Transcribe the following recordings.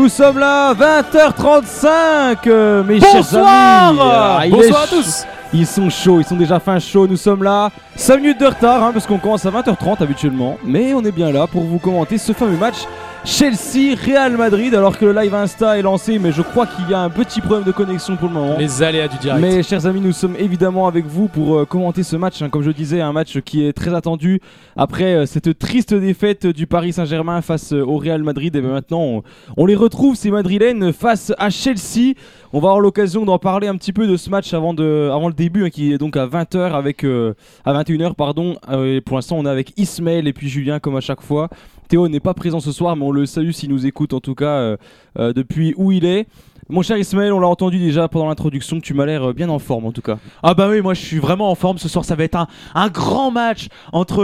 Nous sommes là, 20h35, euh, mes Bonsoir chers amis. Ah, Bonsoir à tous. Ils sont chauds, ils sont déjà fin chaud. Nous sommes là, 5 minutes de retard, hein, parce qu'on commence à 20h30 habituellement. Mais on est bien là pour vous commenter ce fameux match Chelsea-Real Madrid. Alors que le live Insta est lancé, mais je crois qu'il y a un petit problème de connexion pour le moment. Les aléas du direct. Mais chers amis, nous sommes évidemment avec vous pour euh, commenter ce match. hein. Comme je disais, un match qui est très attendu après euh, cette triste défaite du Paris Saint-Germain face euh, au Real Madrid. Et bien maintenant, on, on les retrouve ces Madrilènes face à Chelsea. On va avoir l'occasion d'en parler un petit peu de ce match avant, de, avant le début, hein, qui est donc à 20h avec euh, à 21h pardon. Et pour l'instant, on est avec Ismaël et puis Julien comme à chaque fois. Théo n'est pas présent ce soir, mais on le salue s'il nous écoute en tout cas euh, euh, depuis où il est. Mon cher Ismaël, on l'a entendu déjà pendant l'introduction, tu m'as l'air euh, bien en forme en tout cas. Ah bah oui, moi je suis vraiment en forme. Ce soir, ça va être un, grand match entre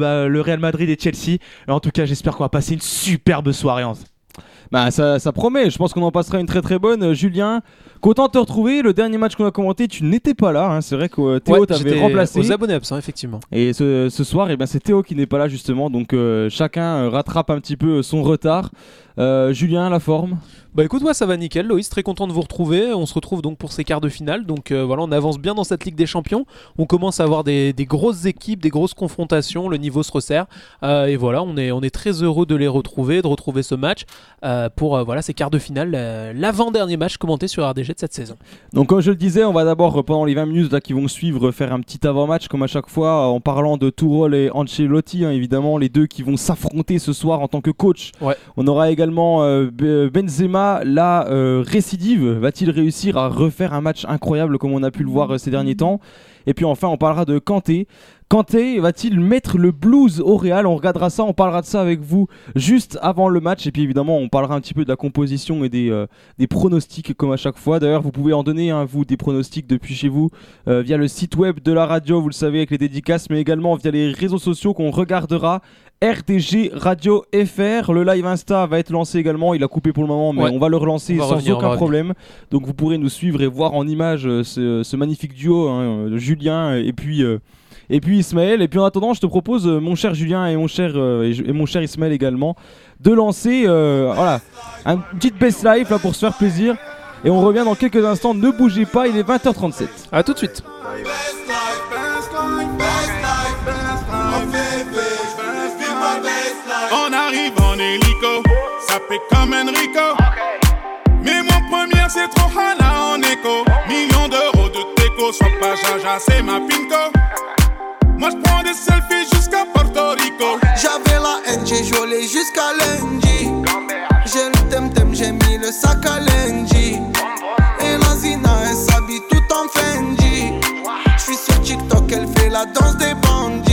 bah, le Real Madrid et Chelsea. En tout cas, j'espère qu'on va passer une superbe soirée. Bah ça, ça promet, je pense qu'on en passera une très très bonne. Euh, Julien, content de te retrouver. Le dernier match qu'on a commenté, tu n'étais pas là. hein. C'est vrai que euh, Théo Ouais, t'avait remplacé. Aux abonnés absents, effectivement. Et ce, ce soir, eh ben, c'est Théo qui n'est pas là justement. Donc euh, chacun rattrape un petit peu son retard. Euh, Julien, la forme? Bah écoute, moi ça va nickel, Loïs, très content de vous retrouver. On se retrouve donc pour ces quarts de finale. Donc euh, voilà, on avance bien dans cette Ligue des Champions. On commence à avoir des, des grosses équipes, des grosses confrontations. Le niveau se resserre. Euh, et voilà, on est, on est très heureux de les retrouver, de retrouver ce match euh, pour voilà, ces quarts de finale. L'avant-dernier match commenté sur RDG de cette saison. Donc comme je le disais, on va d'abord pendant les 20 minutes là, qui vont suivre faire un petit avant-match comme à chaque fois en parlant de Tourol et Ancelotti hein, évidemment les deux qui vont s'affronter ce soir en tant que coach. Ouais. On aura également euh, La euh, récidive, va-t-il réussir à refaire un match incroyable comme on a pu le voir euh, ces derniers temps? Et puis enfin on parlera de Kanté. Kanté va-t-il mettre le blues au Real? On regardera ça, on parlera de ça avec vous juste avant le match et puis évidemment on parlera un petit peu de la composition et des, euh, pronostics comme à chaque fois. D'ailleurs, vous pouvez en donner, hein, vous, des pronostics depuis chez vous via le site web de la radio, vous le savez, avec les dédicaces, mais également via les réseaux sociaux qu'on regardera. RDG Radio FR, le live Insta va être lancé également. Il a coupé pour le moment, mais Ouais. on va le relancer va sans revenir, aucun problème. Donc vous pourrez nous suivre et voir en image euh, ce, ce magnifique duo, hein, euh, Julien et puis. euh, et puis Ismaël, et puis en attendant, je te propose, euh, mon cher Julien et mon cher, et, mon cher Ismaël également, de lancer voilà, un petite best life là, pour se faire plaisir. Et on revient dans quelques instants, ne bougez pas, il est 20h37. À tout de suite. En hélico, ça fait comme Enrico. Mais mon première, c'est trop Hana en écho. Millions d'euros de déco, sois pas jaja, c'est ma pinko. Moi je prends des selfies jusqu'à Porto Rico. J'avais la haine, j'ai joué jusqu'à lundi. J'ai le tem-tem, j'ai mis le sac à lundi. Et la Zina, elle s'habille tout en Fendi. J'suis sur TikTok, elle fait la danse des bandits.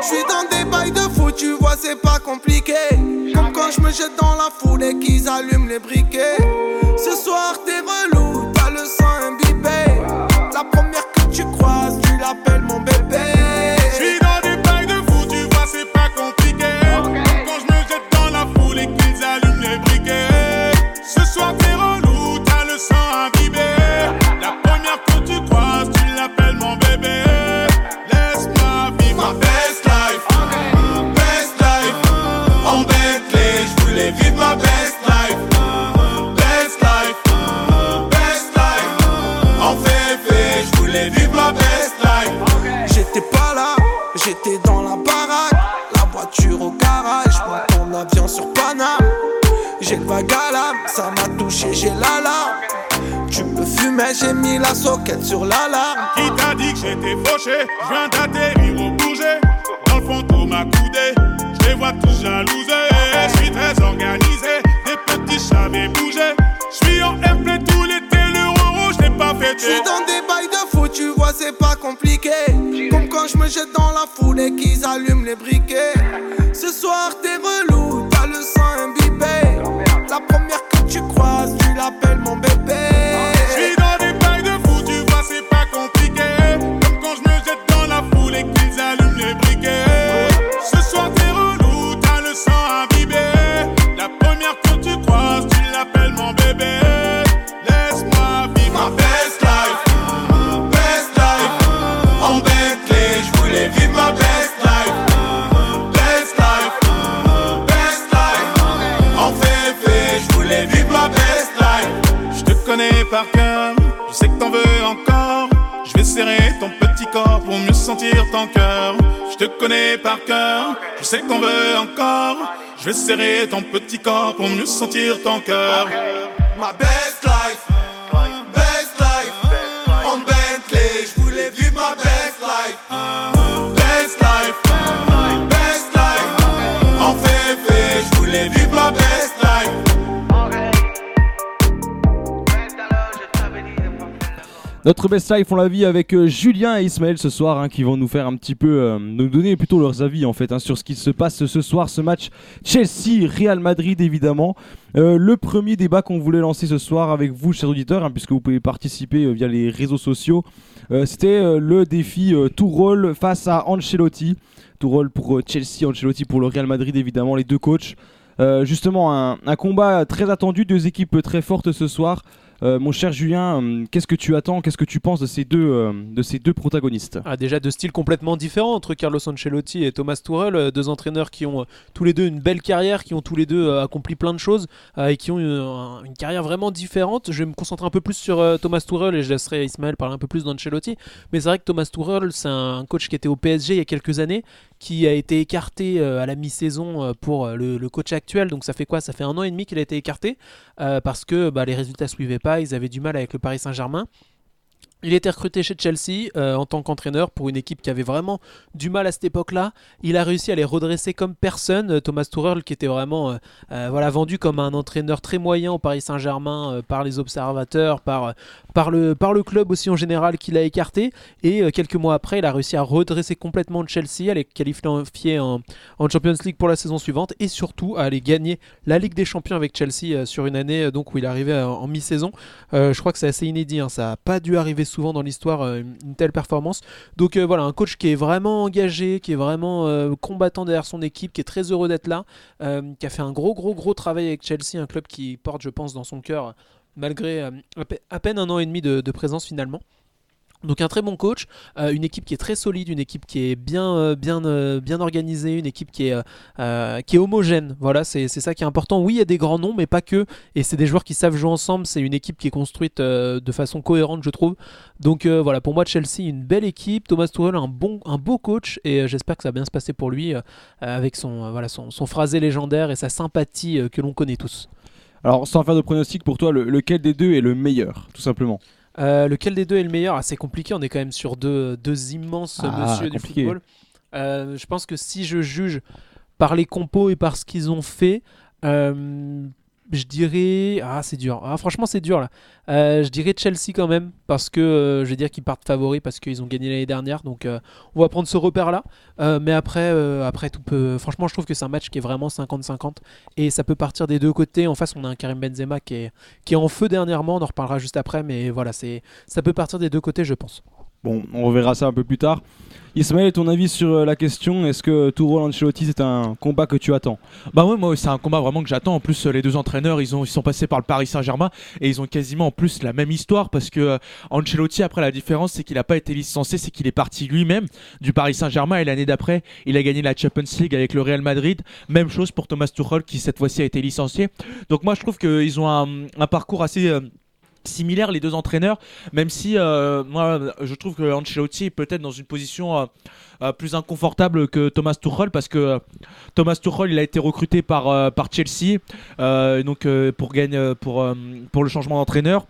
J'suis dans des bails de fou, tu vois, c'est pas compliqué. Comme quand je me jette dans la foule et qu'ils allument les briquets. Ce soir, t'es relou, t'as le sang imbibé. La première que tu croises, tu l'appelles mon bébé. Avion sur Paname. J'ai le vague à l'âme, ça m'a touché, j'ai l'alarme. Tu peux fumer, j'ai mis la soquette sur l'alarme. Qui t'a dit que j'étais fauché? Je viens d'atterrir au bouger Dans le fond tout m'a coudé Je les vois tous jalousés Je suis très organisé Des petits j'avais bougé Je suis en airplay tout l'été Le rouge je l'ai pas fêté J'suis dans des bails de fou, tu vois, c'est pas compliqué. Comme quand je me jette dans la foule et qu'ils allument les briquets. Sais qu'on veut encore. Je vais serrer ton petit corps pour mieux sentir ton cœur. Notre best life, on l'a vu avec euh, Julien et Ismaël ce soir, hein, qui vont nous faire un petit peu, euh, nous donner plutôt leurs avis en fait hein, sur ce qui se passe ce soir, ce match Chelsea-Real Madrid évidemment. Euh, le premier débat qu'on voulait lancer ce soir avec vous, chers auditeurs, hein, puisque vous pouvez participer via les réseaux sociaux, c'était le défi tout rôle face à Ancelotti. Tout rôle pour Chelsea, Ancelotti pour le Real Madrid évidemment, les deux coachs. Justement, un combat très attendu, deux équipes très fortes ce soir. Euh, mon cher Julien, hum, qu'est-ce que tu attends, qu'est-ce que tu penses de ces deux, euh, protagonistes? Ah, déjà deux styles complètement différents entre Carlos Ancelotti et Thomas Tuchel, euh, deux entraîneurs qui ont euh, tous les deux une belle carrière, qui ont tous les deux euh, accompli plein de choses euh, et qui ont une, un- une carrière vraiment différente. Je vais me concentrer un peu plus sur euh, Thomas Tuchel et je laisserai Ismaël parler un peu plus d'Ancelotti. Mais c'est vrai que Thomas Tuchel, c'est un coach qui était au PSG il y a quelques années, qui a été écarté euh, à la mi-saison euh, pour euh, le coach actuel. Donc ça fait quoi? Ça fait un an et demi qu'il a été écarté euh, parce que bah, les résultats suivaient pas, ils avaient du mal avec le Paris Saint-Germain. Il était recruté chez Chelsea euh, en tant qu'entraîneur pour une équipe qui avait vraiment du mal à cette époque-là. Il a réussi à les redresser comme personne. Euh, Thomas Tuchel, qui était vraiment euh, voilà, vendu comme un entraîneur très moyen au Paris Saint-Germain par les observateurs, par, par, le, par le club aussi en général qui l'a écarté. Et quelques mois après, il a réussi à redresser complètement Chelsea, à les qualifier en, en Champions League pour la saison suivante et surtout à aller gagner la Ligue des Champions avec Chelsea sur une année donc où il arrivait euh, en mi-saison. Je crois que c'est assez inédit, hein, ça n'a pas dû arriver souvent dans l'histoire euh, une, telle performance. Donc euh, voilà, un coach qui est vraiment engagé, qui est vraiment euh, combattant derrière son équipe, qui est très heureux d'être là, qui a fait un gros gros gros travail avec Chelsea, un club qui porte je pense dans son cœur malgré à peine un an et demi de, de présence finalement. Donc un très bon coach, euh, une équipe qui est très solide, une équipe qui est bien, euh, bien, euh, bien organisée, une équipe qui est, qui est homogène. Voilà, c'est ça qui est important. Oui, il y a des grands noms, mais pas que. Et c'est des joueurs qui savent jouer ensemble. C'est une équipe qui est construite de façon cohérente, je trouve. Donc voilà, pour moi, Chelsea, une belle équipe. Thomas Tuchel, un bon, un beau coach, et j'espère que ça va bien se passer pour lui avec son, voilà, son, son phrasé légendaire et sa sympathie que l'on connaît tous. Alors, sans faire de pronostic, pour toi, le- lequel des deux est le meilleur, tout simplement? Euh, lequel des deux est le meilleur Ah, C'est compliqué, on est quand même sur deux, deux immenses Ah, monsieur du football. Euh, je pense que si je juge par les compos et par ce qu'ils ont fait, euh, je dirais. Ah, c'est dur. Ah, franchement, c'est dur là. Euh, je dirais Chelsea quand même, parce que euh, je vais dire qu'ils partent favoris parce qu'ils ont gagné l'année dernière. Donc, euh, on va prendre ce repère-là. Euh, mais après, après, tout. Franchement, je trouve que c'est un match qui est vraiment 50-50 et ça peut partir des deux côtés. En face, on a un Karim Benzema qui est, qui est en feu dernièrement. On en reparlera juste après, mais voilà, c'est ça peut partir des deux côtés, je pense. Bon, on verra ça un peu plus tard. Ismaël, ton avis sur euh, la question Est-ce que Tourol Ancelotti, c'est un combat que tu attends? Bah ouais, moi c'est un combat vraiment que j'attends. En plus, euh, les deux entraîneurs, ils, ont, ils sont passés par le Paris Saint-Germain et ils ont quasiment en plus la même histoire parce que euh, Ancelotti, après la différence, c'est qu'il n'a pas été licencié, c'est qu'il est parti lui-même du Paris Saint-Germain et l'année d'après, il a gagné la Champions League avec le Real Madrid. Même chose pour Thomas Tuchel qui cette fois-ci a été licencié. Donc moi, je trouve qu'ils ont un, parcours assez similaire les deux entraîneurs, même si euh, moi je trouve que Ancelotti est peut-être dans une position euh, euh, plus inconfortable que Thomas Tuchel parce que Thomas Tuchel il a été recruté par, par Chelsea donc pour gagner pour, pour le changement d'entraîneur.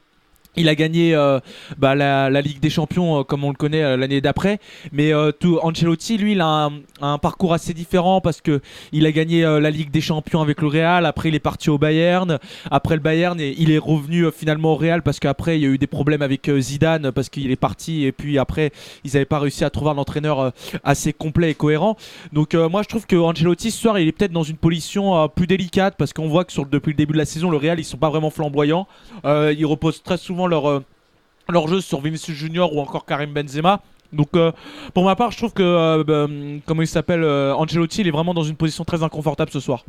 Il a gagné euh, bah, la, Ligue des Champions euh, comme on le connaît euh, l'année d'après, mais tout, Ancelotti lui il a un, parcours assez différent parce que il a gagné la Ligue des Champions avec le Real, après il est parti au Bayern, après le Bayern il est revenu finalement au Real parce qu'après il y a eu des problèmes avec Zidane parce qu'il est parti et puis après ils n'avaient pas réussi à trouver un entraîneur assez complet et cohérent. Donc moi je trouve que Ancelotti ce soir il est peut-être dans une position plus délicate parce qu'on voit que sur, depuis le début de la saison le Real ils sont pas vraiment flamboyants. Ils reposent très souvent leur, euh, leur jeu sur Vinicius Junior ou encore Karim Benzema. Donc euh, pour ma part je trouve que euh, hum, comment il s'appelle euh, il est vraiment dans une position très inconfortable ce soir.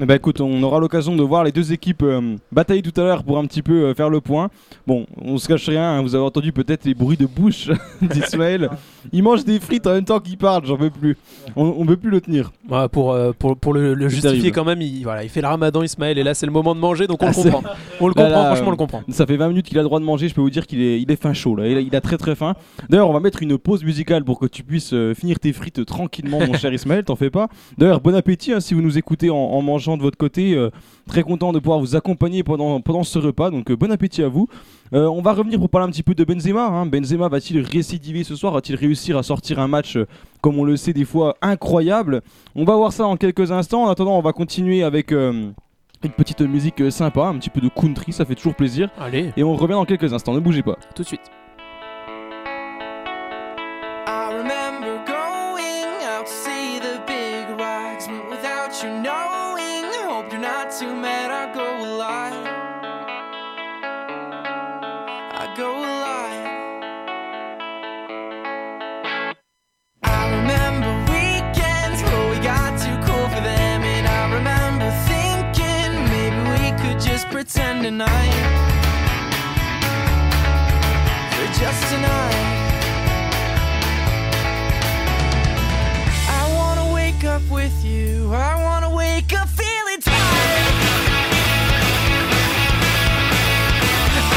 Eh ben, écoute, on aura l'occasion de voir les deux équipes euh, batailler tout à l'heure pour un petit peu euh, faire le point. Bon, on se cache rien, hein, vous avez entendu peut-être les bruits de bouche d'Ismaël. Il mange des frites en même temps qu'il parle, j'en peux plus. On, on peut plus le tenir. Pour, euh, pour, pour le, justifier terrible. quand même, il, voilà, il fait le ramadan Ismaël et là c'est le moment de manger donc on Ah, le c'est- comprend. On le comprend, là, franchement on le comprend. Ça fait 20 minutes qu'il a le droit de manger, je peux vous dire qu'il est, il est fin chaud là. Il a, il a très très faim. D'ailleurs, on va mettre une pause musicale pour que tu puisses finir tes frites tranquillement, mon cher Ismaël, t'en fais pas. D'ailleurs, bon appétit hein, si vous nous écoutez en, en mangeant de votre côté. euh, très content de pouvoir vous accompagner pendant, pendant ce repas, donc euh, bon appétit à vous. Euh, on va revenir pour parler un petit peu de Benzema. hein. Benzema va-t-il récidiver ce soir? Va-t-il réussir à sortir un match, comme on le sait des fois, incroyable? On va voir ça en quelques instants. En attendant, on va continuer avec une petite musique sympa, un petit peu de country, ça fait toujours plaisir. Allez, Et on revient dans quelques instants, ne bougez pas. tout de suite. Pretend tonight. For just tonight. I wanna wake up with you. I wanna wake up feeling tired.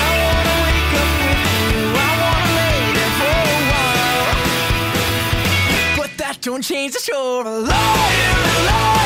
I wanna wake up with you. I wanna lay there for a while. But that don't change that you're a liar, liar.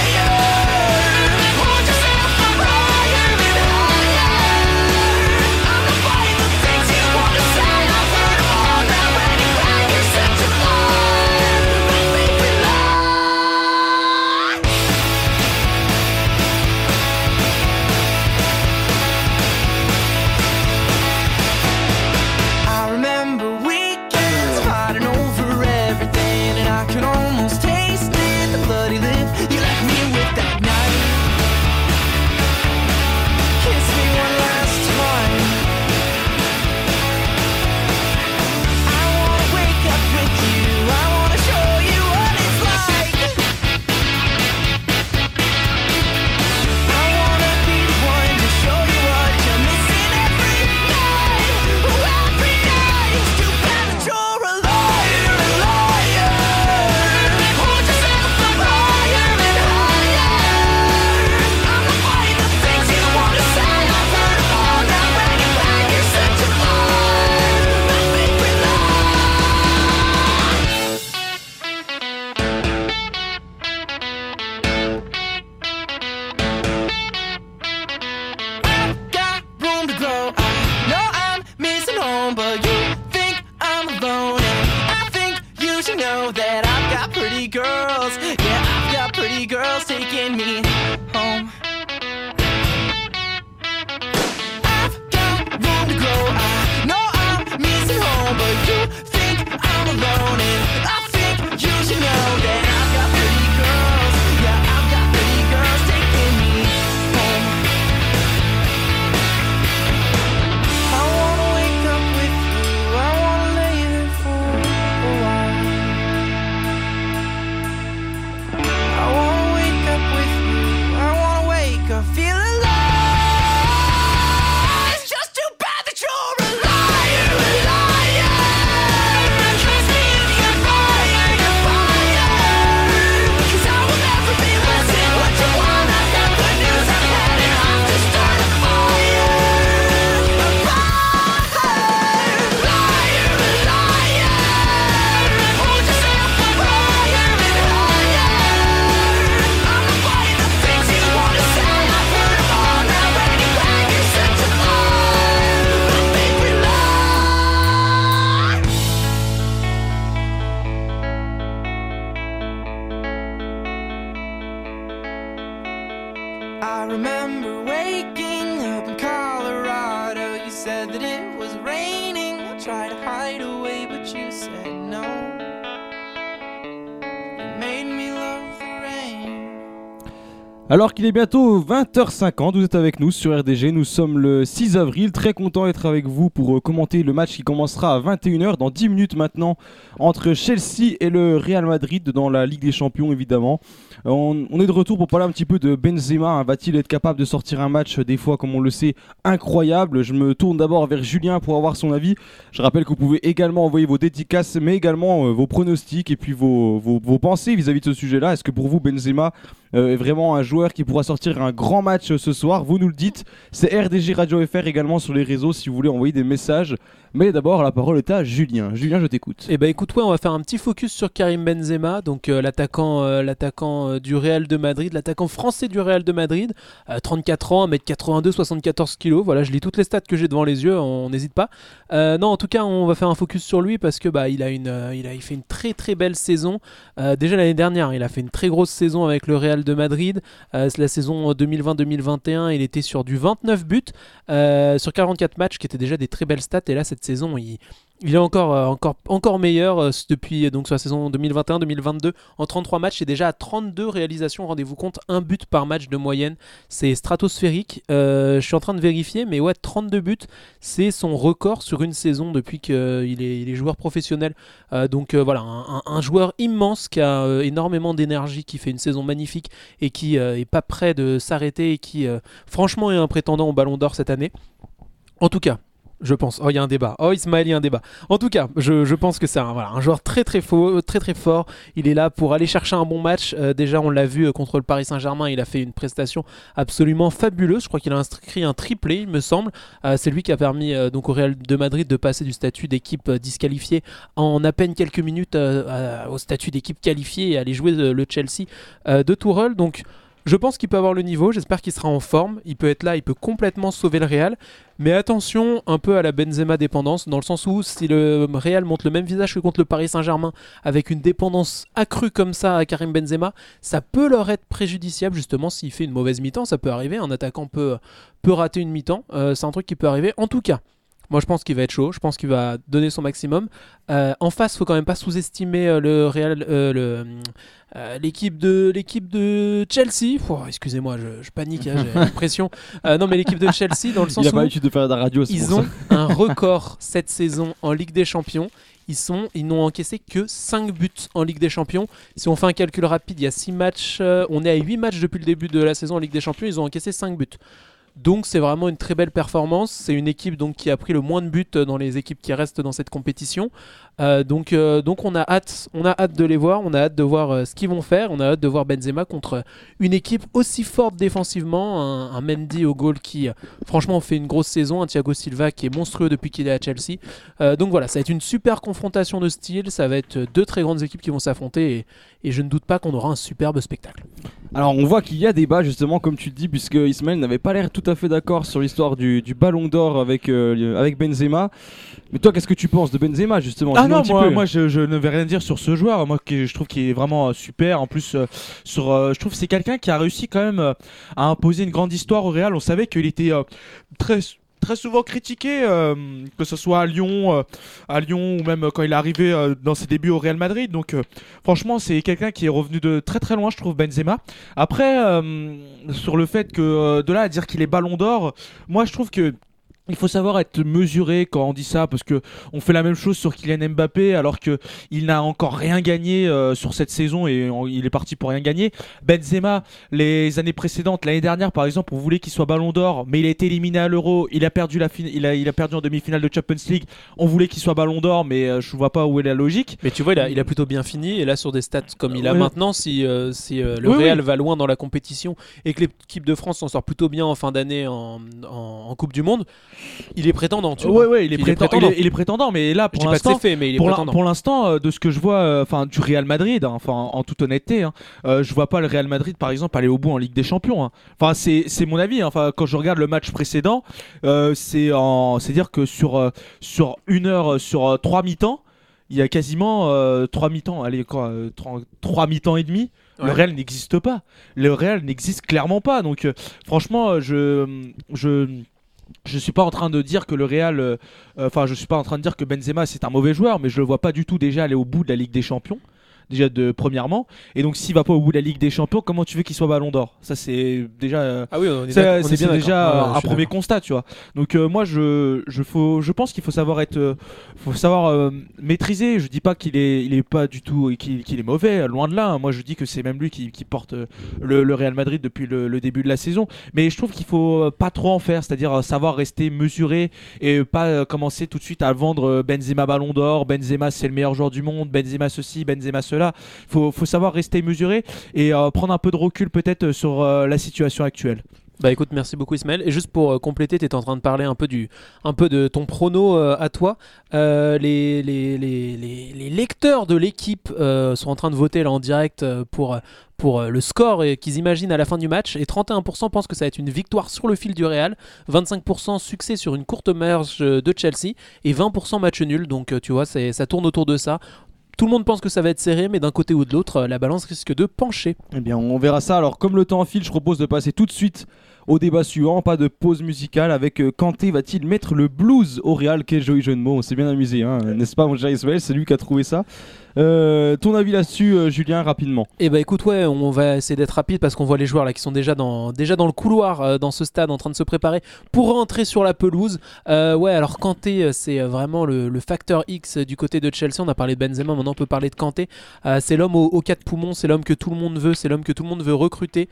Alors qu'il est bientôt 20h50, vous êtes avec nous sur RDG, nous sommes le 6 avril, très content d'être avec vous pour euh, commenter le match qui commencera à 21h dans 10 minutes maintenant entre Chelsea et le Real Madrid dans la Ligue des Champions évidemment. Euh, On, est de retour pour parler un petit peu de Benzema, hein. va-t-il être capable de sortir un match euh, des fois comme on le sait incroyable? Je me tourne d'abord vers Julien pour avoir son avis. Je rappelle que vous pouvez également envoyer vos dédicaces mais également vos pronostics et puis vos pensées vis-à-vis de ce sujet-là. Est-ce que pour vous Benzema euh, vraiment un joueur qui pourra sortir un grand match euh, ce soir. Vous nous le dites. C'est RDG Radio FR également sur les réseaux si vous voulez envoyer des messages. Mais d'abord, la parole est à Julien. Julien, je t'écoute. Eh ben écoute, ouais, on va faire un petit focus sur Karim Benzema, donc euh, l'attaquant, euh, l'attaquant du Real de Madrid, l'attaquant français du Real de Madrid, euh, 34 ans, 1m82, 74 kg. Voilà, je lis toutes les stats que j'ai devant les yeux, on n'hésite pas. Non, en tout cas, on va faire un focus sur lui parce que bah il a une, il a, il fait une très très belle saison. Déjà l'année dernière, il a fait une très grosse saison avec le Real de Madrid. Euh, la saison 2020-2021, il était sur du 29 buts euh, sur 44 matchs, qui étaient déjà des très belles stats. Et là, cette saison, il, il est encore, euh, encore, encore meilleur euh, depuis euh, donc, sur la saison 2021-2022. En 33 matchs, c'est déjà à 32 réalisations. Rendez-vous compte, un but par match de moyenne. C'est stratosphérique. Je suis en train de vérifier, mais ouais, 32 buts, c'est son record sur une saison depuis qu'il est, il est joueur professionnel. Donc voilà, un, joueur immense qui a énormément d'énergie, qui fait une saison magnifique et qui est pas prêt de s'arrêter et qui, franchement, est un prétendant au Ballon d'Or cette année. En tout cas, je pense. Oh, il y a un débat. Oh, Ismaël, il y a un débat. En tout cas, je, pense que c'est un, voilà, un joueur très très faux, très très fort. Il est là pour aller chercher un bon match. Euh, déjà, on l'a vu euh, contre le Paris Saint-Germain. Il a fait une prestation absolument fabuleuse. Je crois qu'il a inscrit un triplé, il me semble. Euh, c'est lui qui a permis euh, donc au Real de Madrid de passer du statut d'équipe euh, disqualifiée en à peine quelques minutes euh, au statut d'équipe qualifiée et aller jouer euh, le Chelsea euh, de Tourelle. Donc je pense qu'il peut avoir le niveau, j'espère qu'il sera en forme, il peut être là, il peut complètement sauver le Real. Mais attention un peu à la Benzema dépendance, dans le sens où si le Real montre le même visage que contre le Paris Saint-Germain, avec une dépendance accrue comme ça à Karim Benzema, ça peut leur être préjudiciable justement s'il fait une mauvaise mi-temps, ça peut arriver, un attaquant peut, peut rater une mi-temps, Euh, c'est un truc qui peut arriver. En tout cas, moi je pense qu'il va être chaud, je pense qu'il va donner son maximum. Euh, en face, faut quand même pas sous-estimer euh, le Real, euh, le, euh, l'équipe de l'équipe de Chelsea. Oh, excusez-moi, je, je panique, hein, j'ai l'impression. Non, mais l'équipe de Chelsea dans le sens Il a où pas de faire de la radio. ils ont ça. un record cette saison en Ligue des Champions. Ils, sont, ils n'ont encaissé que 5 buts en Ligue des Champions. Si on fait un calcul rapide, il y a 6 matchs. on est à 8 matchs depuis le début de la saison en Ligue des Champions. Ils ont encaissé 5 buts. Donc c'est vraiment une très belle performance. C'est une équipe donc, qui a pris le moins de buts dans les équipes qui restent dans cette compétition. Euh, donc, euh, donc on, a hâte, on a hâte de les voir. On a hâte de voir euh, ce qu'ils vont faire. On a hâte de voir Benzema contre une équipe aussi forte défensivement. Un, Mendy au goal qui franchement fait une grosse saison. Un Thiago Silva qui est monstrueux depuis qu'il est à Chelsea. Donc voilà, ça va être une super confrontation de style. Ça va être deux très grandes équipes qui vont s'affronter. Et, je ne doute pas qu'on aura un superbe spectacle. Alors on voit qu'il y a débat justement comme tu dis puisque Ismaël n'avait pas l'air tout à fait d'accord sur l'histoire du, ballon d'or avec, Benzema. Mais toi qu'est-ce que tu penses de Benzema justement? Un non, moi, peu. moi je, je ne vais rien dire sur ce joueur. Moi, je trouve qu'il est vraiment euh, super. En plus, euh, sur, euh, je trouve que c'est quelqu'un qui a réussi quand même euh, à imposer une grande histoire au Real. On savait qu'il était très très souvent critiqué, que ce soit à Lyon, à Lyon ou même quand il est arrivé dans ses débuts au Real Madrid. Donc, franchement, c'est quelqu'un qui est revenu de très très loin, je trouve, Benzema. Après, sur le fait que de là à dire qu'il est Ballon d'Or, moi, je trouve que il faut savoir être mesuré quand on dit ça parce que on fait la même chose sur Kylian Mbappé alors que il n'a encore rien gagné euh, sur cette saison et on- il est parti pour rien gagner. Benzema, les années précédentes, l'année dernière par exemple, on voulait qu'il soit Ballon d'Or, mais il a été éliminé à l'Euro. Il a perdu la fin- il a, il a perdu en demi-finale de Champions League. On voulait qu'il soit Ballon d'Or, mais euh, je vois pas où est la logique. Mais tu vois, il a, il a plutôt bien fini. Et là, sur des stats comme il a Ouais. maintenant, si, euh, si euh, le Oui, Real oui. va loin dans la compétition et que l'équipe de France s'en sort plutôt bien en fin d'année en, en- en Coupe du Monde, il est prétendant. Tu vois. Ouais, ouais, il est, Il est prétend- prétendant. il est- il est prétendant, mais là pour l'instant, pour l'instant, euh, de ce que je vois, euh, enfin du Real Madrid, hein, enfin en, en toute honnêteté, hein, euh, je vois pas le Real Madrid par exemple aller au bout en Ligue des Champions. hein. Enfin c'est c'est mon avis. hein. Enfin quand je regarde le match précédent, euh, c'est en c'est dire que sur euh, sur une heure, sur trois mi-temps, il y a quasiment trois mi-temps. Allez quoi, trois, trois mi-temps et demi. Le. Real n'existe pas. Le Real n'existe clairement pas. Donc franchement, je je je suis pas en train de dire que le Real, euh, euh, enfin, je suis pas en train de dire que Benzema c'est un mauvais joueur, mais je le vois pas du tout déjà aller au bout de la Ligue des Champions. Déjà de premièrement. Et donc s'il va pas au bout de la Ligue des Champions, comment tu veux qu'il soit Ballon d'Or? Ça c'est déjà euh, Ah oui, c'est déjà un premier constat, tu vois. Donc euh, moi, je, je, faut, je pense qu'il faut savoir être, euh, faut savoir euh, maîtriser. Je dis pas qu'il est, il est pas du tout, qu'il est mauvais, loin de là. Moi, je dis que c'est même lui qui, qui porte le, le Real Madrid depuis le, le début de la saison. Mais je trouve qu'il faut pas trop en faire, c'est-à-dire savoir rester mesuré et pas commencer tout de suite à vendre Benzema Ballon d'Or, Benzema c'est le meilleur joueur du monde, Benzema ceci, Benzema cela. Faut, faut savoir rester mesuré et euh, prendre un peu de recul peut-être euh, sur euh, la situation actuelle. Bah écoute, merci beaucoup Ismaël. Et juste pour compléter, tu étais en train de parler un peu, du, un peu de ton prono à toi. Les, lecteurs de l'équipe sont en train de voter là en direct pour, pour le score qu'ils imaginent à la fin du match. Et 31% pensent que ça va être une victoire sur le fil du Real, 25% succès sur une courte marge de Chelsea et 20% match nul. Donc tu vois, ça tourne autour de ça. Tout le monde pense que ça va être serré, mais d'un côté ou de l'autre, euh, la balance risque de pencher. Eh bien, on verra ça. Alors, comme le temps file, je propose de passer tout de suite au débat suivant. Pas de pause musicale avec euh, Kanté va-t-il mettre le blues au Real? Quel joli jeu de mots. On s'est bien amusé, hein, n'est-ce pas, mon Ismaël? C'est lui qui a trouvé ça. Euh, ton avis là-dessus, euh, Julien, rapidement Eh bah écoute ouais, on va essayer d'être rapide parce qu'on voit les joueurs là qui sont déjà dans déjà dans le couloir euh, dans ce stade en train de se préparer pour rentrer sur la pelouse. Ouais alors Kanté c'est vraiment le, facteur X du côté de Chelsea. On a parlé de Benzema, maintenant on peut parler de Kanté. C'est l'homme aux, quatre poumons, c'est l'homme que tout le monde veut, c'est l'homme que tout le monde veut recruter.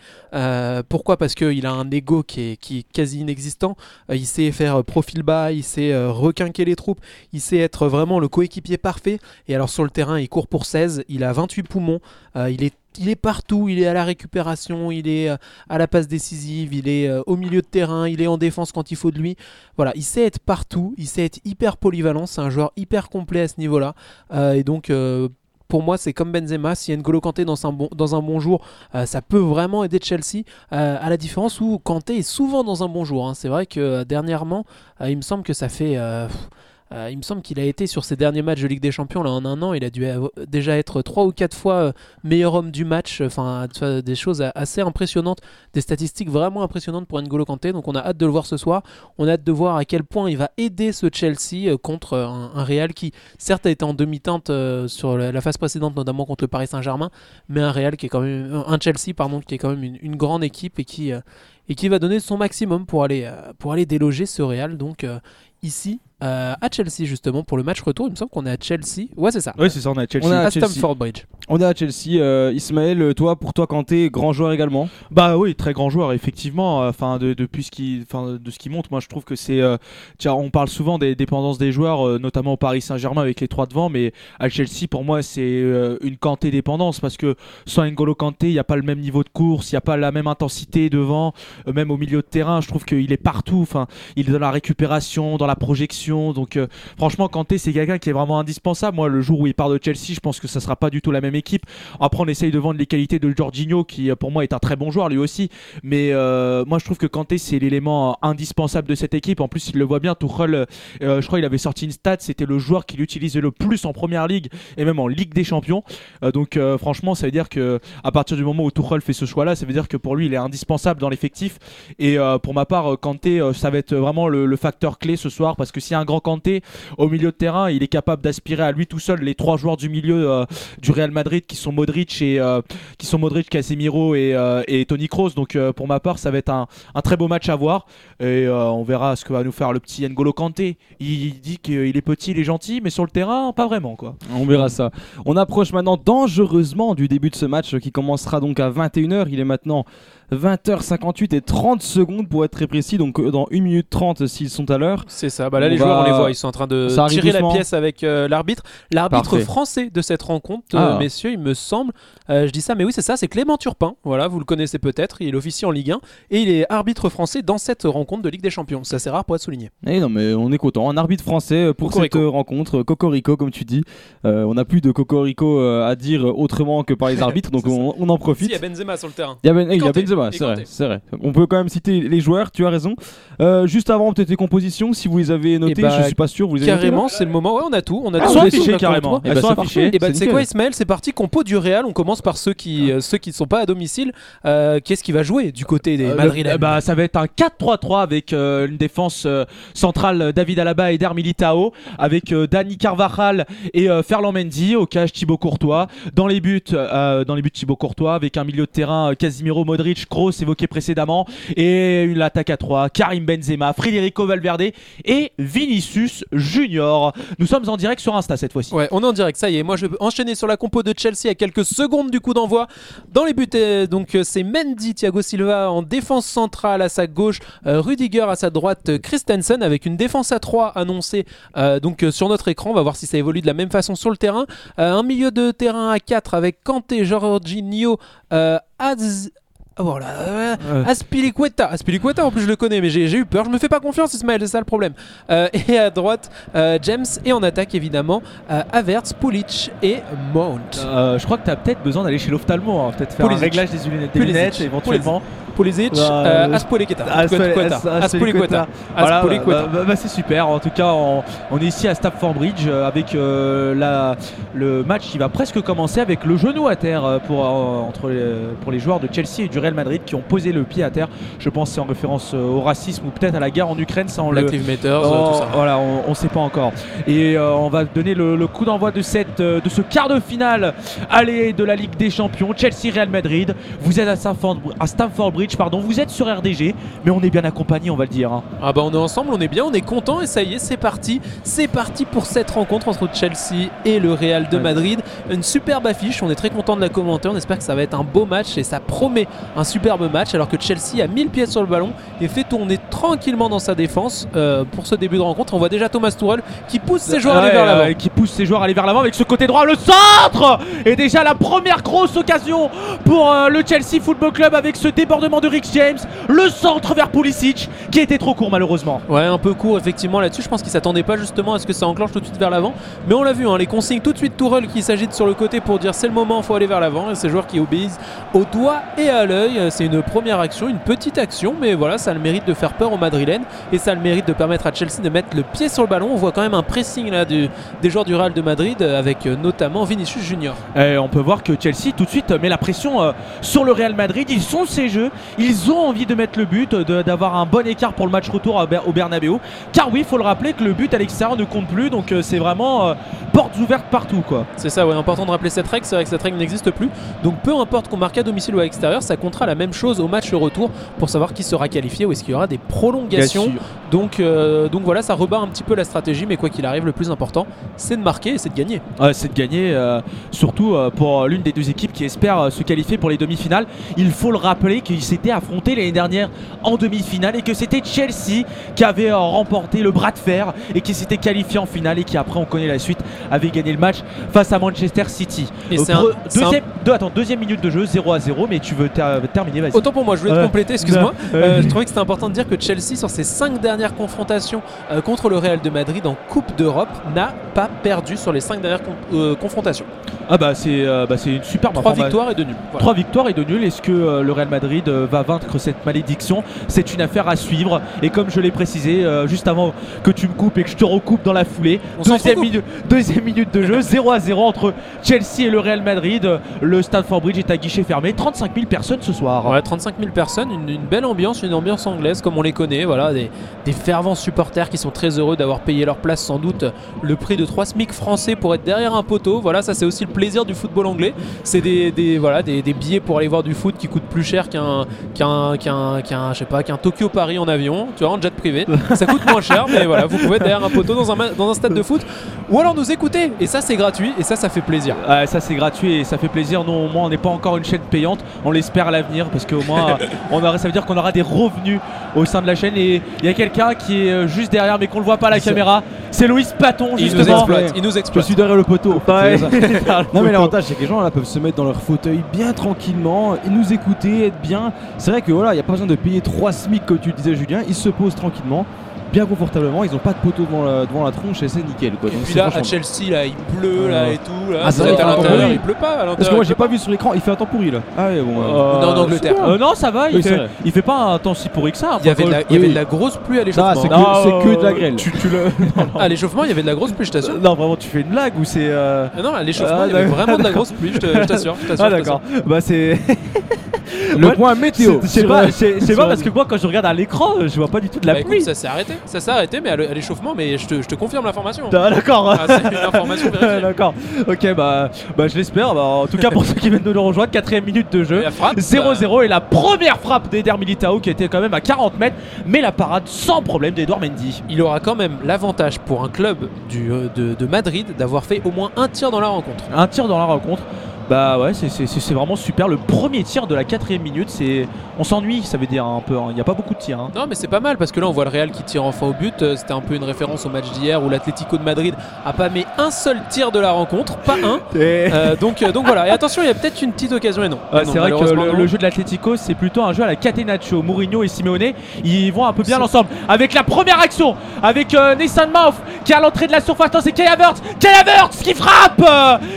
Pourquoi? Parce qu'il a un ego qui est, qui est quasi inexistant. Il sait faire profil bas, il sait requinquer les troupes, il sait être vraiment le coéquipier parfait. Et alors sur le terrain, il court pour 16, il a 28 poumons, euh, il est il est partout, il est à la récupération, il est euh, à la passe décisive, il est euh, au milieu de terrain, il est en défense quand il faut de lui. Voilà, il sait être partout, il sait être hyper polyvalent, c'est un joueur hyper complet à ce niveau-là. Et donc pour moi, c'est comme Benzema, si N'Golo Kanté dans un bon, dans un bon jour, ça peut vraiment aider Chelsea, à la différence où Kanté est souvent dans un bon jour. hein. C'est vrai que dernièrement, il me semble que ça fait... euh, euh, il me semble qu'il a été sur ses derniers matchs de Ligue des Champions là en un an, il a dû déjà être trois ou quatre fois euh, meilleur homme du match. Enfin, tu vois, des choses assez impressionnantes, des statistiques vraiment impressionnantes pour N'Golo Kanté. Donc on a hâte de le voir ce soir. On a hâte de voir à quel point il va aider ce Chelsea euh, contre euh, un, Real qui certes a été en demi-teinte euh, sur la, phase précédente, notamment contre le Paris Saint-Germain, mais un Real qui est quand même un Chelsea pardon qui est quand même une, une grande équipe et qui euh, et qui va donner son maximum pour aller euh, pour aller déloger ce Real. Donc euh, ici euh, à Chelsea justement pour le match retour. Il me semble qu'on est à Chelsea. Ouais, c'est ça. Oui, c'est ça, on est à Chelsea. On est à. Stamford Bridge. On est à Chelsea. Euh, Ismaël, toi, pour toi, Kanté, grand joueur également. Bah oui, très grand joueur effectivement. Enfin de depuis ce qui, enfin de ce qui montre, moi je trouve que c'est. euh, tiens, on parle souvent des dépendances des joueurs, euh, notamment au Paris Saint-Germain avec les trois devant, mais à Chelsea pour moi c'est euh, une Kanté dépendance parce que sans N'Golo Kanté, il n'y a pas le même niveau de course, il n'y a pas la même intensité devant, euh, même au milieu de terrain. Je trouve qu'il est partout. Enfin, il est dans la récupération, dans la projection. Donc euh, franchement, Kanté c'est quelqu'un qui est vraiment indispensable. Moi, le jour où il part de Chelsea, je pense que ça sera pas du tout la même équipe. Après, on essaye de vendre les qualités de Jorginho, qui euh, pour moi est un très bon joueur lui aussi. Mais euh, moi, je trouve que Kanté, c'est l'élément indispensable de cette équipe. En plus, il le voit bien. Tuchel, je crois, il avait sorti une stat. C'était le joueur qu'il utilisait le plus en première ligue et même en Ligue des Champions. Donc, franchement, ça veut dire que à partir du moment où Tuchel fait ce choix-là, ça veut dire que pour lui, il est indispensable dans l'effectif. Et pour ma part, Kanté, ça va être vraiment le, le facteur clé ce soir parce que y a grand Kanté au milieu de terrain, il est capable d'aspirer à lui tout seul les trois joueurs du milieu euh, du Real Madrid qui sont Modric et euh, qui sont Modric, Casemiro et, euh, et Toni Kroos. Donc pour ma part, ça va être un, très beau match à voir et on verra ce que va nous faire le petit N'Golo Kanté. Il dit qu'il est petit, il est gentil, mais sur le terrain, pas vraiment quoi. On verra ça. On approche maintenant dangereusement du début de ce match qui commencera donc à 21h. Il est maintenant 20h58 et 30 secondes pour être très précis. Donc euh, dans 1 minute 30 s'ils sont à l'heure. C'est ça. Bah là, On les va- joueurs, on les voit. Ils sont en train de Ça tirer doucement. la pièce avec euh, l'arbitre. L'arbitre français de cette rencontre, euh, Ah. messieurs, il me semble. euh, je dis ça, mais oui, c'est ça. C'est Clément Turpin. Voilà, vous le connaissez peut-être. Il est officier en Ligue 1 et il est arbitre français dans cette rencontre de Ligue des Champions. C'est assez rare pour être souligné. Eh non mais on est content. Un arbitre français euh, pour Cocorico. cette euh, rencontre. euh, Cocorico comme tu dis. Euh, on n'a plus de Cocorico euh, à dire autrement que par les arbitres. Donc C'est ça. on, on en Si, profite. il y a Benzema sur le terrain. Il y a, Ben- eh, il y a Kanté. Benzema. Ouais, c'est vrai, c'est vrai. On peut quand même citer les joueurs, tu as raison. Euh, juste avant, peut-être les compositions, si vous les avez notées, Eh bah, je suis pas sûr, vous les avez notées, Carrément, c'est le moment. Ouais, on a tout. On a tout. Elles sont a affichées tout, carrément. Eh Elles sont c'est affichées. Et bah, c'est c'est quoi Ismaël? C'est parti, compo du Real. On commence par ceux qui, euh, ceux qui ne sont pas à domicile. Euh, Qu'est-ce qui va jouer du côté des Madrilènes? le- bah, ça va être un 4-3-3 avec une défense centrale David Alaba et Der Militao avec Dani Carvajal et Ferland Mendy au cage Thibaut Courtois dans les buts euh, dans les buts Thibaut Courtois avec un milieu de terrain Casimiro Modric Kroos évoqué précédemment et une attaque à 3 Karim Benzema Federico Valverde et Vinicius Junior nous sommes en direct sur Insta cette fois-ci Ouais, on est en direct, ça y est. Moi, je vais enchaîner sur la compo de Chelsea à quelques secondes du coup d'envoi. Dans les buts, euh, donc euh, c'est Mendy, Thiago Silva en défense centrale à sa gauche, euh, Rudiger à sa droite, Christensen avec une défense à 3 annoncée donc sur notre écran. On va voir si ça évolue de la même façon sur le terrain. Un milieu de terrain à 4 avec Kanté, Jorginho, euh, Az- Ah, Voilà, euh, Euh. Aspilicueta. Aspilicueta, en plus je le connais, mais j'ai eu peur. Je me fais pas confiance, Ismaël, c'est ça le problème. Euh, et à droite, euh, James. Et en attaque, évidemment, euh, Havertz, Pulic et Mount. Je crois que tu as peut-être besoin d'aller chez l'ophtalmo, hein, peut-être faire Pulisic. un réglage des lunettes, des Pulisic. lunettes éventuellement. Pulisic, Ouais, euh, Aspilicueta. bah, bah, bah, c'est super. En tout cas, on, on est ici à Stamford Bridge euh, avec euh, la, le match qui va presque commencer avec le genou à terre euh, pour, euh, entre les, pour les joueurs de Chelsea et du Real Madrid qui ont posé le pied à terre. Je pense que c'est en référence au racisme ou peut-être à la guerre en Ukraine. Ça, on Black le, Oh, tout ça. Voilà, on, on sait pas encore. Et euh, on va donner le, le coup d'envoi de cette de ce quart de finale aller de la Ligue des Champions, Chelsea Real Madrid. Vous êtes à Stamford, à Stamford Bridge, pardon. Vous êtes sur RDG, mais on est bien accompagné, on va le dire. hein. Ah bah on est ensemble, on est bien, on est content et ça y est, c'est parti. C'est parti pour cette rencontre entre Chelsea et le Real de. Madrid. Une superbe affiche, on est très content de la commenter, on espère que ça va être un beau match et ça promet un superbe match alors que Chelsea a mis le pied sur le ballon et fait tourner tranquillement dans sa défense euh, pour ce début de rencontre. On voit déjà Thomas Tuchel qui pousse ses joueurs à aller vers l'avant. euh, qui pousse ses joueurs à aller vers l'avant avec ce côté droit, le centre Et déjà la première grosse occasion pour euh, le Chelsea Football Club avec ce débordement de Rick James, le centre vers Pulisic qui était trop court malheureusement. Ouais, un peu court effectivement là-dessus. Je pense qu'il s'attendait pas justement à ce que ça enclenche tout de suite vers l'avant. Mais on l'a vu, hein, les consignes tout de suite Tourelle qui s'agite sur le côté pour dire c'est le moment, faut aller vers l'avant. Et ces joueurs qui obéissent au doigt et à l'œil. C'est une première action, une petite action, mais voilà, ça a le mérite de faire peur aux Madrilènes et ça a le mérite de permettre à Chelsea de mettre le pied sur le ballon. On voit quand même un pressing là du- des joueurs du Real de Madrid avec euh, notamment Vinicius Junior. Et on peut voir que Chelsea tout de suite met la pression euh, sur le Real Madrid. Ils sont ces jeux, ils ont envie de mettre le but, d'avoir un bon écart pour le match retour à au Bernabeu. Car oui, il faut le rappeler que le but à l'extérieur ne compte plus, donc euh, c'est vraiment euh, portes ouvertes partout quoi. C'est ça, ouais, important de rappeler cette règle. C'est vrai que cette règle n'existe plus. Donc peu importe qu'on marque à domicile ou à l'extérieur, ça comptera la même chose au match retour pour savoir qui sera qualifié ou est-ce qu'il y aura des prolongations. Donc, euh, donc voilà, ça rebat un petit peu la stratégie, mais quoi qu'il arrive, le plus important, c'est de marquer et c'est de gagner. Ouais, c'est de gagner, euh, surtout pour l'une des deux équipes qui espère se qualifier pour les demi-finales. Il faut le rappeler qu'ils s'étaient affrontés l'année dernière en demi-finale et que c'était Chelsea qui avait euh, remporté le bras de fer et qui s'était qualifié en finale et qui après on connaît la suite avait gagné le match face à Manchester City. Et Euh, c'est un- deuxième, deux- attends, deuxième minute de jeu, 0 à 0, mais tu veux ter- terminer, vas-y. Autant pour moi, je voulais te Ouais. compléter, excuse-moi. Ouais. Euh, je trouvais que c'était important de dire que Chelsea, sur ses cinq dernières confrontations euh, contre le Real de Madrid en Coupe d'Europe, n'a pas perdu sur les cinq dernières con- euh, confrontations. Ah bah c'est euh, bah, c'est une superbe Trois victoires et deux nuls. Voilà. Trois victoires et deux nuls. Est-ce que euh, le Real Madrid euh, va vaincre cette malédiction C'est une affaire à suivre. Et comme je l'ai précisé euh, juste avant que tu me coupes et que je te recoupe dans la foulée, deuxième minute, deuxième minute de jeu, 0 à 0 entre Chelsea et le Real Madrid. Le Stamford Bridge est à guichet fermé. 35 000 personnes ce soir. Ouais, 35 000 personnes, une, une belle ambiance, une ambiance anglaise comme on les connaît. Voilà, des, des fervents supporters qui sont très heureux d'avoir payé leur place, sans doute le prix de 3 SMIC français pour être derrière un poteau. Voilà, ça c'est aussi le plaisir du football anglais. C'est des, des- voilà, des, des billets pour aller voir du foot qui coûtent plus cher qu'un qu'un qu'un qu'un je sais pas qu'un Tokyo Paris en avion, tu vois, en jet privé. Ça coûte moins cher, mais voilà, vous pouvez être derrière un poteau dans un, dans un stade de foot ou alors nous écouter. Et ça c'est gratuit et ça ça fait plaisir. Ouais, ça c'est gratuit et ça fait plaisir. Nous au moins on n'est pas encore une chaîne payante. On l'espère à l'avenir parce qu'au moins on aura, ça veut dire qu'on aura des revenus au sein de la chaîne. Et il y a quelqu'un qui est euh, juste derrière mais qu'on le voit pas à la caméra. C'est Louis Paton Il nous justement. exploite, il nous Je exploite. suis derrière le poteau. Ouais. Non mais l'avantage c'est que les gens là peuvent se mettre dans leur fauteuil bien tranquillement et nous écouter, être bien. C'est vrai que voilà, il n'y a pas besoin de payer 3 SMIC comme tu disais Julien, ils se posent tranquillement bien confortablement. Ils ont pas de poteau devant la, devant la tronche et c'est nickel. Quoi. Et Donc, puis là, à Chelsea, là, il pleut, là, Ouais. et tout. Là, Ah, ça à l'intérieur, il pleut pas à l'intérieur. Parce que moi j'ai pas vu sur l'écran, il fait un temps pourri là. Ah ouais, bon. euh, Euh, Non, en Angleterre. Euh, non, ça va. Il, Oui, fait, il fait pas un temps si pourri que ça. Il y avait de la, il y avait de la grosse pluie à l'échauffement. c'est que, Non, c'est que de la grêle. Tu, tu le... non, non. À l'échauffement, il y avait de la grosse pluie, je t'assure. non, vraiment, tu fais une blague ou c'est. euh, Ah Non, à l'échauffement, Ah, il y avait vraiment de la grosse pluie, je t'assure. Ah d'accord. Bah c'est. Le point météo. Je sais pas, parce que moi quand je regarde à l'écran, je vois pas du tout de la Bah écoute, pluie. ça s'est arrêté. Ça s'est arrêté, mais à l'é- à l'échauffement, mais je te, je te confirme l'information. Ah, d'accord. Ah, c'est une information vérifiée. D'accord. Ok, bah, bah je l'espère. Bah, en tout cas, pour ceux qui viennent de nous rejoindre, quatrième minute de jeu. la frappe, 0-0 et la première frappe d'Eder Militao qui était quand même à 40 mètres, mais la parade sans problème d'Edouard Mendy. il aura quand même l'avantage pour un club du, euh, de, de Madrid d'avoir fait au moins un tir dans la rencontre. Un tir dans la rencontre. Bah ouais, c'est- c'est c'est vraiment super. Le premier tir de la quatrième minute, c'est. On s'ennuie, ça veut dire un peu. hein. Il n'y a pas beaucoup de tirs. hein. Non, mais c'est pas mal parce que là, on voit le Real qui tire enfin au but. Euh, C'était un peu une référence au match d'hier où l'Atlético de Madrid a pas mis un seul tir de la rencontre, pas un. Euh, donc, euh, donc voilà. Et attention, il y a peut-être une petite occasion et non. Ouais, non, c'est vrai que le, jeu de l'Atlético, c'est plutôt un jeu à la Catenaccio. Mourinho et Simeone, ils vont un peu bien l'ensemble. Avec la première action, avec euh, Mouth qui est à l'entrée de la surface. C'est Kai Havertz. Havertz qui frappe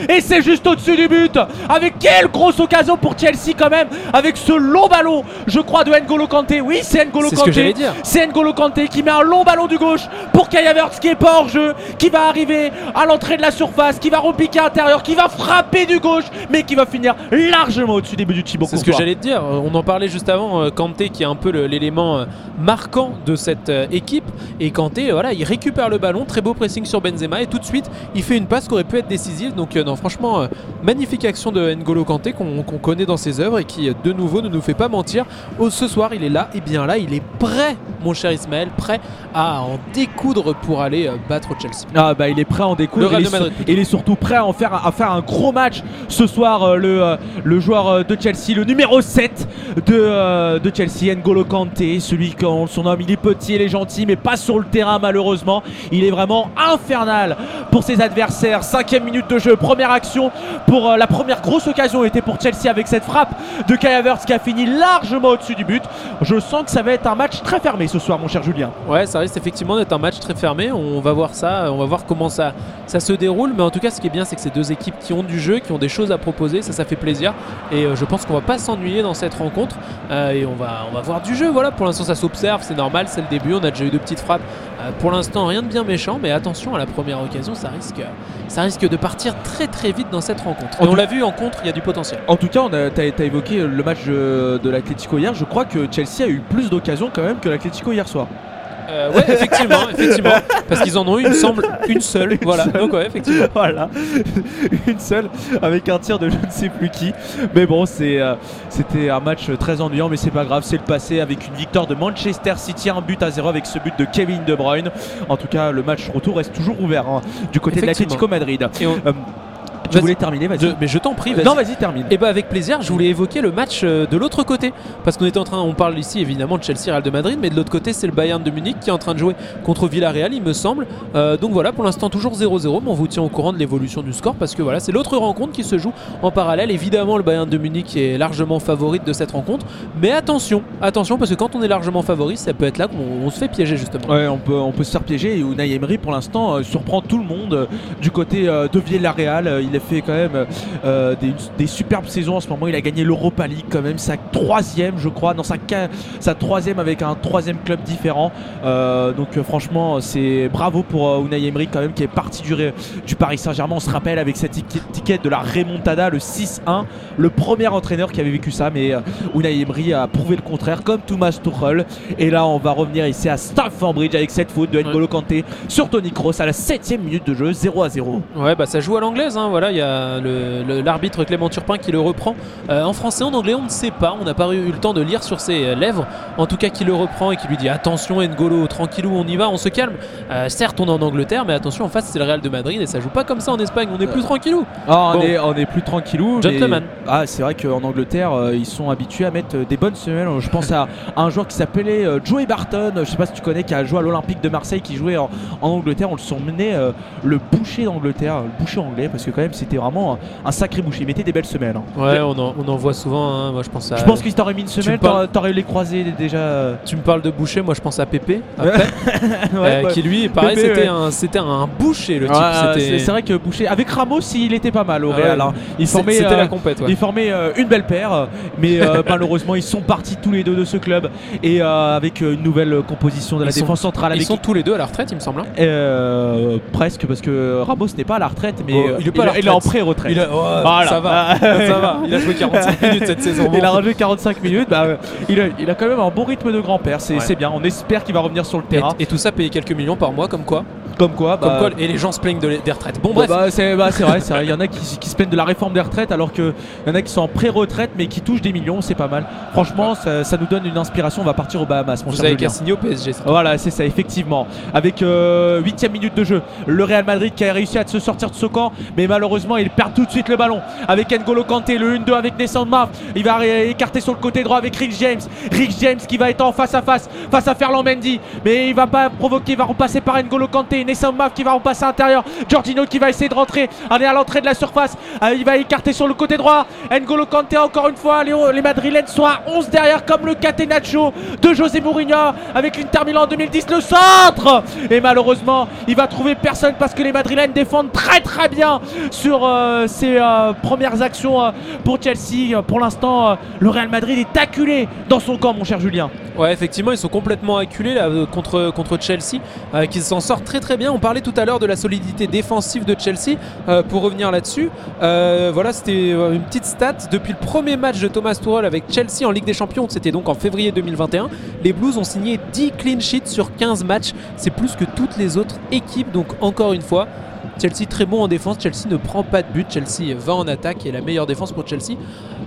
Et c'est juste au-dessus du but. Avec quelle grosse occasion pour Chelsea quand même. Avec ce long ballon, je crois, de N'Golo Kanté. Oui, c'est N'Golo C'est ce que Kanté. j'allais dire. C'est N'Golo Kanté qui met un long ballon du gauche pour Kai Havertz qui est pas hors jeu, qui va arriver à l'entrée de la surface, qui va repiquer à l'intérieur, qui va frapper du gauche, mais qui va finir largement au-dessus des buts du Thibaut C'est ce que j'allais te dire. Euh, On en parlait juste avant. euh, Kanté qui est un peu l'élément euh, marquant de cette équipe. Et Kanté, voilà, il récupère le ballon, très beau pressing sur Benzema et tout de suite, il fait une passe qui aurait pu être décisive. Donc, non, franchement, magnifique action de N'Golo Kanté qu'on connaît dans ses œuvres et qui, de nouveau, ne nous fait pas mentir. Oh, ce soir, il est là. Et bien là, il est prêt, mon cher Ismaël, prêt à en découdre pour aller euh, battre Chelsea. Ah bah il est prêt à en découdre. Le il, est Madrid, sur- il est surtout prêt à en faire à faire un gros match ce soir euh, le, euh, le joueur de Chelsea, le numéro 7 de, de Chelsea, N'Golo Kanté, celui qu'on surnomme il est petit, il est gentil mais pas sur le terrain malheureusement. Il est vraiment infernal pour ses adversaires. Cinquième minute de jeu, première action pour la première grosse occasion était pour Chelsea avec cette frappe de Kai Havertz qui a fini largement au-dessus du but. Je sens que ça va être un match très fermé ce soir mon cher Julien. Ouais, ça risque effectivement d'être un match très fermé. On va voir ça, on va voir comment ça, ça se déroule. Mais en tout cas, ce qui est bien, c'est que c'est deux équipes qui ont du jeu, qui ont des choses à proposer. Ça, ça fait plaisir. Et euh, je pense qu'on va pas s'ennuyer dans cette rencontre. Euh, et on va, on va voir du jeu. Voilà, pour l'instant, ça s'observe, c'est normal, c'est le début. On a déjà eu deux petites frappes. Euh, pour l'instant, rien de bien méchant. Mais attention à la première occasion, ça risque, ça risque de partir très très vite dans cette rencontre. Et on l'a vu en contre, il y a du potentiel. En tout cas, on a, t'as, t'as évoqué le match de, de l'Atlético hier. Je crois que Chelsea a eu plus d'occasions quand même que l'Atlético hier soir. Euh, ouais, effectivement, effectivement. Parce qu'ils en ont eu, il me semble, une seule. Voilà. Donc ouais, effectivement. voilà, une seule avec un tir de je ne sais plus qui. Mais bon, c'est, euh, c'était un match très ennuyant, mais c'est pas grave, c'est le passé avec une victoire de Manchester City, un but à zéro avec ce but de Kevin De Bruyne. En tout cas, le match retour reste toujours ouvert hein, du côté de l'Atlético Madrid. Et on- Euh, tu voulais terminer, vas-y. Mais je t'en prie, vas-y. non, vas-y, termine. Et bah avec plaisir, je voulais évoquer le match euh, de l'autre côté parce qu'on était en train, on parle ici évidemment de Chelsea Real de Madrid, mais de l'autre côté c'est le Bayern de Munich qui est en train de jouer contre Villarreal, il me semble. Euh, donc voilà, pour l'instant toujours 0-0, mais on vous tient au courant de l'évolution du score parce que voilà, c'est l'autre rencontre qui se joue en parallèle. Évidemment, le Bayern de Munich est largement favorite de cette rencontre, mais attention, attention parce que quand on est largement favori, ça peut être là qu'on on se fait piéger justement. Ouais, on peut, on peut se faire piéger et Unai Emery pour l'instant euh, surprend tout le monde euh, du côté de Villarreal. Euh, il a fait quand même euh, des, des superbes saisons en ce moment. Il a gagné l'Europa League quand même, sa troisième je crois, dans sa, sa troisième avec un troisième club différent. Euh, donc euh, franchement c'est bravo pour euh, Unai Emery quand même qui est parti du, Paris Saint-Germain. On se rappelle avec cette étiquette de la remontada, le 6-1, le premier entraîneur qui avait vécu ça. Mais euh, Unai Emery a prouvé le contraire comme Thomas Tuchel. Et là, on va revenir ici à Stamford Bridge avec cette faute de N'Golo Kanté sur Tony Kroos à la 7ème minute de jeu, 0 à 0. Ouais, bah ça joue à l'anglaise. hein, Voilà, il y a l'arbitre Clément Turpin qui le reprend. Euh, en français, en anglais, on ne sait pas. On n'a pas eu le temps de lire sur ses euh, lèvres. En tout cas, qui le reprend et qui lui dit attention, N'Golo, tranquillou, on y va, on se calme. Euh, certes, on est en Angleterre, mais attention, en face, c'est le Real de Madrid et ça joue pas comme ça en Espagne. On est plus tranquillou. Ah, on, Bon. est, on est plus tranquillou. mais- Gentleman. Ah, c'est vrai qu'en Angleterre, ils sont habitués à mettre des bonnes semelles. Je pense à, à un joueur qui s'appelait Joey Barton, je sais pas si tu connais, qui a joué à l'Olympique de Marseille, qui jouait en, en Angleterre. On le surmenait euh, le boucher d'Angleterre, le boucher anglais, parce que quand même c'était vraiment un, sacré boucher. Il mettait des belles semelles. hein. Ouais, on en, on en voit souvent. hein. Moi, je pense à. Je pense qu'il t'aurait mis une semelle, me parles- t'aurais- eu les croisés déjà. euh, Tu me parles de boucher, moi je pense à Pépé, après, ouais, euh, ouais. qui lui, pareil, c'était un, c'était un boucher le type. C'est vrai que Boucher, avec Ramos, il était pas mal au Ah Real. hein. Il c'est- formait, c'était euh, la compète. Formaient euh, une belle paire, euh, mais euh, malheureusement ils sont partis tous les deux de ce club et euh, avec euh, une nouvelle euh, composition de la défense centrale. Ils sont tous les deux à la retraite, il me semble. Euh, presque parce que Ramos n'est pas à la retraite, mais Oh, euh, il est pas il est en retraite. pré-retraite. Il a- ouais, Voilà. Ça va, ça va. Il a joué 45 minutes cette saison. Il a bon. rajouté 45 minutes, bah, euh, il, a, il a quand même un bon rythme de grand-père, c'est Ouais. bien. On espère qu'il va revenir sur le terrain. Et, et tout ça payé quelques millions par mois, comme quoi? Comme quoi, Comme bah, quoi et les gens se plaignent de les- des retraites. Bon, Bah, bref. bah, c'est bah, c'est vrai, c'est vrai. Il y en a qui, qui se plaignent de la réforme des retraites alors qu'il y en a qui sont en pré-retraite mais qui touchent des millions, c'est pas mal. Franchement, ça, ça nous donne une inspiration. On va partir aux Bahamas, mon vous avez qu'à signer au PSG. Voilà, c'est ça, effectivement. Avec 8 minute de jeu, le Real Madrid qui a réussi à se sortir de ce camp, mais malheureusement, il perd tout de suite le ballon. Avec N'Golo Kanté, le 1-2 avec Nessan Maf. Il va écarter sur le côté droit avec Rick James. Rick James qui va être en face à face, face à Ferland Mendy. Mais il va pas provoquer, il va repasser par N'Golo Kanté. Nessan Maf qui va repasser à l'intérieur. Giorgino qui va essayer de rentrer. Est à l'entrée de la surface. Euh, il va écarter sur le côté droit. N'Golo Kanté, encore une fois. Les, les Madrilènes sont à 11 derrière, comme le Catenaccio de José Mourinho avec l'Inter Milan en 2010. Le centre Et malheureusement, il va trouver personne parce que les Madrilènes défendent très très bien sur euh, ces euh, premières actions euh, pour Chelsea. Pour l'instant, le Real Madrid est acculé dans son camp, mon cher Julien. Ouais, effectivement, ils sont complètement acculés contre, Chelsea, qui s'en sort très très bien. On parlait tout à l'heure de la solidité défensive de Chelsea. pour revenir là-dessus, voilà, c'était une petite stat. Depuis le premier match de Thomas Tuchel avec Chelsea en Ligue des Champions, c'était donc en février 2021, les Blues ont signé 10 clean sheets sur 15 matchs. C'est plus que toutes les autres équipes. Donc encore une fois, Chelsea très bon en défense. Chelsea ne prend pas de but. Chelsea va en attaque et la meilleure défense pour Chelsea.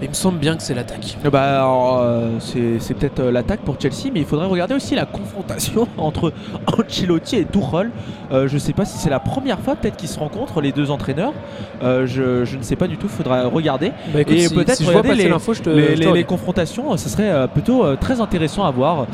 Il me semble bien que c'est l'attaque. Eh Bah, alors, euh, c'est c'est peut-être euh, l'attaque pour Chelsea, mais il faudrait regarder aussi la confrontation entre Ancelotti et Tuchel. Euh, je sais pas si c'est la première fois peut-être qu'ils se rencontrent les deux entraîneurs. Euh, je, je ne sais pas du tout, faudra regarder. Bah, écoute, Et si, peut-être si regarder les- je te. les, je te les- les regarde. confrontations, ce serait plutôt très intéressant à voir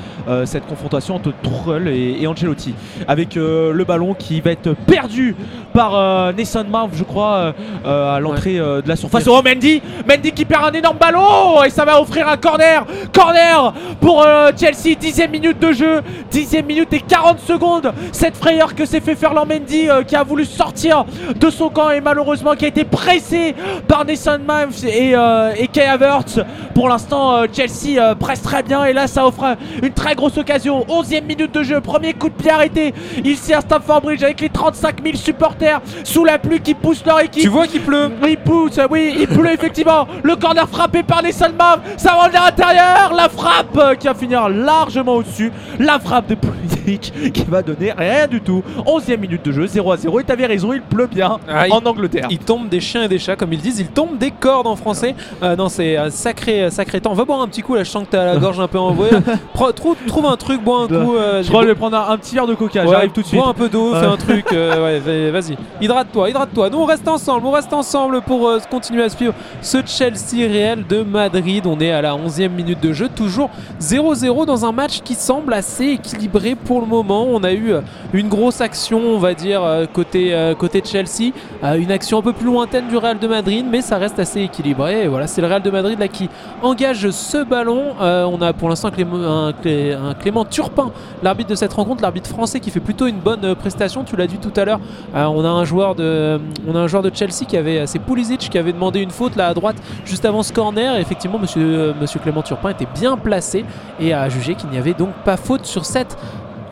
cette confrontation entre Tuchel et, et Ancelotti, avec le ballon qui va être perdu par Nesson Mount, je crois, à l'entrée de la surface. Oh Mendy, Mendy qui perd un énorme ballon et ça va offrir un corner, corner pour euh, Chelsea. Dixième minute de jeu, dixième minute et 40 secondes. Cette frayeur que s'est fait Ferland Mendy euh, qui a voulu sortir de son camp et malheureusement qui a été pressé par Nesson Mount et, euh, et Kai Havertz. Pour l'instant, Chelsea presse très bien et là, ça offre une très grosse occasion. 11e minute de jeu, premier coup de pied arrêté ici à Stamford Bridge avec les 35 000 supporters sous la pluie qui poussent leur équipe. Tu vois qu'il pleut Il pousse, oui, il pleut effectivement. Le corner frappé par les Salmov, ça rentre à l'intérieur. La frappe euh, qui va finir largement au-dessus. La frappe de Pulisic qui va donner rien du tout. 11e minute de jeu, 0 à 0. Et t'avais raison, il pleut bien Ah, il- en Angleterre. Il tombe des chiens et des chats, comme ils disent. Il tombe des cordes en français. Euh, non, c'est un sacré, sacré temps. Va boire un petit coup. Là, je sens que t'as la gorge un peu envoyée. Trouve, trouve un truc, bois un coup. euh, Je crois que je vais prendre un, un petit verre de coca, Ouais, j'arrive tout de suite. Bois un peu d'eau, fais un truc. euh, ouais, va- vas-y. Hydrate-toi, hydrate-toi. Nous, on reste ensemble. On reste ensemble pour euh, continuer à suivre ce Chelsea de Madrid. On est à la 11e minute de jeu. Toujours 0-0 dans un match qui semble assez équilibré pour le moment. On a eu euh, une grosse action, on va dire, euh, côté, euh, côté de Chelsea. Une action un peu plus lointaine du Real de Madrid, mais ça reste assez équilibré. Voilà, c'est le Real de Madrid là qui engage ce ballon. On a pour l'instant un, Clé- un Clément Turpin, l'arbitre de cette rencontre, l'arbitre français qui fait plutôt une bonne prestation. Tu l'as dit tout à l'heure. On a un joueur de, on a un joueur de Chelsea qui avait, c'est Pulisic qui avait demandé une faute là à droite juste avant ce corner. Effectivement, Monsieur, euh, Monsieur Clément Turpin était bien placé et a jugé qu'il n'y avait donc pas faute sur cette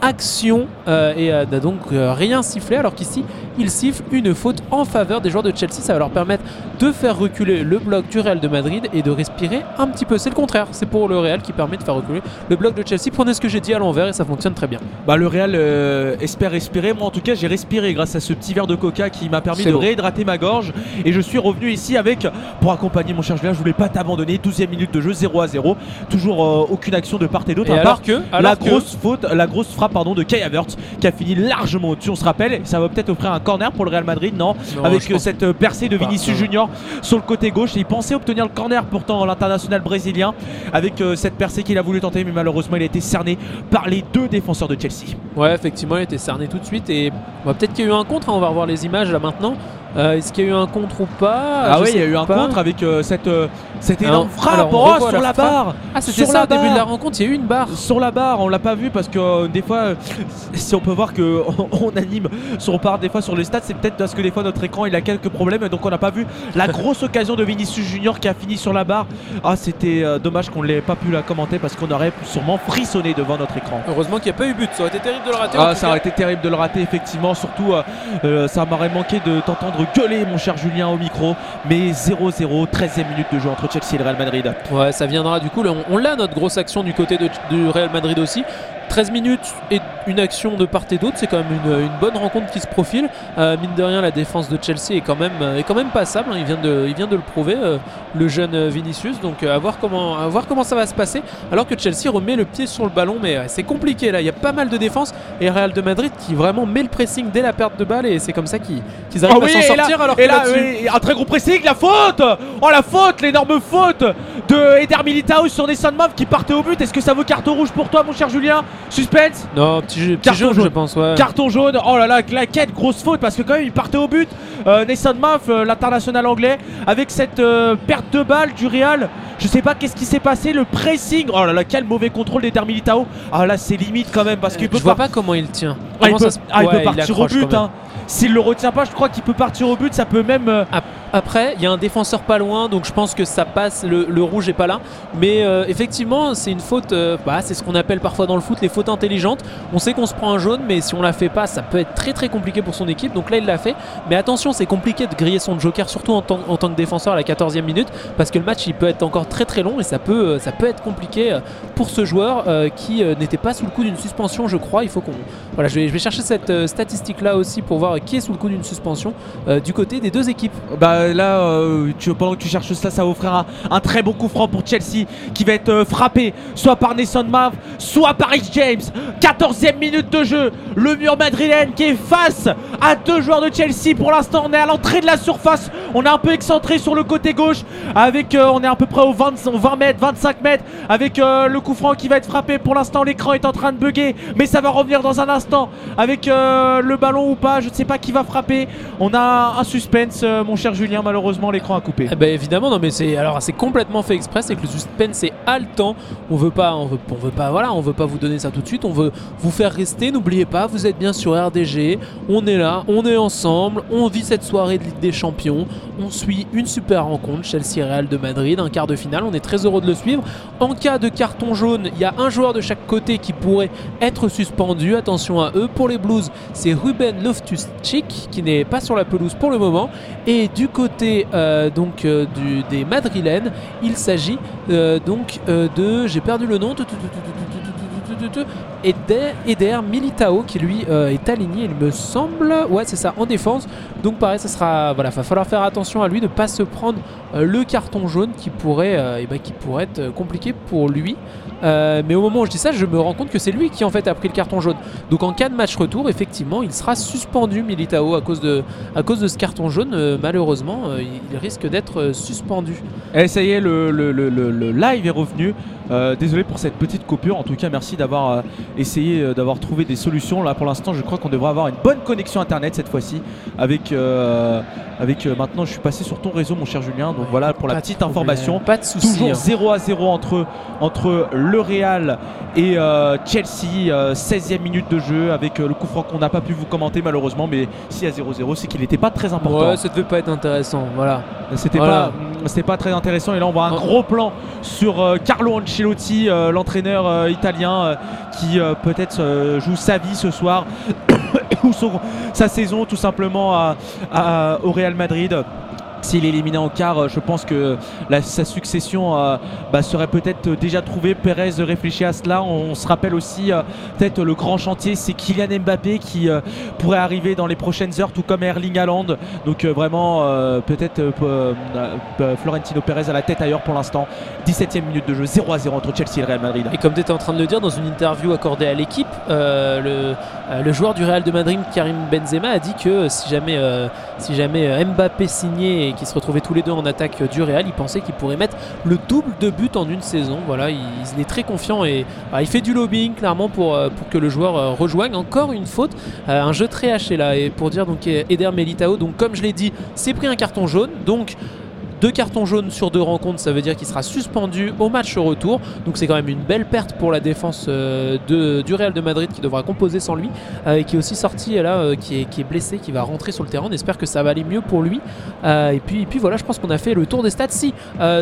action euh, et euh, n'a donc euh, rien sifflé alors qu'ici il siffle une faute en faveur des joueurs de Chelsea ça va leur permettre de faire reculer le bloc du Real de Madrid et de respirer un petit peu c'est le contraire c'est pour le Real qui permet de faire reculer le bloc de Chelsea prenez ce que j'ai dit à l'envers et ça fonctionne très bien Bah le Real euh, espère respirer. Moi en tout cas j'ai respiré grâce à ce petit verre de coca qui m'a permis de réhydrater ma gorge et je suis revenu ici avec pour accompagner mon cher Julien. Je voulais pas t'abandonner. 12e minute de jeu 0 à 0. Toujours euh, aucune action de part et d'autre. à alors part que la que- grosse faute, la grosse frappe pardon de Kai Havertz qui a fini largement au-dessus. On se rappelle, ça va peut-être offrir un corner pour le Real Madrid, non, Non, Avec euh, cette euh, percée de Vinicius. Junior sur le côté gauche. Et il pensait obtenir le corner pourtant l'international brésilien avec euh, cette percée qu'il a voulu tenter, mais malheureusement il a été cerné par les deux défenseurs de Chelsea. Ouais, effectivement, il était cerné tout de suite. Et bah, peut-être qu'il y a eu un contre. hein, on va revoir les images là maintenant. Euh, Est-ce qu'il y a eu un contre ou pas Ah oui, il y a eu un pas. contre avec euh, cette, euh, cette Alors- énorme frappe alors, oh, sur la barre. Ah, c'était ça au début de la rencontre, il y a eu une barre. Sur la barre, on l'a pas vu parce que euh, des fois, euh, si on peut voir que on, on anime, sur on part des fois sur les stats, c'est peut-être parce que des fois notre écran il a quelques problèmes, et donc on n'a pas vu la grosse occasion de Vinicius Junior qui a fini sur la barre. Ah, c'était euh, dommage qu'on l'ait pas pu la commenter parce qu'on aurait sûrement frissonné devant notre écran. Heureusement qu'il n'y a pas eu but, ça aurait été terrible de le rater. Ah, ça aurait été terrible de le rater, effectivement. Surtout, euh, euh, ça m'aurait manqué de t'entendre gueuler, mon cher Julien, au micro. Mais 0-0, 13e minute de jeu entre Chelsea et Real Madrid. Ouais, ça viendra du coup. on on l'a notre grosse action du côté de, du Real Madrid aussi. 13 minutes et une action de part et d'autre, c'est quand même une, une bonne rencontre qui se profile. Euh, mine de rien, la défense de Chelsea est quand même, euh, est quand même passable. hein. Il, vient de, il vient de le prouver, euh, le jeune Vinicius. Donc à, voir comment, à voir comment ça va se passer. Alors que Chelsea remet le pied sur le ballon, mais c'est compliqué là. Il y a pas mal de défense et Real de Madrid qui vraiment met le pressing dès la perte de balle et c'est comme ça qu'ils arrivent Ah à s'en sortir. là, alors et là, là-dessus- oui, un très gros pressing, la faute Oh la faute, l'énorme faute de Eder Militao sur Nesson Mov qui partait au but. Est-ce que ça vaut carton rouge pour toi, mon cher Julien? Suspense Non, petit, jeu- petit Carton jaune, jaune. je pense. Ouais. Carton jaune, oh là là, claquette, grosse faute parce que quand même il partait au but. Euh, Nathan Muff, euh, l'international anglais, avec cette euh, perte de balle du Real. Je sais pas qu'est-ce qui s'est passé, le pressing. Oh là là, quel mauvais contrôle d'Eder Militao. Ah là, c'est limite quand même parce qu'il peut je vois pas. comment il tient. Ah, il peut, ça se- ah, il peut partir au but. hein. S'il le retient pas, je crois qu'il peut partir au but. Ça peut même. euh, Après, il y a un défenseur pas loin, donc je pense que ça passe. Le, rouge est pas là, mais euh, effectivement, c'est une faute. euh, bah, c'est ce qu'on appelle parfois dans le foot les fautes intelligentes. On sait qu'on se prend un jaune, mais si on la fait pas, ça peut être très très compliqué pour son équipe. Donc là, il l'a fait. Mais attention, c'est compliqué de griller son joker, surtout en tant, que défenseur à la 14e minute, parce que le match il peut être encore très très long et ça peut, euh, être compliqué pour ce joueur qui n'était pas sous le coup d'une suspension, je crois. Il faut qu'on. Voilà, je vais, chercher cette statistique là aussi pour voir qui est sous le coup d'une suspension du côté des deux équipes. Bah là, euh, tu- pendant que tu cherches ça, ça va offrir un, très bon coup franc pour Chelsea qui va être euh, frappé soit par Nesson Mav, soit par Rich James. 14e minute de jeu, le mur madrilène qui est face à deux joueurs de Chelsea. Pour l'instant, on est à l'entrée de la surface, on est un peu excentré sur le côté gauche, avec euh, on est à peu près au 20, au 20 mètres, 25 mètres, avec euh, le coup franc qui va être frappé. Pour l'instant, l'écran est en train de bugger, mais ça va revenir dans un instant avec euh, le ballon ou pas. Je ne sais pas qui va frapper. On a un suspense, euh, mon cher Julien. Malheureusement, l'écran a coupé. Eh ben évidemment non mais c'est alors c'est complètement fait exprès c'est que le suspense est haletant. On veut pas on veut, on veut pas voilà on veut pas vous donner ça tout de suite. On veut vous faire rester n'oubliez pas vous êtes bien sur RDG on est là on est ensemble on vit cette soirée de Ligue des Champions. On suit une super rencontre Chelsea Real de Madrid un quart de finale. On est très heureux de le suivre. En cas de carton jaune il y a un joueur de chaque côté qui pourrait être suspendu. Attention à eux. Pour les Blues c'est Ruben Loftus-Cheek qui n'est pas sur la pelouse pour le moment. Et du côté euh, donc euh, du- des Madrilènes, il s'agit euh, donc euh, de j'ai perdu le nom. Eder, Eder Militao qui lui euh, est aligné, il me semble. Ouais, c'est ça, en défense. Donc pareil, ça sera voilà, va falloir faire attention à lui de pas se prendre euh, le carton jaune qui pourrait, euh, eh ben, qui pourrait être euh, compliqué pour lui. Euh, mais au moment où je dis ça, je me rends compte que c'est lui qui en fait a pris le carton jaune. Donc en cas de match retour, effectivement, il sera suspendu Militao à cause de, ce carton jaune. Euh, malheureusement, euh, il risque d'être suspendu. Et ça y est, le live est revenu. Euh, désolé pour cette petite coupure. En tout cas, merci d'avoir euh, essayé euh, d'avoir trouvé des solutions. Là, pour l'instant, je crois qu'on devrait avoir une bonne connexion internet cette fois-ci. Avec, avec maintenant, je suis passé sur ton réseau, mon cher Julien. Donc voilà pour la petite problème, information. Pas de souci. Toujours hein. 0 à 0 entre, entre le Real et Chelsea. euh, 16e minute de jeu avec le coup franc qu'on n'a pas pu vous commenter malheureusement. Mais si à 0-0, c'est qu'il n'était pas très important. Ouais, ça devait pas être intéressant. Voilà. C'était Voilà. pas, pas très intéressant. Et là, on voit un Oh. gros plan sur Carlo Ancelotti, euh, l'entraîneur euh, italien, euh, qui peut-être joue sa vie ce soir ou sa saison tout simplement au Real Madrid. S'il est éliminé en quart, euh, je pense que la- sa succession euh, bah, serait peut-être déjà trouvée. Pérez réfléchit à cela. On, se rappelle aussi euh, peut-être le grand chantier, c'est Kylian Mbappé qui euh, pourrait arriver dans les prochaines heures, tout comme Erling Haaland. Donc euh, vraiment, euh, peut-être euh, euh, euh, Florentino Pérez à la tête ailleurs pour l'instant. 17e minute de jeu, 0 à 0 entre Chelsea et le Real Madrid. Et comme tu étais en train de le dire dans une interview accordée à l'équipe, euh, le, euh, joueur du Real de Madrid, Karim Benzema, a dit que si jamais, euh, si jamais euh, Mbappé signait et qu'ils se retrouvaient tous les deux en attaque euh, du Real, il pensait qu'il pourrait mettre le double de buts en une saison. Voilà, il, est très confiant et bah, il fait du lobbying clairement pour, euh, que le joueur rejoigne. Encore une faute, un jeu très haché là. Et pour dire donc Eder Militao, donc comme je l'ai dit, s'est pris un carton jaune. Donc deux cartons jaunes sur deux rencontres, ça veut dire qu'il sera suspendu au match retour. Donc c'est quand même une belle perte pour la défense euh, de, du Real de Madrid qui devra composer sans lui euh, et qui est aussi sorti là, euh, qui, est, qui est blessé, qui va rentrer sur le terrain. On espère que ça va aller mieux pour lui. Et, puis, et puis voilà, je pense qu'on a fait le tour des stats. Si,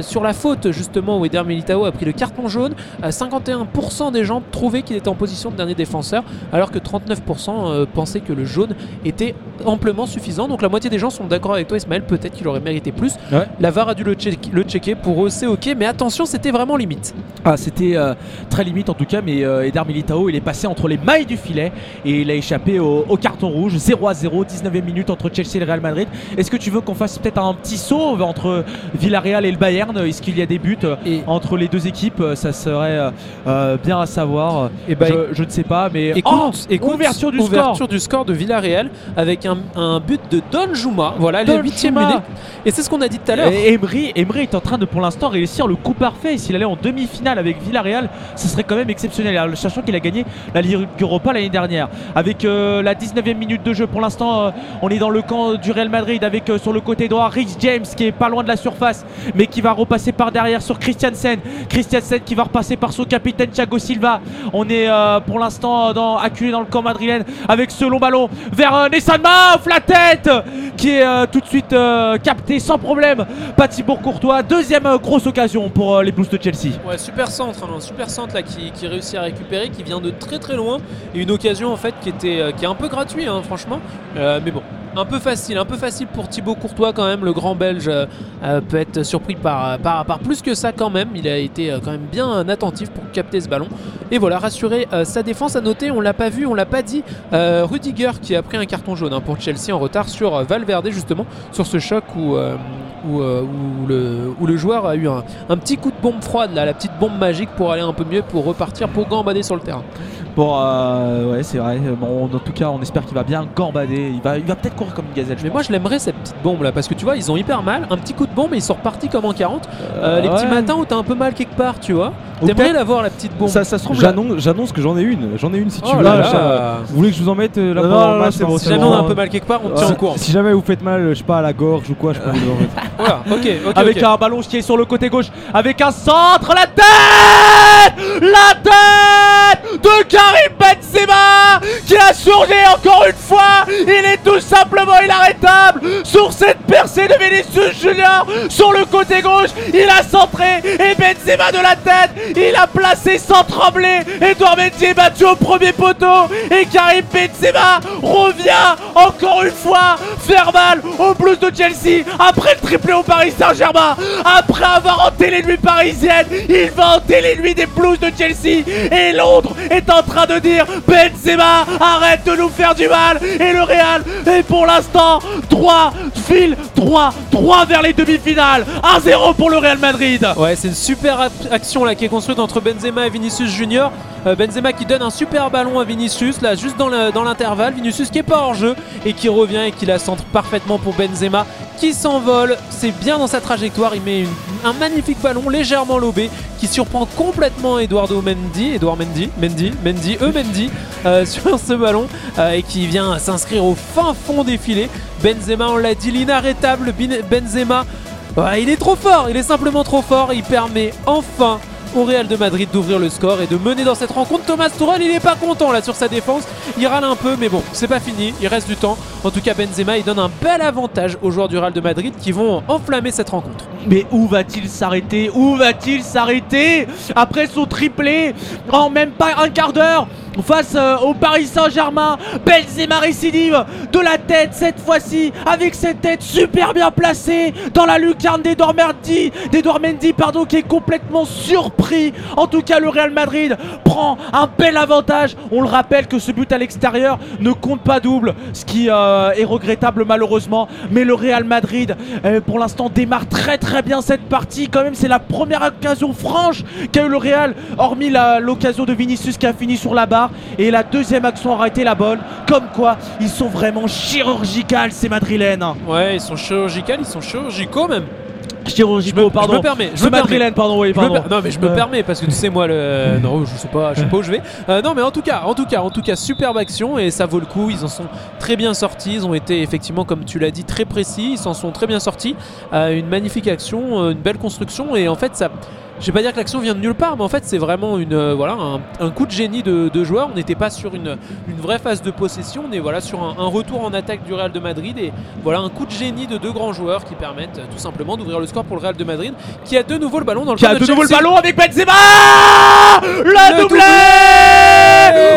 sur la faute justement où Eder Militao a pris le carton jaune, euh, 51% des gens trouvaient qu'il était en position de dernier défenseur, alors que 39% euh, pensaient que le jaune était amplement suffisant. Donc la moitié des gens sont d'accord avec toi Ismaël, peut-être qu'il aurait mérité plus. Ouais. La VAR a dû le, check- le checker. Pour eux, c'est ok, mais attention, c'était vraiment limite. Ah, c'était euh, très limite en tout cas, mais euh, Eder Militao, il est passé entre les mailles du filet et il a échappé au, au carton rouge. 0 à 0, 19e minute entre Chelsea et le Real Madrid. Est-ce que tu veux qu'on fasse peut-être un petit saut entre Villarreal et le Bayern? Est-ce qu'il y a des buts euh, Et- entre les deux équipes? Ça serait euh, bien à savoir. Et bah, je, je ne sais pas, mais Écoute, Oh écoute, ouverture du ouverture score. du score de Villarreal avec un, un but de Don Juma. Voilà, Don 8 Juma. minute. Et c'est ce qu'on a dit tout à l'heure. Et Emery, est en train de pour l'instant réussir le coup parfait. S'il allait en demi-finale avec Villarreal, ce serait quand même exceptionnel. Alors, sachant qu'il a gagné la Ligue Europa l'année dernière. Avec euh, la 19e minute de jeu, pour l'instant, euh, on est dans le camp du Real Madrid avec euh, sur le côté droit Rhys James qui est pas loin de la surface, mais qui va repasser par derrière sur Christiansen. Christiansen qui va repasser par son capitaine Thiago Silva. On est pour l'instant acculé dans le camp madrilène avec ce long ballon vers Nessan Mauf, la tête qui est tout de suite euh, capté sans problème. Pas Thibaut Courtois, deuxième euh, grosse occasion pour euh, les Blues de Chelsea. Ouais, super centre, hein, super centre là qui, réussit à récupérer, qui vient de très très loin. Et une occasion en fait qui était euh, qui est un peu gratuite, hein, franchement. Mais bon, un peu facile, un peu facile pour Thibaut Courtois quand même. Le grand Belge peut être surpris par, par, par plus que ça quand même. Il a été quand même bien attentif pour capter ce ballon. Et voilà, rassurer sa défense à noter, on l'a pas vu, on l'a pas dit. Rudiger qui a pris un carton jaune hein, pour Chelsea en retard sur Valverde justement, sur ce choc où, où, où le, où le joueur a eu un, petit coup de bombe froide la petite bombe magique pour aller un peu mieux, pour repartir, pour gambader sur le terrain. Bon, euh, ouais, c'est vrai. Bon, en tout cas, on espère qu'il va bien gambader. Il va, il va peut-être courir comme une gazelle. je Mais moi je l'aimerais cette petite bombe là, parce que tu vois, ils ont hyper mal, un petit coup de bombe et ils sont repartis comme en 40. Euh, les petits matins où t'as un peu mal quelque part, tu vois. T'aimerais l'avoir la petite bombe. Ça, ça se trouve, j'annonce, j'annonce que j'en ai une. J'en ai une si tu Oh veux. là Là, là. Vous voulez que je vous en mette euh, là Non, c'est bon, Si jamais on a un peu mal quelque part, on te tient au courant. si jamais vous faites mal, je sais pas, à la gorge ou quoi, je peux vous le remettre. Voilà, ok, ok. avec un ballon qui est sur le côté gauche, avec un centre, la tête La tête de Karim Benzema qui a surgé encore une fois. Il est tout simplement inarrêtable sur cette percée de Vinicius Junior sur le côté gauche. Il a centré et Benzema de la tête, il a placé sans trembler. Edouard Mendy est battu au premier poteau et Karim Benzema revient encore une fois faire mal aux Blues de Chelsea après le triplé au Paris Saint-Germain. Après avoir hanté les nuits parisiennes, il va hanter les nuits des Blues de Chelsea. Et Londres est en train de dire Benzema, arrête de nous faire du mal. Et le Real est pour l'instant droit, file droit, droit vers les demi-finales. 1-0 pour le Real Madrid. Ouais, c'est une super action là qui est construite entre Benzema et Vinicius Junior. Euh, Benzema qui donne un super ballon à Vinicius là juste dans le- dans l'intervalle. Vinicius qui est pas hors jeu et qui revient et qui la centre parfaitement pour Benzema qui s'envole. C'est bien dans sa trajectoire. Il met un magnifique ballon légèrement lobé qui surprend complètement Eduardo Mendy, Edouard Mendy, Mendy, Mendy, eux Mendy euh, sur ce ballon euh, et qui vient s'inscrire au fin fond des filets. Benzema, on l'a dit, l'inarrêtable Benzema. Il est trop fort, il est simplement trop fort. Il permet enfin au Real de Madrid d'ouvrir le score et de mener dans cette rencontre. Thomas Tuchel, il est pas content là sur sa défense. Il râle un peu, mais bon, c'est pas fini. Il reste du temps. En tout cas, Benzema, il donne un bel avantage aux joueurs du Real de Madrid qui vont enflammer cette rencontre. Mais où va-t-il s'arrêter? Où va-t-il s'arrêter? Après son triplé en même pas un quart d'heure face euh, au Paris Saint-Germain, Benzema récidive de la tête cette fois-ci avec cette tête super bien placée dans la lucarne d'Edouard Mendy, Mendy pardon qui est complètement surpris. En tout cas, le Real Madrid prend un bel avantage. On le rappelle que ce but à l'extérieur ne compte pas double, ce qui euh, est regrettable malheureusement. Mais le Real Madrid, euh, pour l'instant, démarre très très bien cette partie. Quand même, c'est la première occasion franche qu'a eu le Real, hormis l'occasion de Vinicius qui a fini sur la barre. Et la deuxième action aura été la bonne. Comme quoi, ils sont vraiment chirurgicales ces Madrilènes. Ouais, ils sont chirurgicales, ils sont chirurgicaux même. Chirurgicaux, pardon. je me permets, je Ce me permets. Madrilène, pardon, oui, me Non mais je me Euh. permets parce que tu sais moi le non je sais pas je sais pas où je vais Euh, non mais en tout cas en tout cas en tout cas superbe action et ça vaut le coup ils en sont très bien sortis ils ont été effectivement comme tu l'as dit très précis ils s'en sont très bien sortis Euh, une magnifique action euh, une belle construction et en fait ça je vais pas dire que l'action vient de nulle part, mais en fait c'est vraiment une euh, voilà un, un coup de génie de, de joueur. On n'était pas sur une, une vraie phase de possession, on est voilà sur un, un retour en attaque du Real de Madrid et voilà un coup de génie de deux grands joueurs qui permettent euh, tout simplement d'ouvrir le score pour le Real de Madrid, qui a de nouveau le ballon dans le Qui a de nouveau le ballon avec Benzema Le, Le doublé doublé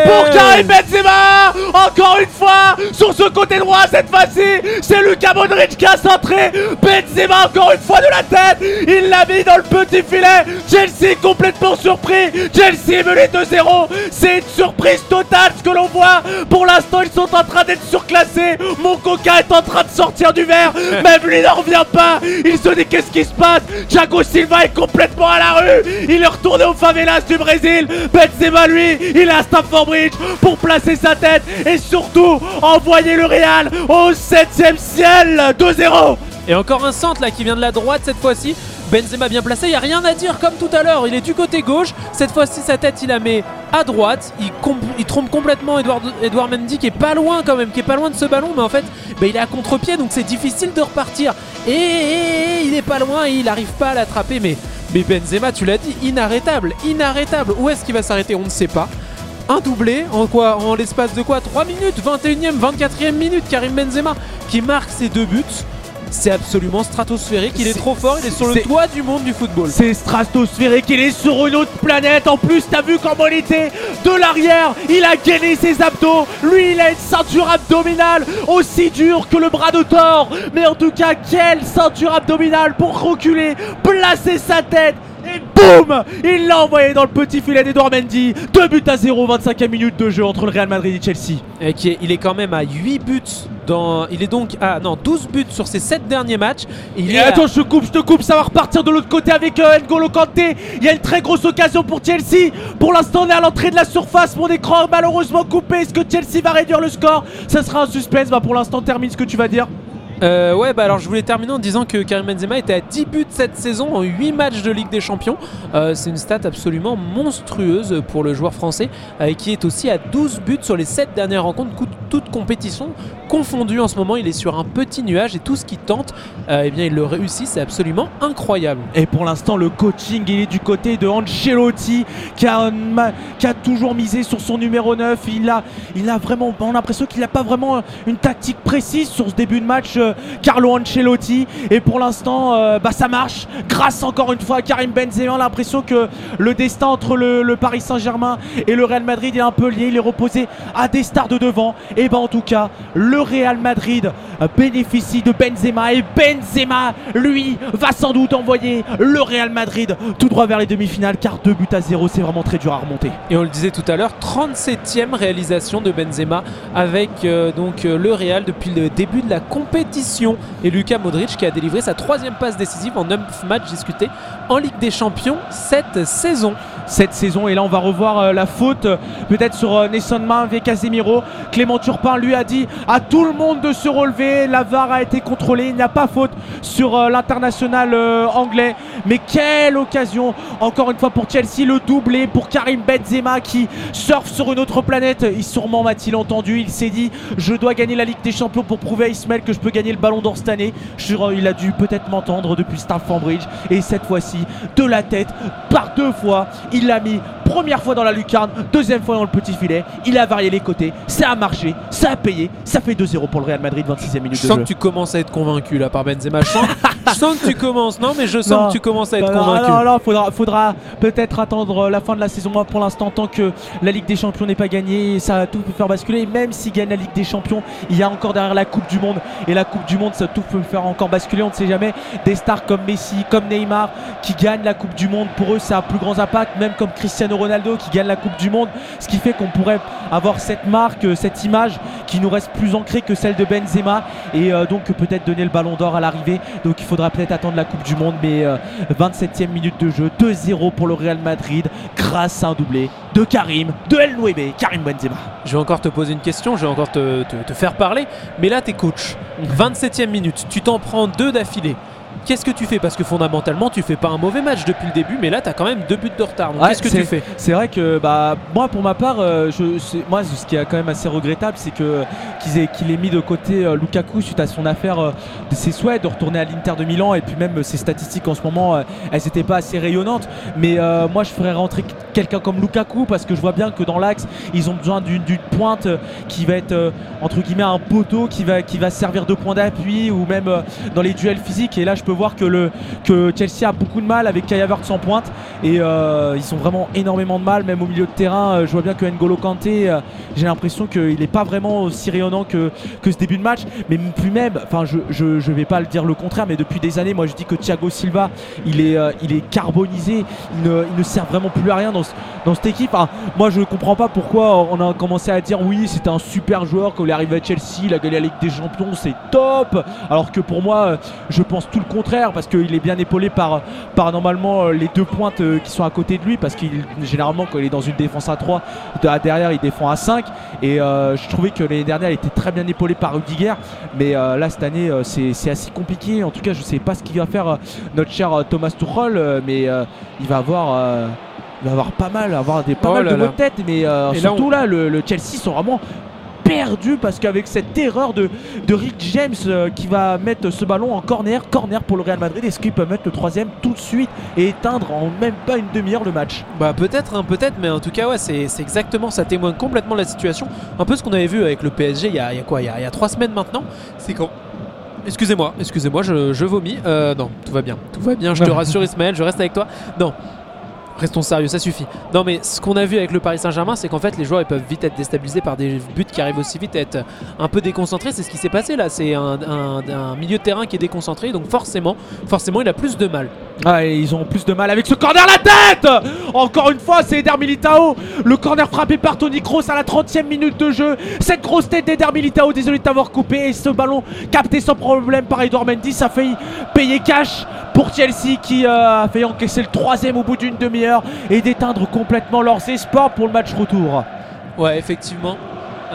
Pour Karim Benzema Encore une fois Sur ce côté droit cette fois-ci C'est Lucas Modric qui a centré. Benzema encore une fois de la tête. Il l'a mis dans le petit filet. Chelsea complètement surpris. Chelsea mené 2-0 C'est une surprise totale ce que l'on voit. Pour l'instant ils sont en train d'être surclassés. Mon coca est en train de sortir du verre. Même lui n'en revient pas. Il se dit qu'est-ce qui se passe? Thiago Silva est complètement à la rue. Il est retourné aux favelas du Brésil. Benzema lui il est à Stamford Bridge pour placer sa tête et surtout envoyer le Real au 7ème ciel 2-0 Et encore un centre là qui vient de la droite cette fois-ci. Benzema bien placé, il n'y a rien à dire comme tout à l'heure. Il est du côté gauche. Cette fois-ci, sa tête, il la met à droite. Il, trompe complètement Edouard, Mendy qui est pas loin quand même, qui est pas loin de ce ballon. Mais en fait, bah, il est à contre-pied donc c'est difficile de repartir. Et il est pas loin et il n'arrive pas à l'attraper. Mais, mais Benzema, tu l'as dit, inarrêtable. Inarrêtable. Où est-ce qu'il va s'arrêter? On ne sait pas. Un doublé en quoi En l'espace de quoi 3 minutes 21e, 24e minute Karim Benzema qui marque ses deux buts. C'est absolument stratosphérique, il est, trop fort, il est sur le toit du monde du football. C'est stratosphérique, il est sur une autre planète. En plus, t'as vu comment il était de l'arrière. Il a gainé ses abdos. Lui, il a une ceinture abdominale aussi dure que le bras de Thor. Mais en tout cas, quelle ceinture abdominale pour reculer, placer sa tête. Et boum Il l'a envoyé dans le petit filet d'Edouard Mendy. 2 buts à 0, 25e minute de jeu entre le Real Madrid et Chelsea. Et qui est- il est quand même à 8 buts dans. Il est donc à non 12 buts sur ses 7 derniers matchs. Et il Et est à- attends, je te coupe, je te coupe, ça va repartir de l'autre côté avec euh, N'Golo Kanté. Il y a une très grosse occasion pour Chelsea. Pour l'instant, on est à l'entrée de la surface. Mon écran malheureusement coupé. Est-ce que Chelsea va réduire le score? Ça sera un suspense. Bah, pour l'instant, termine ce que tu vas dire. Euh, ouais, bah alors je voulais terminer en disant que Karim Benzema était à 10 buts cette saison en 8 matchs de Ligue des Champions. Euh, c'est une stat absolument monstrueuse pour le joueur français euh, qui est aussi à 12 buts sur les 7 dernières rencontres, toutes compétitions confondues en ce moment. Il est sur un petit nuage et tout ce qu'il tente, euh, eh bien il le réussit. C'est absolument incroyable. Et pour l'instant, le coaching, il est du côté de Ancelotti, qui a, qui a toujours misé sur son numéro 9. Il a, il a vraiment, on a l'impression qu'il n'a pas vraiment une tactique précise sur ce début de match, Carlo Ancelotti. Et pour l'instant, euh, bah, ça marche. Grâce encore une fois à Karim Benzema, l'impression que le destin entre le, Paris Saint-Germain et le Real Madrid est un peu lié. Il est reposé à des stars de devant. Et ben en tout cas, le Real Madrid euh, bénéficie de Benzema. Et Benzema, lui, va sans doute envoyer le Real Madrid tout droit vers les demi-finales. Car 2 buts à 0, c'est vraiment très dur à remonter. Et on le disait tout à l'heure, 37e réalisation de Benzema avec euh, donc euh, le Real depuis le début de la compétition. Et Luka Modric qui a délivré sa troisième passe décisive en 9 matchs discutés en Ligue des Champions cette saison. cette saison. Et là, on va revoir euh, la faute euh, peut-être sur euh, Nelson Main et Casemiro. Clément Turpin lui a dit à tout le monde de se relever. La VAR a été contrôlée. Il n'y a pas faute sur l'international anglais. Mais quelle occasion, encore une fois pour Chelsea, le doublé pour Karim Benzema qui surfe sur une autre planète. Il sûrement m'a-t-il entendu. Il s'est dit je dois gagner la Ligue des Champions pour prouver à Ismaël que je peux gagner le ballon d'or cette année. Il a dû peut-être m'entendre depuis Stamford Bridge. Et cette fois-ci, de la tête, par deux fois, il l'a mis première fois dans la lucarne, deuxième fois dans le petit filet. Il a varié les côtés. Ça a marché, ça a payé. Ça fait 2-0 pour le Real Madrid, 26e minute Je de sens jeu. que tu commences à être convaincu là par Benzema. Je sens, je sens que tu commences. Non, mais je sens Non. que tu commences à être Non, convaincu. non, non, faudra, faudra peut-être attendre euh, la fin de la saison. Moi, pour l'instant, tant que la Ligue des Champions n'est pas gagnée, ça tout peut faire basculer. Et même s'il gagne la Ligue des Champions, il y a encore derrière la Coupe du Monde. Et la Coupe du Monde, ça tout peut faire encore basculer. On ne sait jamais. Des stars comme Messi, comme Neymar, qui gagnent la Coupe du Monde, pour eux, ça a plus grand impact. Même comme Cristiano Ronaldo, qui gagne la Coupe du Monde. Ce qui fait qu'on pourrait avoir cette marque, euh, cette image qui nous reste plus ancrée que celle de Benzema et euh, donc peut-être donner le ballon d'or à l'arrivée. Donc il faudra peut-être attendre la Coupe du Monde, mais euh, 27e minute de jeu, 2-0 pour le Real Madrid grâce à un doublé de Karim, de El Nueve, Karim Benzema. Je vais encore te poser une question, je vais encore te, te- te faire parler. Mais là, t'es coach. 27ème minute, tu t'en prends deux d'affilée. Qu'est-ce que tu fais? Parce que fondamentalement, tu fais pas un mauvais match depuis le début, mais là, t'as quand même deux buts de retard. Donc Ouais, qu'est-ce que tu fais? C'est vrai que bah moi pour ma part, euh, je, moi ce qui est quand même assez regrettable, c'est que qu'il ait mis de côté euh, Lukaku suite à son affaire euh, de ses souhaits de retourner à l'Inter de Milan et puis même ses statistiques en ce moment, elles n'étaient pas assez rayonnantes. Mais moi je ferais rentrer quelqu'un comme Lukaku parce que je vois bien que dans l'axe ils ont besoin d'une pointe qui va être entre guillemets un poteau qui va qui va servir de point d'appui ou même dans les duels physiques. Et là je peux voir que le que Chelsea a beaucoup de mal avec Kai Havertz en pointe. Et euh, ils ont vraiment énormément de mal même au milieu de terrain. Euh, je vois bien que N'Golo Kanté euh, j'ai l'impression qu'il n'est pas vraiment aussi rayonnant que, que ce début de match. Mais plus même enfin je, je, vais pas le dire le contraire mais depuis des années moi je dis que Thiago Silva il est, il est carbonisé. Il ne, il ne sert vraiment plus à rien dans, dans cette équipe. Moi je comprends pas pourquoi on a commencé à dire oui c'était un super joueur quand il est arrivé à Chelsea il a gagné la Ligue des Champions c'est top. Alors que pour moi je pense tout le contraire parce qu'il est bien épaulé par, par normalement euh, les deux pointes euh, qui sont à côté de lui parce qu'il généralement quand il est dans une défense à 3 de- à derrière il défend à 5 et euh, je trouvais que l'année dernière il était très bien épaulé par Rudiger. Mais euh, là cette année c'est c'est assez compliqué. En tout cas je sais pas ce qu'il va faire notre cher Thomas Tuchel mais euh, il va avoir il va avoir pas mal avoir des pas Oh mal là de là. maux de tête mais là, surtout là le, le Chelsea sont vraiment perdus parce qu'avec cette erreur de, de Rick James euh, qui va mettre ce ballon en corner, corner pour le Real Madrid, est-ce qu'il peut mettre le troisième tout de suite et éteindre en même pas une demi-heure le match Bah peut-être, hein, peut-être, mais en tout cas ouais, c'est c'est exactement, ça témoigne complètement de la situation. Un peu ce qu'on avait vu avec le PSG il y a, il y a quoi, il y a, il y a trois semaines maintenant. C'est quand Excusez-moi, excusez-moi, je, je vomis. Euh, non, tout va bien, tout va bien. Je te rassure Ismaël, je reste avec toi. Non. Restons sérieux, ça suffit. Non, mais ce qu'on a vu avec le Paris Saint-Germain, c'est qu'en fait, les joueurs ils peuvent vite être déstabilisés par des buts qui arrivent aussi vite, à être un peu déconcentrés. C'est ce qui s'est passé là. C'est un, milieu de terrain qui est déconcentré, donc forcément, forcément, il a plus de mal. Ah, et ils ont plus de mal avec ce corner la tête Encore une fois, c'est Eder Militao. Le corner frappé par Tony Kroos à la 30e minute de jeu. Cette grosse tête d'Eder Militao, désolé de t'avoir coupé. Et ce ballon capté sans problème par Edouard Mendy, ça a failli payer cash pour Chelsea qui euh, a failli encaisser le troisième au bout d'une demi-heure et d'éteindre complètement leurs espoirs pour le match retour. Ouais, effectivement.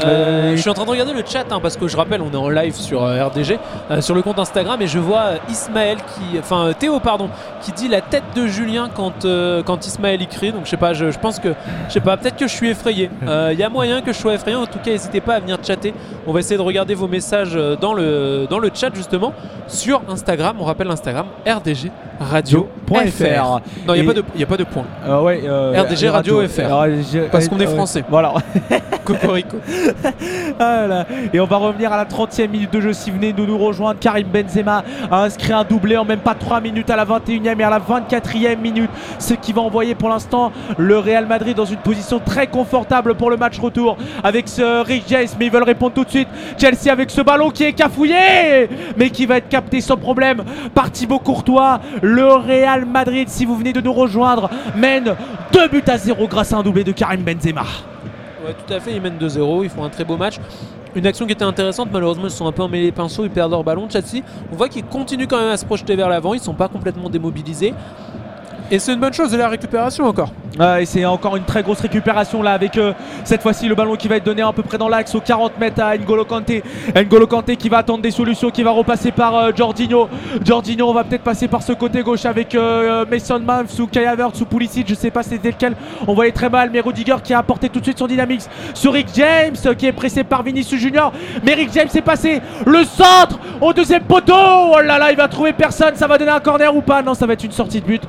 Euh, je suis en train de regarder le chat hein, parce que je rappelle, on est en live sur euh, RDG, euh, sur le compte Instagram et je vois Ismaël qui, enfin Théo pardon, qui dit la tête de Julien quand quand Ismaël y crie. Donc je sais pas, je, je pense que, je sais pas, peut-être que je suis effrayé. Il y a moyen que je sois effrayé. En tout cas, n'hésitez pas à venir chatter. On va essayer de regarder vos messages dans le dans le chat justement sur Instagram. On rappelle l'Instagram RDG Radio. .fr. Non, il y a a pas de point. Ouais, RDG Radio FR. RDG Parce qu'on est français. Voilà. Cocorico. Et on va revenir à la 30e minute de jeu. Si vous venez de nous rejoindre, Karim Benzema a inscrit un doublé en même pas 3 minutes à la 21e et à la 24e minute. Ce qui va envoyer pour l'instant le Real Madrid dans une position très confortable pour le match retour avec ce Rick James. Mais ils veulent répondre tout de suite. Chelsea avec ce ballon qui est cafouillé, mais qui va être capté sans problème par Thibaut Courtois. Le Real Madrid, si vous venez de nous rejoindre, mène 2 buts à 0 grâce à un doublé de Karim Benzema. Ouais, tout à fait, ils mènent 2-0, ils font un très beau match. Une action qui était intéressante, malheureusement ils sont un peu emmêlés les pinceaux, ils perdent leur ballon. Chelsea, on voit qu'ils continuent quand même à se projeter vers l'avant, ils sont pas complètement démobilisés. Et c'est une bonne chose de la récupération encore. Ouais, et c'est encore une très grosse récupération là avec euh, cette fois-ci le ballon qui va être donné à peu près dans l'axe aux 40 mètres à N'Golo Kanté. N'Golo Kanté qui va attendre des solutions, qui va repasser par euh. Jorginho, on va peut-être passer par ce côté gauche avec euh, Mason Mount ou Kai Havertz ou Pulisic, je sais pas c'était lequel. On voyait très mal, mais Rudiger qui a apporté tout de suite son dynamique sur Rick James qui est pressé par Vinicius Junior. Mais Rick James est passé le centre au deuxième poteau. Oh là là, il va trouver personne. Ça va donner un corner ou pas? Non, ça va être une sortie de but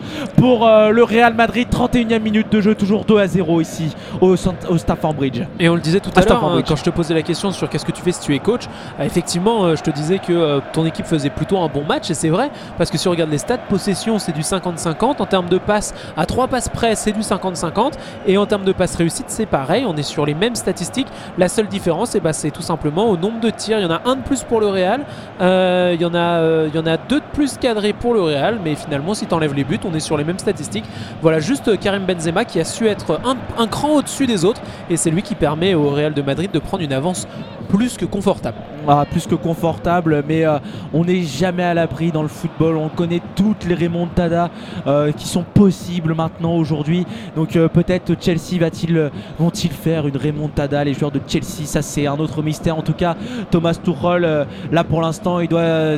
euh, le Real Madrid. 31e minute de jeu, toujours 2 à 0 ici au, au Stafford Bridge. Et on le disait tout à l'heure, hein, quand je te posais la question sur qu'est-ce que tu fais si tu es coach, euh, effectivement, euh, je te disais que ton équipe faisait plutôt un bon match, et c'est vrai, parce que si on regarde les stats, possession c'est du 50-50, en termes de passes, à 3 passes près c'est du 50-50, et en termes de passes réussites c'est pareil, on est sur les mêmes statistiques. La seule différence, eh ben, c'est tout simplement au nombre de tirs, il y en a un de plus pour le Real, euh, il, y en a, euh, il y en a deux de plus cadrés pour le Real, mais finalement si tu enlèves les buts, on est sur les mêmes statistiques. Voilà, juste Karim Benzema qui a su être un, cran au-dessus des autres et c'est lui qui permet au Real de Madrid de prendre une avance plus que confortable. Ah, plus que confortable, mais euh, on n'est jamais à l'abri dans le football. On connaît toutes les remontadas euh, qui sont possibles maintenant aujourd'hui. Donc euh, peut-être Chelsea va-t-il, vont-ils faire une remontada? Les joueurs de Chelsea, ça c'est un autre mystère. En tout cas, Thomas Tuchel, là pour l'instant, il doit,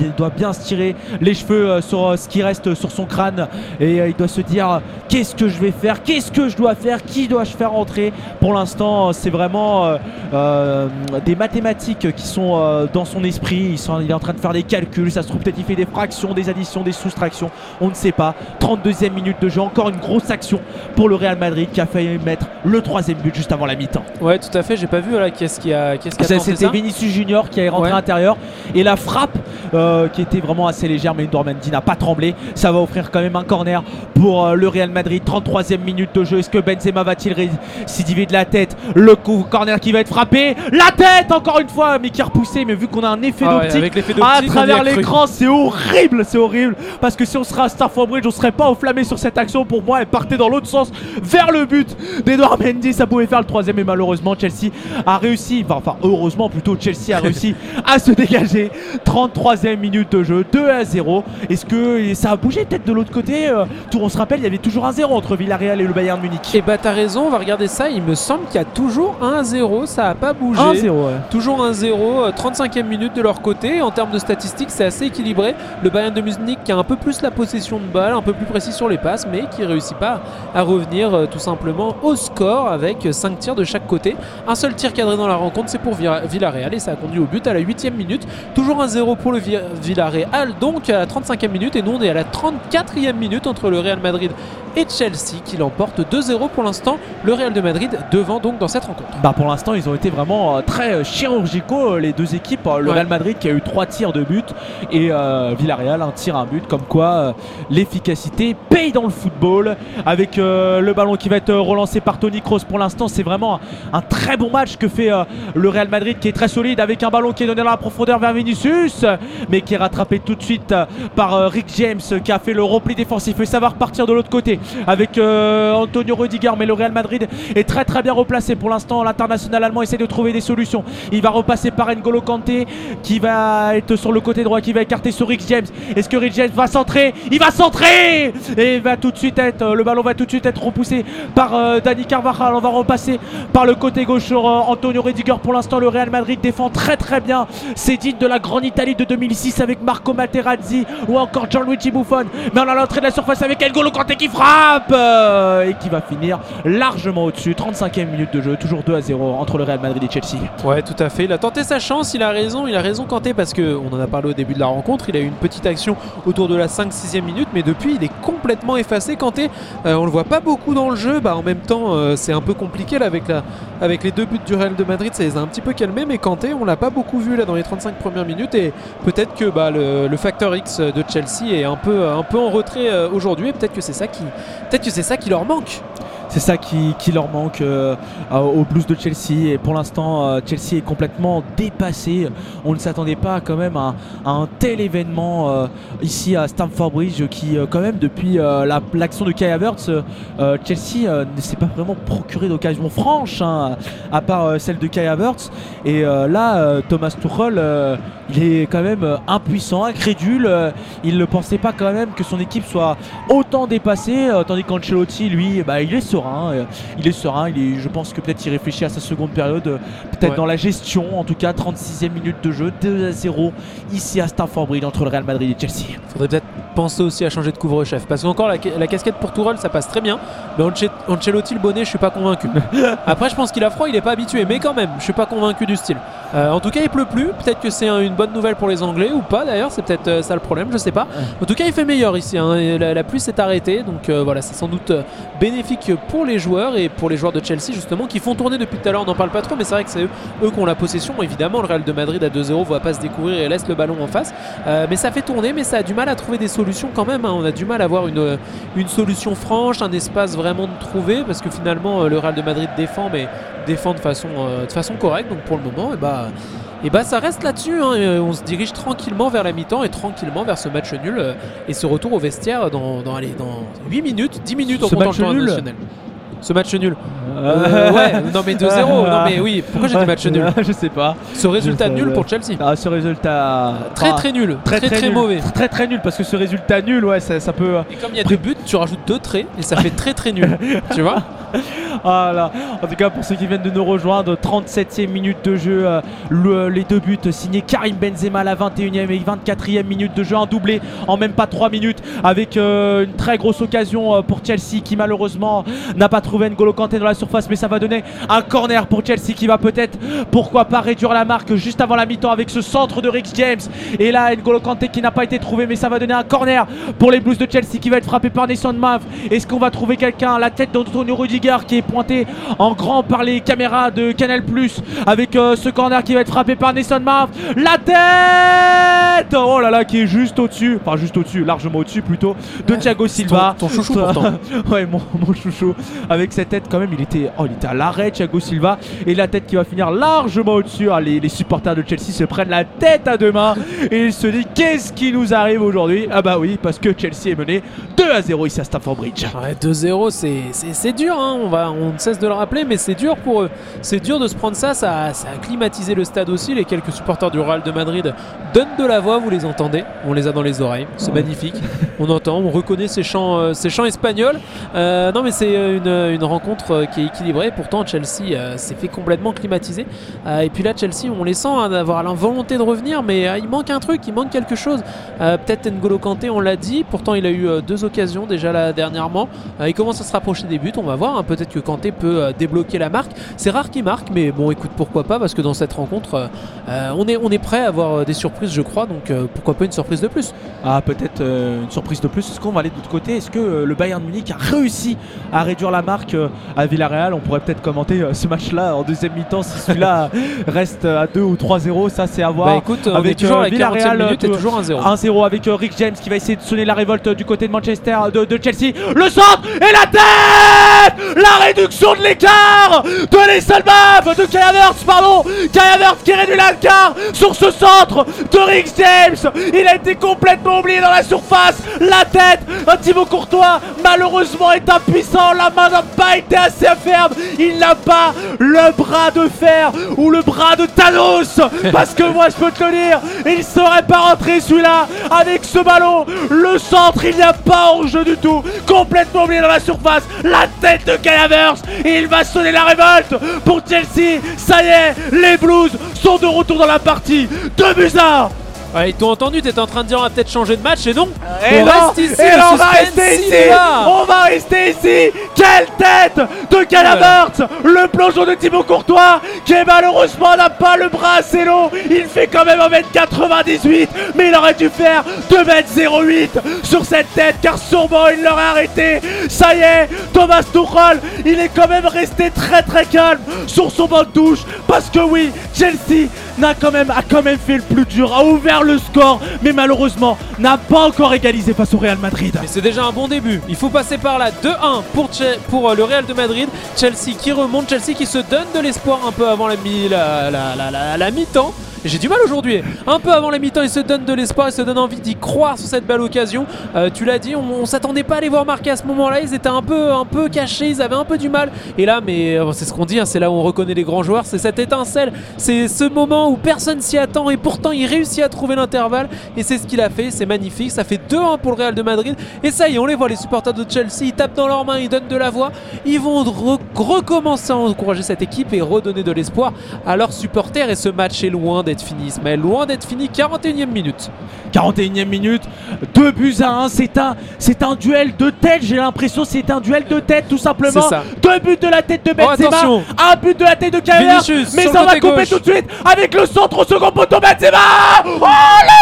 il doit bien se tirer les cheveux sur ce qui reste sur son crâne et euh, il doit se dire euh, qu'est-ce que je vais faire, qu'est-ce que je dois faire, qui dois-je faire entrer? Pour l'instant, c'est vraiment euh, euh, des mathématiques qui sont euh, dans son esprit. Il, est en train de faire des calculs. Ça se trouve peut-être il fait des fractions, des additions, des soustractions. On ne sait pas. 32e minute de jeu. Encore une grosse action pour le Real Madrid qui a failli mettre le troisième but juste avant la mi-temps. Ouais, tout à fait. J'ai pas vu là qu'est-ce qui a, qu'est-ce qui a C'était Vinicius Junior qui est rentré Ouais. à l'intérieur. Et la frappe euh, qui était vraiment assez légère, mais Dormandi n'a pas tremblé. Ça va offrir quand même un corner pour euh, le Real Madrid. 33e minute de jeu. Est-ce que Benzema va-t-il récidiver de la tête? Le coup corner qui va être frappé. La tête encore une fois, mais qui a repoussé. Mais vu qu'on a un effet Ah d'optique à travers l'écran, c'est horrible, c'est horrible. Parce que si on serait à Stamford Bridge, on serait pas enflammé sur cette action. Pour moi, elle partait dans l'autre sens, vers le but d'Edouard Mendy. Ça pouvait faire le troisième, et malheureusement, Chelsea a réussi. Enfin, enfin, heureusement plutôt, Chelsea a réussi à se dégager. 33e minute de jeu, 2 à 0. Est-ce que ça a bougé peut-être de l'autre côté euh, On se rappelle, il y avait toujours un 0 entre Villarreal et le Bayern Munich. Et bah t'as raison, on va regarder ça. Il me semble qu'il y a toujours 1-0, ça a pas bougé. 1-0, ouais. Toujours 1-0, euh, 35e minute de leur côté. En termes de statistiques, c'est assez équilibré. Le Bayern de Munich qui a un peu plus la possession de balle, un peu plus précis sur les passes, mais qui réussit pas à revenir euh, tout simplement au score avec 5 tirs de chaque côté. Un seul tir cadré dans la rencontre, c'est pour Villarreal et ça a conduit au but à la 8e minute. Toujours 1-0 pour le Vi- Villarreal, donc à la 35e minute. Et nous, on est à la 34e minute entre le Real Madrid et Chelsea qui l'emporte 2-0 pour l'instant. Le Real de Madrid devant donc dans cette rencontre. Bah pour l'instant ils ont été vraiment euh, très euh, chirurgicaux euh, les deux équipes. Euh, Le Ouais. Real Madrid qui a eu trois tirs de but et euh, Villarreal un tir un but comme quoi euh, l'efficacité paye dans le football avec euh, le ballon qui va être relancé par Tony Kroos pour l'instant c'est vraiment un, un très bon match que fait le Real Madrid qui est très solide avec un ballon qui est donné dans la profondeur vers Vinicius mais qui est rattrapé tout de suite par Rick James qui a fait le repli défensif et ça va repartir de l'autre côté avec euh, Antonio Rudiger mais le Real Madrid est très très bien replacé pour l'instant. L'international allemand essaie de trouver des solutions. Il va repasser par N'Golo Kanté qui va être sur le côté droit qui va écarter sur Rick James. Est-ce que Rick James va centrer? Il va centrer! Et il va tout de suite être euh, le ballon va tout de suite être repoussé par euh, Dani Carvajal. On va repasser par le côté gauche sur Antonio Rudiger pour l'instant le Real Madrid défend très très bien c'est digne de la grande Italie de 2006 avec Marco Materazzi ou encore Gianluigi Buffon. Mais on a l'entrée de la surface avec N'Golo Kanté qui frappe euh, et qui va finir largement au-dessus 35e minute de jeu toujours 2 à 0 entre le Real Madrid et Chelsea Ouais, tout à fait. Il a tenté sa chance, il a raison, il a raison Kanté parce que on en a parlé au début de la rencontre. Il a eu une petite action autour de la 5-6e minute, mais depuis il est complètement effacé. Kanté, euh, on le voit pas beaucoup dans le jeu. Bah, en même temps, euh, c'est un peu compliqué avec, les deux buts du Real de Madrid, ça les a un petit peu calmés. Mais Kanté, on l'a pas beaucoup vu là dans les 35 premières minutes et peut-être que bah, le, facteur X de Chelsea est un peu, un peu en retrait euh, aujourd'hui. Et peut-être que c'est ça qui, peut-être que c'est ça qui leur manque. C'est ça qui, leur manque euh, aux Blues de Chelsea. Et pour l'instant, euh, Chelsea est complètement dépassé. On ne s'attendait pas quand même à, un tel événement euh, ici à Stamford Bridge qui, euh, quand même, depuis la- l'action de Kai Havertz, Chelsea ne s'est pas vraiment procuré d'occasion franche, hein, à part celle de Kai Havertz. Et là, Thomas Tuchel, il est quand même impuissant, incrédule. il ne pensait pas quand même que son équipe soit autant dépassée, tandis qu'Ancelotti, lui, bah, il est serein. euh, il est serein. Il est, je pense que peut-être il réfléchit à sa seconde période, euh, peut-être Ouais. dans la gestion. En tout cas, 36e minute de jeu, 2 à 0 ici à Stamford Bridge entre le Real Madrid et Chelsea. Faudrait peut-être penser aussi à changer de couvre-chef. Parce qu'encore la, la casquette pour Tourelle, ça passe très bien. Mais Ancelotti, le bonnet, je suis pas convaincu. Après, je pense qu'il a froid, il est pas habitué. Mais quand même, je suis pas convaincu du style. Euh, en tout cas, il pleut plus. Peut-être que c'est un- une bonne nouvelle pour les Anglais ou pas d'ailleurs. C'est peut-être euh, ça le problème, je sais pas. En tout cas, il fait meilleur ici. hein. La, la pluie s'est arrêtée. Donc euh, voilà, c'est sans doute bénéfique pour les joueurs et pour les joueurs de Chelsea justement qui font tourner depuis tout à l'heure. On n'en parle pas trop, mais c'est vrai que c'est eux, qui ont la possession. Évidemment, le Real de Madrid à 2-0 va pas se découvrir et laisse le ballon en face. Euh, mais ça fait tourner, mais ça a du mal à trouver des solutions quand même. hein. On a du mal à avoir une, solution franche, un espace vraiment de trouver, parce que finalement euh, le Real de Madrid défend, mais défend de façon, euh, de façon correcte. Donc pour le moment, et bah, et bah ça reste là-dessus. hein. Euh, on se dirige tranquillement vers la mi-temps et tranquillement vers ce match nul euh, et ce retour au vestiaire dans, dans, allez, dans 8 minutes, 10 minutes en Ce match nul. Ce match nul. Euh, Euh, ouais, non mais 2-0. non mais oui, pourquoi j'ai dit match nul Je sais pas. Ce résultat nul pour Chelsea. Ah, ce résultat. Très ah, très nul, très très, nul. mauvais. Très très nul parce que ce résultat nul, ouais, ça, ça peut. Et comme il y a deux buts, tu rajoutes deux traits et ça fait très très nul. tu vois Ah là. En tout cas, pour ceux qui viennent de nous rejoindre, 37e minute de jeu, euh, le- les deux buts signés Karim Benzema à la 21e et 24e minute de jeu, un doublé en même pas 3 minutes avec euh, une très grosse occasion pour Chelsea qui malheureusement n'a pas trouvé N'Golo Kanté dans la surface, mais ça va donner un corner pour Chelsea qui va peut-être, pourquoi pas, réduire la marque juste avant la mi-temps avec ce centre de Rick James. Et là, N'Golo Kanté qui n'a pas été trouvé, mais ça va donner un corner pour les Blues de Chelsea qui va être frappé par Nason Mount. Est-ce qu'on va trouver quelqu'un La tête d'Antonio Rudiger qui est pointé en grand par les caméras de Canal Plus avec euh, ce corner qui va être frappé par Nason Mount. La tête Oh là là, qui est juste au-dessus, enfin juste au-dessus, largement au-dessus plutôt, de Thiago Silva. ton chouchou pourtant. ouais, mon, mon chouchou. Avec cette tête, quand même, il était, oh, il était à l'arrêt, Thiago Silva. Et la tête qui va finir largement au-dessus. Ah, les, les supporters de Chelsea se prennent la tête à deux mains. Et ils se disent Qu'est-ce qui nous arrive aujourd'hui? Ah, bah oui, parce que Chelsea est mené 2 à 0 ici à Stamford Bridge. Ouais, 2-0, c'est- c'est c'est dur, hein, on, va, on ne cesse de le rappeler, mais c'est dur pour eux. C'est dur de se prendre ça, ça, ça a climatisé le stade aussi. Les quelques supporters du Real de Madrid donnent de la voix, vous les entendez, on les a dans les oreilles, c'est magnifique. On entend, on reconnaît ces chants, euh, ces chants espagnols. Euh, non, mais c'est une, une rencontre euh, qui est équilibrée. Pourtant, Chelsea euh, s'est fait complètement climatiser. Euh, et puis là, Chelsea, on les sent hein, d'avoir la volonté de revenir, mais il manque un truc, il manque quelque chose. Peut-être N'Golo Kanté, on l'a dit. Pourtant, il a eu deux occasions déjà là dernièrement. Il commence à se rapprocher des buts. On va voir. hein. Peut-être que Kanté peut débloquer la marque. C'est rare qu'il marque, mais bon, écoute, pourquoi pas Parce que dans cette rencontre, on, est, on est prêt à avoir des surprises, je crois. Donc pourquoi pas une surprise de plus Ah, peut-être une surprise de plus. Est-ce qu'on va aller de l'autre côté? Est-ce que le Bayern Munich a réussi à réduire la marque? À Villarreal On pourrait peut-être commenter euh, ce match-là en deuxième mi-temps si celui-là reste euh, à 2 ou 3-0. Ça, c'est à voir. Bah écoute, on avec, est toujours euh, à la 40e Villarreal, minute toujours 1-0. 1-0 avec Rick James qui va essayer de sonner la révolte du côté de Manchester, de, de Chelsea. Le centre et la tête La réduction de l'écart de l'Essalbaf de Kai Havertz, pardon Kai Havertz qui réduit l'écart sur ce centre de Rick James. Il a été complètement oublié dans la surface. La tête, un Thibaut Courtois, malheureusement est impuissant. La main n'a pas été assez ferme. Il n'a pas le bras de fer ou le bras de Thanos. Parce que moi, je peux te le dire, il serait pas rentré celui-là avec ce ballon. Le centre, il n'y a pas en jeu du tout. Complètement oublié dans la surface. La tête de. Et il va sonner la révolte pour Chelsea. Ça y est, les Blues sont de retour dans la partie. Deux buts à ils t'ont entendu, t'étais en train de dire on va peut-être changer de match et non. Et on non, reste ici, et on va rester ici là. On va rester ici Quelle tête de Calavert Le plongeon de Thibaut Courtois qui malheureusement n'a pas le bras assez long Il fait quand même 1m98 mais il aurait dû faire 2m08 sur cette tête car sûrement il l'aurait arrêté Ça y est, Thomas Tuchel, il est quand même resté très très calme sur son banc de touche parce que oui, Chelsea n'a quand même, a quand même fait le plus dur, a ouvert le score mais malheureusement n'a pas encore égalisé face au Real Madrid. Mais c'est déjà un bon début. Il faut passer par là. 2-1 pour, euh, le Real de Madrid. Chelsea qui remonte. Chelsea qui se donne de l'espoir un peu avant la mi-temps. J'ai du mal aujourd'hui. Un peu avant la mi-temps, il se donne de l'espoir, il se donne envie d'y croire sur cette belle occasion. Euh, tu l'as dit, on, on s'attendait pas à les voir marquer à ce moment-là. Ils étaient un peu, un peu cachés, ils avaient un peu du mal. Et là, mais euh, c'est ce qu'on dit, hein, c'est là où on reconnaît les grands joueurs, c'est cette étincelle, c'est ce moment où personne s'y attend et pourtant il réussit à trouver l'intervalle. Et c'est ce qu'il a fait, c'est magnifique. Ça fait 2-1 pour le Real de Madrid. Et ça y est, on les voit, les supporters de Chelsea, ils tapent dans leurs mains, ils donnent de la voix. Ils vont re- recommencer à encourager cette équipe et redonner de l'espoir à leurs supporters. Et ce match est loin d'être fini, Ismaël, loin d'être fini. 41 e minute. 41e minute, 2 buts à 1, c'est un, c'est un duel de tête, j'ai l'impression c'est un duel de tête tout simplement. Ça. Deux buts de la tête de Benzema, attention. un but de la tête de Vinicius, mais ça va couper gauche. tout de suite avec le centre au second poteau Benzema Oh là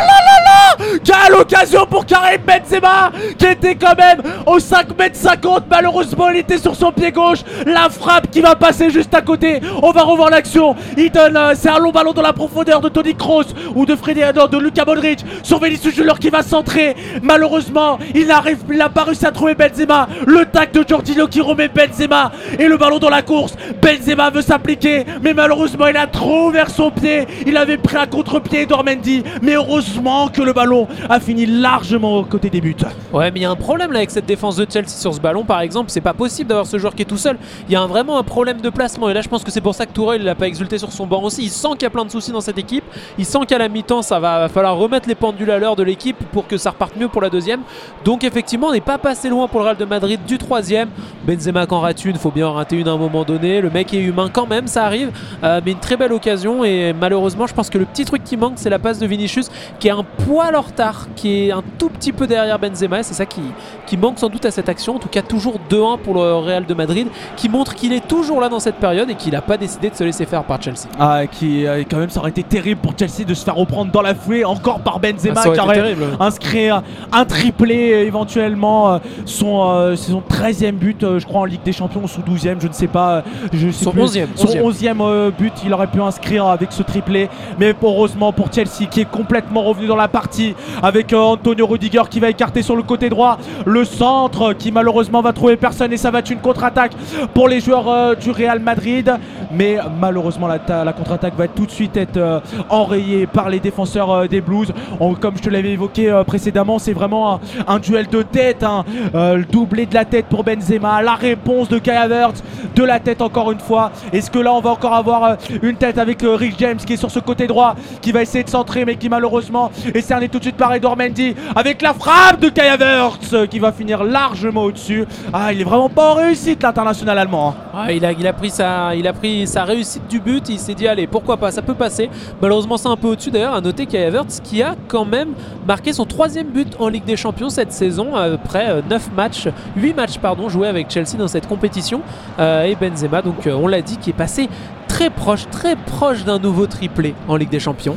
là là là Quelle occasion pour Karim Benzema qui était quand même au 5 m 50 malheureusement il était sur son pied gauche la frappe qui va passer juste à côté on va revoir l'action il donne euh, c'est un long ballon dans la profondeur de Tony Kroos ou de Freddy non, de Luca Modric sur Vinicius Junior qui va centrer malheureusement il n'a pas réussi à trouver Benzema le tac de Jorginho qui remet Benzema et le ballon dans la course Benzema veut s'appliquer mais malheureusement il a trop ouvert son pied il avait pris un contre-pied d'Ormendi mais heureusement que le ballon a fini largement aux côtés des buts. Ouais, mais il y a un problème là avec cette défense de Chelsea sur ce ballon, par exemple. C'est pas possible d'avoir ce joueur qui est tout seul. Il y a vraiment un problème de placement. Et là, je pense que c'est pour ça que Tourelle il a pas exulté sur son banc aussi. Il sent qu'il y a plein de soucis dans cette équipe. Il sent qu'à la mi-temps, ça va, falloir remettre les pendules à l'heure de l'équipe pour que ça reparte mieux pour la deuxième. Donc, effectivement, on n'est pas passé loin pour le Real de Madrid du troisième. Benzema qu'en rate une, faut bien en rater une à un moment donné. Le mec est humain quand même, ça arrive. Euh, mais une très belle occasion. Et malheureusement, je pense que le petit truc qui manque, c'est la passe de Vinicius qui est un poil en retard, qui est un tout petit peu derrière Benzema. C'est ça qui, qui manque sans doute à cette action. En tout cas, toujours 2-1 pour le Real de Madrid, qui montre qu'il est toujours là dans cette période et qu'il n'a pas décidé de se laisser faire par Chelsea. Ah, qui euh, quand même, ça aurait été pour Chelsea de se faire reprendre dans la foulée, encore par Benzema Ah, qui aurait terrible. inscrit un, triplé euh, éventuellement. euh, son, euh, c'est son 13e but, euh, je crois, en Ligue des Champions, ou son 12e, je ne sais pas. Je sais Son plus. 11e, Son 11e. 11e euh, but, il aurait pu inscrire avec ce triplé. Mais heureusement pour Chelsea qui est complètement revenu dans la partie avec Antonio Rudiger qui va écarter sur le côté droit. Le centre qui malheureusement va trouver personne et ça va être une contre-attaque pour les joueurs du Real Madrid. Mais malheureusement la contre-attaque va tout de suite être enrayée par les défenseurs euh, des Blues. Comme je te l'avais évoqué euh, précédemment, c'est vraiment un, duel de tête. hein. Euh, le doublé de la tête pour Benzema. La réponse de Kai Havertz de la tête encore une fois. Est-ce que là on va encore avoir une tête avec Rick James qui est sur ce côté droit qui va essayer de centrer mais qui malheureusement est cerné tout de suite par Edouard Mendy avec la frappe de Kai Havertz qui va finir largement au-dessus. Ah il est vraiment pas en réussite l'international allemand. hein. Ouais, il, a, il, a pris sa, il a pris sa réussite du but, il s'est dit allez pourquoi pas, ça peut passer. Malheureusement c'est un peu au-dessus d'ailleurs, à noter qu'il y a qui a quand même marqué son troisième but en Ligue des Champions cette saison après 9 matchs, 8 matchs pardon, joués avec Chelsea dans cette compétition. Euh, et Benzema, donc euh, on l'a dit, qui est passé très proche, très proche d'un nouveau triplé en Ligue des Champions.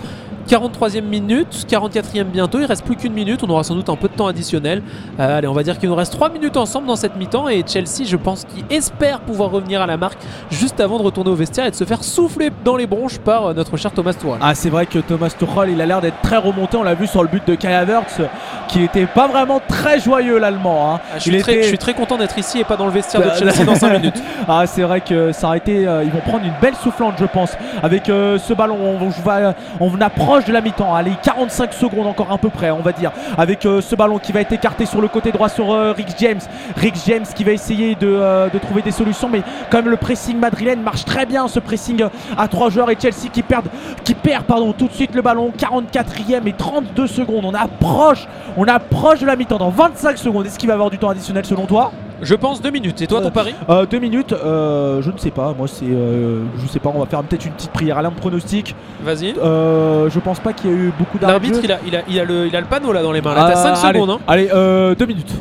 43e minute, 44e bientôt, il reste plus qu'une minute, on aura sans doute un peu de temps additionnel. Euh, allez, on va dire qu'il nous reste 3 minutes ensemble dans cette mi-temps et Chelsea, je pense qu'il espère pouvoir revenir à la marque juste avant de retourner au vestiaire et de se faire souffler dans les bronches par euh, notre cher Thomas Tuchel. Ah c'est vrai que Thomas Tuchel il a l'air d'être très remonté, on l'a vu sur le but de Kai Havertz qui n'était pas vraiment très joyeux l'allemand. hein. Ah, je, Il suis très, était- je suis très content d'être ici et pas dans le vestiaire de Bah, Chelsea dans 5 minutes. Ah, c'est vrai que ça a été. euh, ils vont prendre une belle soufflante, je pense, avec euh, ce ballon. On, on va, on approche de la mi-temps. Allez, 45 secondes encore à peu près, on va dire, avec euh, ce ballon qui va être écarté sur le côté droit sur euh, Rick James. Rick James qui va essayer de, euh, de trouver des solutions, mais quand même le pressing madrilène marche très bien. Ce pressing à trois joueurs et Chelsea qui perdent, qui perd tout de suite le ballon. 44e et 32 secondes. On approche, on approche de la mi-temps dans 25 secondes. Est-ce qu'il va avoir du temps additionnel selon toi? Je pense 2 minutes. Et toi, ton pari Euh, deux minutes, euh, je ne sais pas. Moi, c'est. euh, je sais pas, on va faire peut-être une petite prière à l'âme pronostic. Vas-y. Euh, je pense pas qu'il y a eu beaucoup de L'arbitre, il a, il, a, il, a le, il a le panneau là dans les mains. Là, Euh, t'as 5 allez, secondes. Hein. Allez, euh, deux minutes.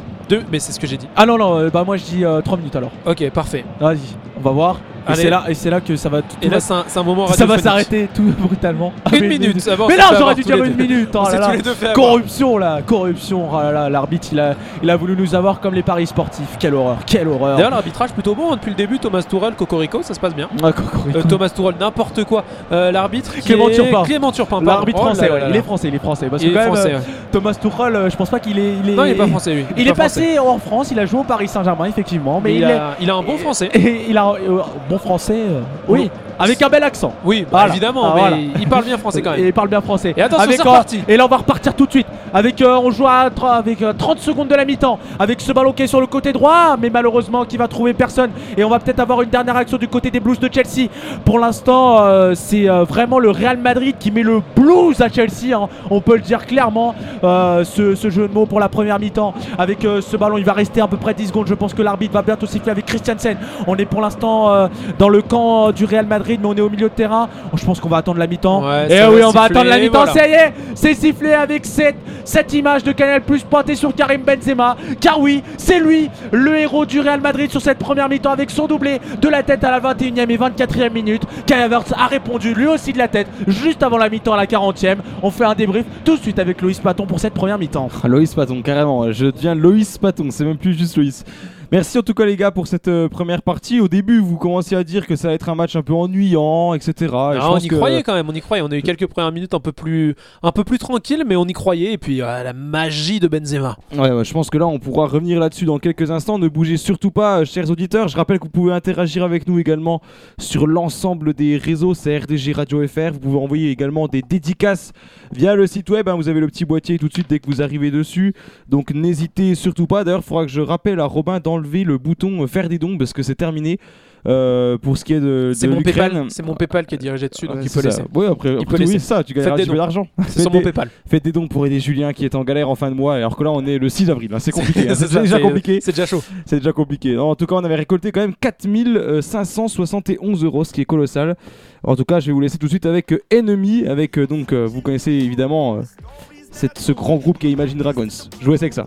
Mais c'est ce que j'ai dit. Ah non, non, euh, bah moi je dis euh, trois minutes alors. Ok, parfait. Vas-y, on va voir. Et Allez. c'est là, et c'est là que ça va. Tout Et là, c'est un, c'est un moment ça va radiophonique. s'arrêter tout brutalement. Ah, Une mais- minute. ça va, on Mais s'est non, fait j'aurais avoir dû tous dire les une deux. minute. oh On là s'est là. tous les deux fait avoir. Corruption là, corruption. Oh là là, l'arbitre il a, il a voulu nous avoir comme les paris sportifs. Quelle horreur, quelle horreur. D'ailleurs, l'arbitrage plutôt bon hein, depuis le début. Thomas Tourelle, Cocorico, ça se passe bien. Ah. Euh, Thomas Tourelle, n'importe quoi. Euh, L'arbitre. qui Clément est- Turpin. Clément Turpin, pardon. L'arbitre Oh là français, là ouais, là il là. est français, il est français. Parce Il que est quand même, français. euh, ouais. Thomas Tuchel, euh, je pense pas qu'il est, il est. Non, il est pas français lui. Il est pas français. Passé en France, il a joué au Paris Saint-Germain effectivement, mais il, il, est- a, il a un bon français. et il a un euh, bon français, euh, oui, Oui. avec un bel accent. Oui, bah, Voilà. évidemment, Ah, mais voilà. il parle bien français quand Et même. il parle bien français. Et attention, avec c'est euh, reparti. Et là, on va repartir tout de suite. Avec, euh, on joue à avec euh, 30 secondes de la mi-temps. Avec ce ballon qui est sur le côté droit, mais malheureusement qui va trouver personne. Et on va peut-être avoir une dernière action du côté des Blues de Chelsea. Pour l'instant, c'est vraiment le Real Madrid qui met le blues à Chelsea. hein. On peut le dire clairement. Ce, ce jeu de mots pour la première mi-temps. Avec euh, ce ballon, il va rester à peu près 10 secondes. Je pense que l'arbitre va bientôt siffler Christiansen. On est pour l'instant euh, dans le camp euh, du Real Madrid, mais on est au milieu de terrain. Je pense qu'on va attendre la mi-temps. Ouais, Et ça oui, on va attendre la mi-temps. voilà. Ça y est, c'est sifflé avec cette, cette image de Canal Plus pointée sur Karim Benzema. Car oui, c'est lui, le héros du Real Madrid sur cette première mi-temps avec son doublé de la tête à la 21e et 24e minute. Kai Havertz a répondu lui aussi de la tête juste avant la mi-temps à la 40e. On fait un débrief tout de suite avec Loïs Paton pour cette première mi-temps. Ah, Loïs Paton, carrément. Je deviens Loïs Paton, c'est même plus juste Loïs. Merci en tout cas les gars pour cette euh, première partie. Au début, vous commenciez à dire que ça va être un match un peu ennuyant, etc. Et je Ah, on pense y que- croyait quand même, on y croyait. On a eu quelques premières minutes un peu plus, un peu plus tranquilles, mais on y croyait. Et puis y a la magie de Benzema. Ouais, ouais, je pense que là, on pourra revenir là-dessus dans quelques instants. Ne bougez surtout pas, euh, chers auditeurs. Je rappelle que vous pouvez interagir avec nous également sur l'ensemble des réseaux, c'est RDG Radio FR. Vous pouvez envoyer également des dédicaces via le site web. hein. Vous avez le petit boîtier tout de suite dès que vous arrivez dessus. Donc n'hésitez surtout pas. D'ailleurs, il faudra que je rappelle à Robin d'enlever le bouton euh, faire des dons parce que c'est terminé. Euh, pour ce qui est de, C'est mon. PayPal, c'est mon PayPal qui est dirigé dessus, donc Ouais, il peut ça. laisser. Ouais, après, après peut oui, ça, tu gagneras un peu d'argent. C'est sur Faites mon des- PayPal. Faites des dons pour aider Julien qui est en galère en fin de mois, alors que là on est le 6 avril, hein. c'est compliqué, hein. C'est déjà compliqué. C'est déjà chaud. C'est déjà compliqué. Non, en tout cas, on avait récolté quand même 4571 euros, ce qui est colossal. En tout cas, je vais vous laisser tout de suite avec euh, Enemy, avec donc, euh, vous connaissez évidemment euh, cette- ce grand groupe qui est Imagine Dragons. Jouez avec ça.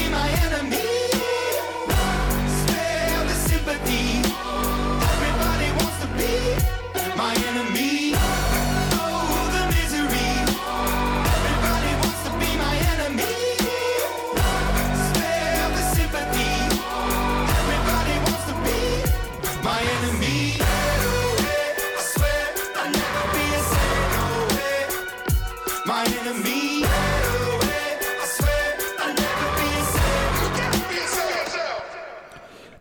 be my enemy.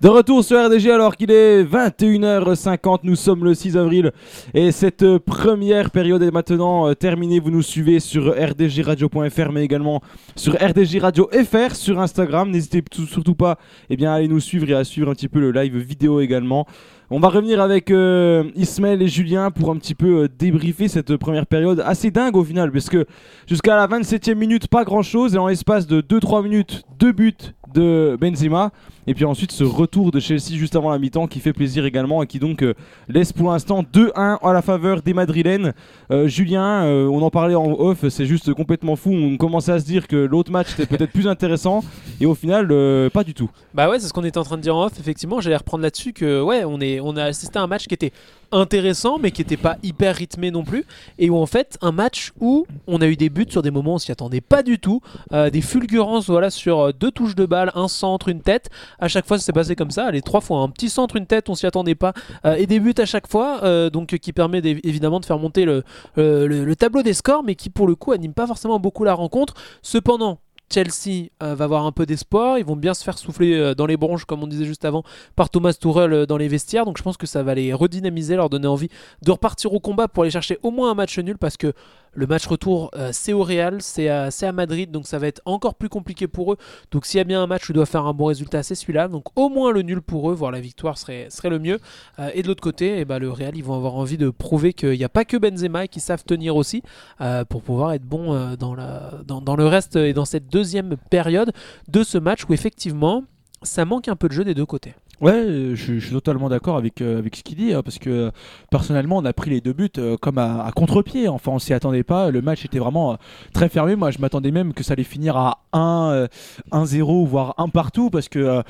De retour sur RDG alors qu'il est 21h50, nous sommes le 6 avril et cette première période est maintenant euh, terminée. Vous nous suivez sur rdgradio.fr mais également sur RDG Radio FR sur Instagram. N'hésitez tout- surtout pas eh bien, à aller nous suivre et à suivre un petit peu le live vidéo également. On va revenir avec euh, Ismaël et Julien pour un petit peu euh, débriefer cette première période assez dingue au final parce que jusqu'à la 27e minute pas grand chose et en l'espace de 2-3 minutes deux buts de Benzema et puis ensuite ce retour de Chelsea juste avant la mi-temps qui fait plaisir également et qui donc euh, laisse pour l'instant 2-1 à la faveur des Madrilènes. Euh, Julien, euh, on en parlait en off, c'est juste complètement fou. On commençait à se dire que l'autre match était peut-être plus intéressant et au final pas du tout. Bah ouais, c'est ce qu'on était en train de dire en off. Effectivement, j'allais reprendre là-dessus que ouais, on est, on a assisté à un match qui était intéressant, mais qui était pas hyper rythmé non plus, et où en fait un match où on a eu des buts sur des moments où on s'y attendait pas du tout, euh, des fulgurances voilà sur euh, deux touches de balle, un centre, une tête. À chaque fois, ça s'est passé comme ça. Les trois fois, un petit centre, une tête, on s'y attendait pas, euh, et des buts à chaque fois, donc qui permet évidemment de faire monter le tableau des scores, mais qui pour le coup anime pas forcément beaucoup la rencontre. Cependant. Chelsea euh, va avoir un peu d'espoir, ils vont bien se faire souffler euh, dans les bronches comme on disait juste avant par Thomas Tuchel euh, dans les vestiaires, donc je pense que ça va les redynamiser, leur donner envie de repartir au combat pour aller chercher au moins un match nul parce que Le match retour, euh, c'est au Real, c'est à, Madrid, donc ça va être encore plus compliqué pour eux. Donc s'il y a bien un match où ils doivent faire un bon résultat, c'est celui-là. Donc au moins le nul pour eux, voire la victoire serait, le mieux. Euh, et de l'autre côté, eh ben, le Real, ils vont avoir envie de prouver qu'il n'y a pas que Benzema et qu'ils savent tenir aussi euh, pour pouvoir être bon dans le reste et dans cette deuxième période de ce match où effectivement ça manque un peu de jeu des deux côtés. Ouais, euh, je, je suis totalement d'accord avec, euh, avec ce qu'il dit, hein, parce que personnellement, on a pris les deux buts euh, comme à, à contre-pied. Enfin, on s'y attendait pas. Le match était vraiment euh, très fermé. Moi, je m'attendais même que ça allait finir à 1, euh, 1-0, voire 1 partout, parce que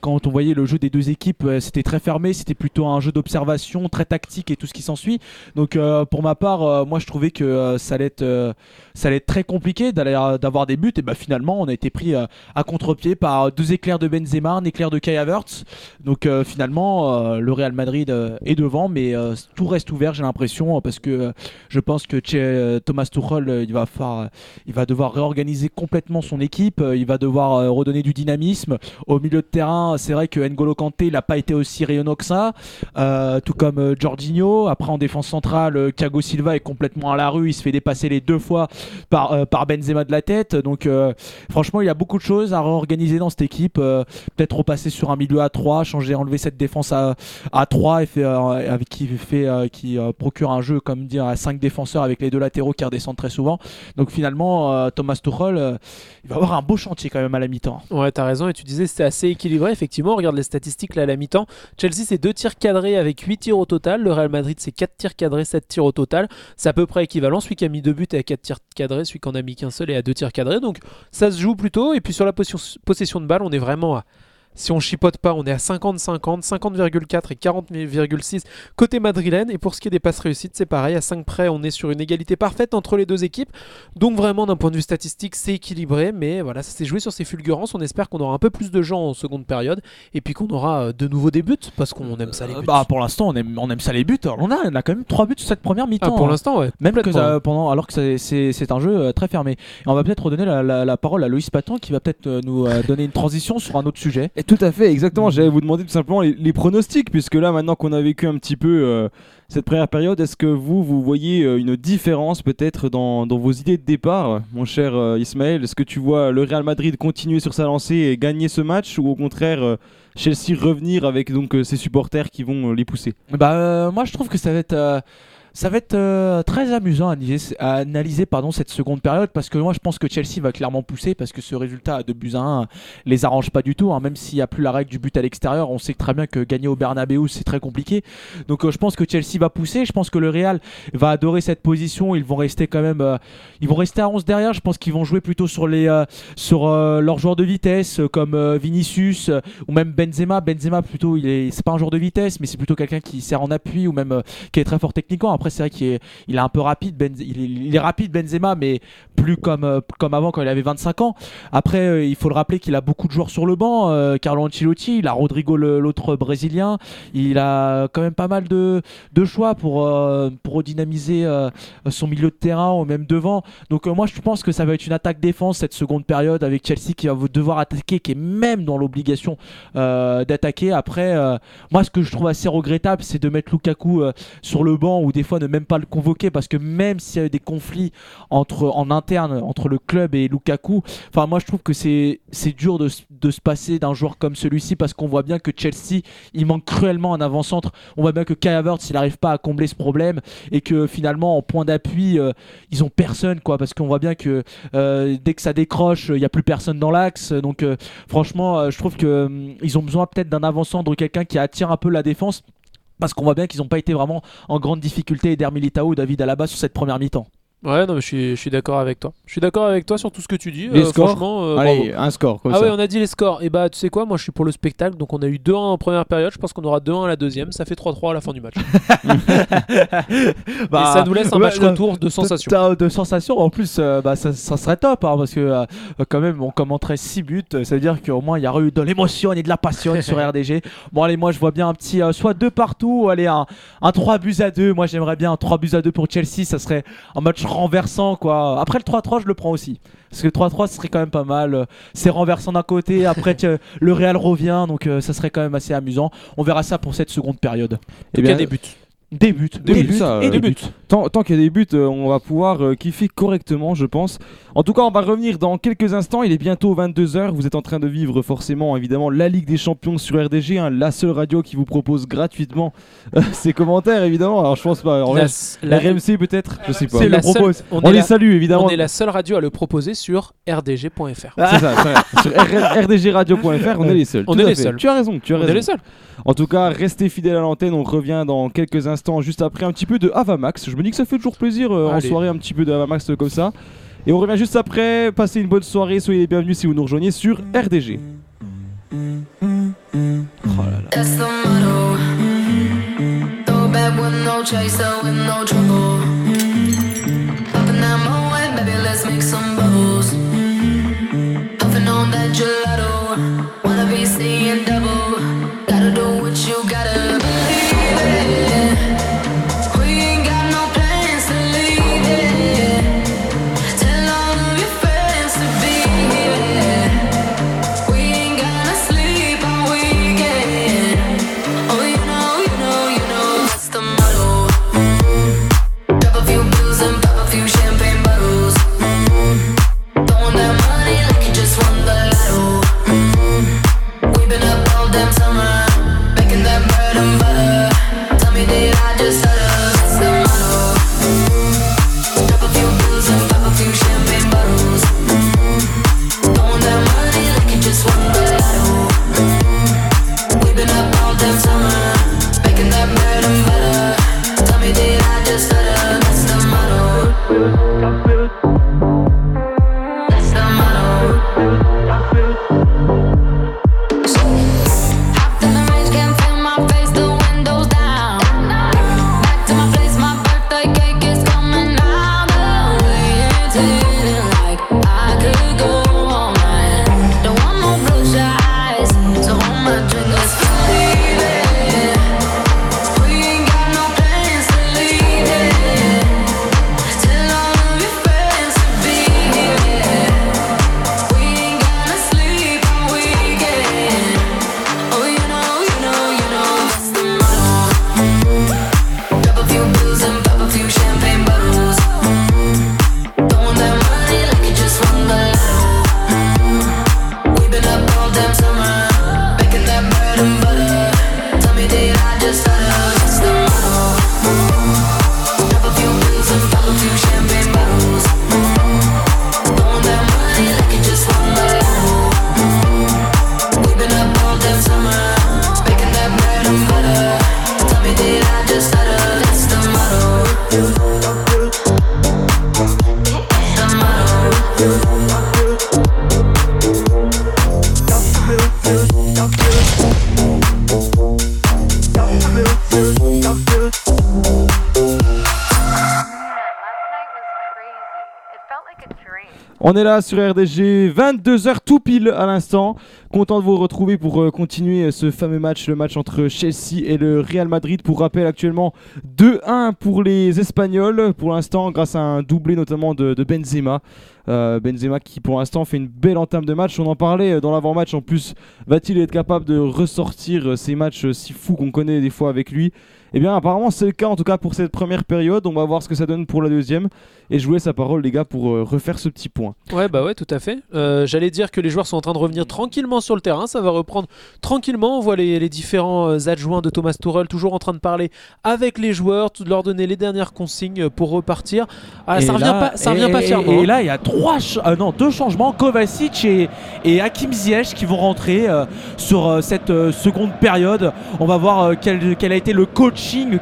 quand on voyait le jeu des deux équipes, c'était très fermé. C'était plutôt un jeu d'observation, très tactique et tout ce qui s'ensuit. Donc, pour ma part, moi, je trouvais que ça, allait être, ça allait être très compliqué d'avoir des buts. Et bah, finalement, on a été pris à contre-pied par deux éclairs de Benzema, un éclair de Kai Havertz. Donc euh, finalement, euh, le Real Madrid euh, est devant, mais tout reste ouvert, j'ai l'impression, parce que je pense que Che- euh, Thomas Tuchel, il va faire, il va devoir réorganiser complètement son équipe. il va devoir redonner du dynamisme au milieu de terrain. C'est vrai que N'Golo Kanté, n'a pas été aussi rayonnant que ça, tout comme Jorginho. Après en défense centrale, Thiago Silva est complètement à la rue. Il se fait dépasser les deux fois par Benzema de la tête. Donc franchement, il y a beaucoup de choses à réorganiser dans cette équipe. Peut-être repasser sur un milieu à 3, changer, enlever cette défense à, à 3 et fait, euh, avec qui fait euh, qui euh, procure un jeu comme dire à 5 défenseurs avec les deux latéraux qui redescendent très souvent. Donc finalement, Thomas Tuchel, il va avoir un beau chantier quand même à la mi-temps. Ouais, t'as raison, et tu disais c'était assez équilibré. Effectivement, regarde les statistiques là à la mi-temps. Chelsea, c'est 2 tirs cadrés avec 8 tirs au total. Le Real Madrid, c'est 4 tirs cadrés, 7 tirs au total. C'est à peu près équivalent. Celui qui a mis 2 buts est à 4 tirs cadrés, celui qui en a mis qu'un seul est à 2 tirs cadrés. Donc ça se joue plutôt. Et puis sur la possession, possession de balle, on est vraiment à. Si on chipote pas, on est à 50-50, 50,4 et 40,6 côté madrilène. Et pour ce qui est des passes réussites, c'est pareil. À 5 près, on est sur une égalité parfaite entre les deux équipes. Donc vraiment, d'un point de vue statistique, c'est équilibré. Mais voilà, ça s'est joué sur ces fulgurances. On espère qu'on aura un peu plus de gens en seconde période. Et puis qu'on aura euh, de nouveau des buts. Parce qu'on aime ça les Euh, buts. bah, pour l'instant, on aime, on aime ça les buts. Alors, on, a, on a quand même 3 buts sur cette première Ah, mi-temps. pour hein. l'instant, ouais. Même que ça- pendant, alors que c'est- un jeu euh, très fermé. Et on va peut-être redonner la, la- la parole à Loïs Patan qui va peut-être euh, nous euh, donner une transition sur un autre sujet. Et tout à fait, exactement. J'allais vous demander tout simplement les, pronostics, puisque là, maintenant qu'on a vécu un petit peu euh, cette première période, est-ce que vous, vous voyez euh, une différence peut-être dans, vos idées de départ, mon cher euh, Ismaël? Est-ce que tu vois le Real Madrid continuer sur sa lancée et gagner ce match, ou au contraire Chelsea revenir avec donc ses supporters qui vont les pousser? Bah, moi, je trouve que ça va être. Ça va être euh, très amusant à analyser, à pardon, cette seconde période parce que moi je pense que Chelsea va clairement pousser parce que ce résultat de buts à 1 les arrange pas du tout. hein. même s'il n'y a plus la règle du but à l'extérieur, on sait très bien que gagner au Bernabeu c'est très compliqué. Donc euh, je pense que Chelsea va pousser. Je pense que le Real va adorer cette position. Ils vont rester quand même, euh, ils vont rester à 11 derrière. Je pense qu'ils vont jouer plutôt sur les, euh, sur euh, leurs joueurs de vitesse comme Vinicius ou même Benzema. Benzema plutôt, il est, c'est pas un joueur de vitesse, mais c'est plutôt quelqu'un qui sert en appui ou même qui est très fort techniquement. C'est vrai qu'il est, il est un peu rapide. Benz- il, est, rapide Benzema, mais plus comme, euh, comme avant quand il avait 25 ans. Après, euh, il faut le rappeler qu'il a beaucoup de joueurs sur le banc. euh, Carlo Ancelotti, il a Rodrigo, l'autre brésilien. Il a quand même pas mal de, de choix pour, pour redynamiser euh, son milieu de terrain ou même devant. Donc, moi, je pense que ça va être une attaque-défense cette seconde période avec Chelsea qui va devoir attaquer, qui est même dans l'obligation d'attaquer. Après, moi, ce que je trouve assez regrettable, c'est de mettre Lukaku sur le banc ou des fois ne même pas le convoquer parce que même s'il y a eu des conflits entre, en interne entre le club et Lukaku, enfin, moi, je trouve que c'est dur de, de se passer d'un joueur comme celui-ci parce qu'on voit bien que Chelsea, il manque cruellement un avant-centre. On voit bien que Kai Havertz, il n'arrive pas à combler ce problème et que finalement, en point d'appui, euh, ils ont personne, quoi, parce qu'on voit bien que euh, dès que ça décroche, il n'y a plus personne dans l'axe. Donc, euh, franchement, je trouve que hum, ils ont besoin peut-être d'un avant-centre, quelqu'un qui attire un peu la défense. Parce qu'on voit bien qu'ils n'ont pas été vraiment en grande difficulté, Eder ou David Alaba sur cette première mi-temps. Ouais, non, mais je suis, je suis d'accord avec toi. Je suis d'accord avec toi sur tout ce que tu dis. Les euh, scores franchement, euh, Allez, bravo. un score comme Ah ça. ouais, on a dit les scores. Et bah, tu sais quoi, moi je suis pour le spectacle. Donc on a eu 2-1 en première période. Je pense qu'on aura 2-1 à la deuxième. Ça fait 3-3 à la fin du match. Bah, Et ça nous laisse un match non, retour de sensation. De, sensations. En plus, euh, bah, ça, ça serait top hein, parce que euh, quand même, on commenterait 6 buts. euh, Ça veut dire qu'au moins, il y aurait eu de l'émotion et de la passion sur RDG. Bon, allez, moi, je vois bien un petit euh, soit 2 partout, ou allez, un, un 3 buts à 2. Moi, j'aimerais bien un 3 buts à 2 pour Chelsea. Ça serait un match renversant, quoi. Après le 3-3, je le prends aussi. Parce que le 3-3, ce serait quand même pas mal. C'est renversant d'un côté. Après, le Real revient. Donc, euh, ça serait quand même assez amusant. On verra ça pour cette seconde période. Eh y a bien, des buts. Des buts, Des des buts, buts ça, et euh, des buts. tant, tant qu'il y a des buts, euh, on va pouvoir euh, kiffer correctement, je pense. En tout cas, on va revenir dans quelques instants. Il est bientôt 22h. Vous êtes en train de vivre forcément, évidemment, la Ligue des Champions sur RDG, hein, la seule radio qui vous propose gratuitement euh, ses commentaires, évidemment. Alors, je pense pas. en La- RMC peut-être Je sais pas. C'est On la le propose. seule- on On est les la- salue, évidemment. On est la seule radio à le proposer sur rdg.fr. C'est ça, c'est vrai. Sur R- rdgradio.fr, on est les seuls. On Tout est les seuls. Tu as raison, tu as On raison. est les seuls. En tout cas, restez fidèles à l'antenne. On revient dans quelques instants, juste après un petit peu de Avamax. Je me dis que ça fait toujours plaisir euh, en soirée, un petit peu de Avamax euh, comme ça. Et on revient juste après. Passez une bonne soirée. Soyez les bienvenus si vous nous rejoignez sur RDG. That's the motto. On est là sur RDG, 22h tout pile à l'instant. Content de vous retrouver pour euh, continuer ce fameux match, le match entre Chelsea et le Real Madrid. Pour rappel, actuellement 2-1 pour les Espagnols. Pour l'instant, grâce à un doublé notamment de, Benzema. Euh, Benzema qui pour l'instant fait une belle entame de match. On en parlait euh, dans l'avant-match. En plus, va-t-il être capable de ressortir ces matchs si fous qu'on connaît des fois avec lui? Eh bien, apparemment, c'est le cas en tout cas pour cette première période. On va voir ce que ça donne pour la deuxième. Et je vous laisse la parole, les gars, pour euh, refaire ce petit point. Ouais, bah ouais, tout à fait. Euh, J'allais dire que les joueurs sont en train de revenir tranquillement sur le terrain. Ça va reprendre tranquillement. On voit les, les différents euh, adjoints de Thomas Tuchel toujours en train de parler avec les joueurs, de leur donner les dernières consignes pour repartir. Ah, ça revient là- pas, ça revient et- pas et- fièrement. Et hein. là, il y a trois, ch- euh, non, deux changements, Kovacic et, et Hakim Ziyech qui vont rentrer euh, sur euh, cette euh, seconde période. On va voir euh, quel, quel a été le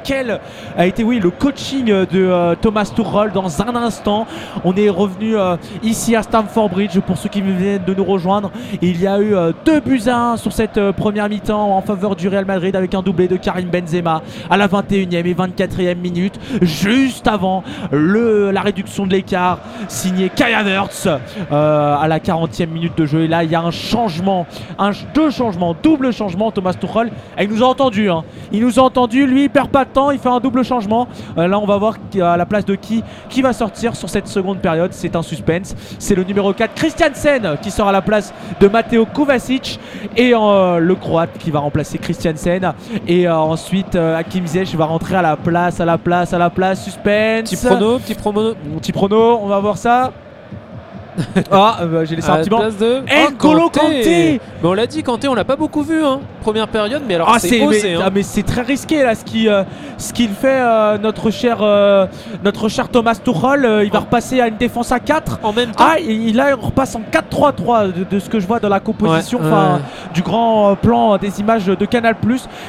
quel a été, oui, le coaching de euh, Thomas Tuchel dans un instant. On est revenu euh, ici à Stamford Bridge pour ceux qui viennent de nous rejoindre. Il y a eu euh, deux buts à 1 sur cette euh, première mi-temps en faveur du Real Madrid avec un doublé de Karim Benzema à la 21e et 24e minute, juste avant le, la réduction de l'écart signé Kai Havertz euh, à la 40e minute de jeu. Et là, il y a un changement, un, deux changements, double changement. Thomas Tuchel, Et il nous a entendu. hein. Il nous a entendu. Lui, il perd pas de temps. Il fait un double changement. Euh, là, on va voir à la place de qui qui va sortir sur cette seconde période. C'est un suspense. C'est le numéro 4, Christiansen, qui sort à la place de Matteo Kovacic et euh, le Croate qui va remplacer Christiansen. Et euh, ensuite, Hakim Ziyech va rentrer à la place, à la place, à la place. Suspense. Petit prono, petit prono. Petit prono, on va voir ça. Ah, euh, bah, j'ai laissé un petit banc. place de N'Golo Oh, Kanté. Mais on l'a dit, Kanté, on l'a pas beaucoup vu, hein. Première période, mais alors Ah, c'est mais, hein. ah, mais c'est très risqué là ce euh, qu'il fait euh, notre cher euh, notre cher Thomas Tuchel euh, il va repasser à une défense à 4 En même temps, ah il, il- là il repasse en 4-3-3 de, de ce que je vois dans la composition Ouais, du grand euh, plan des images de Canal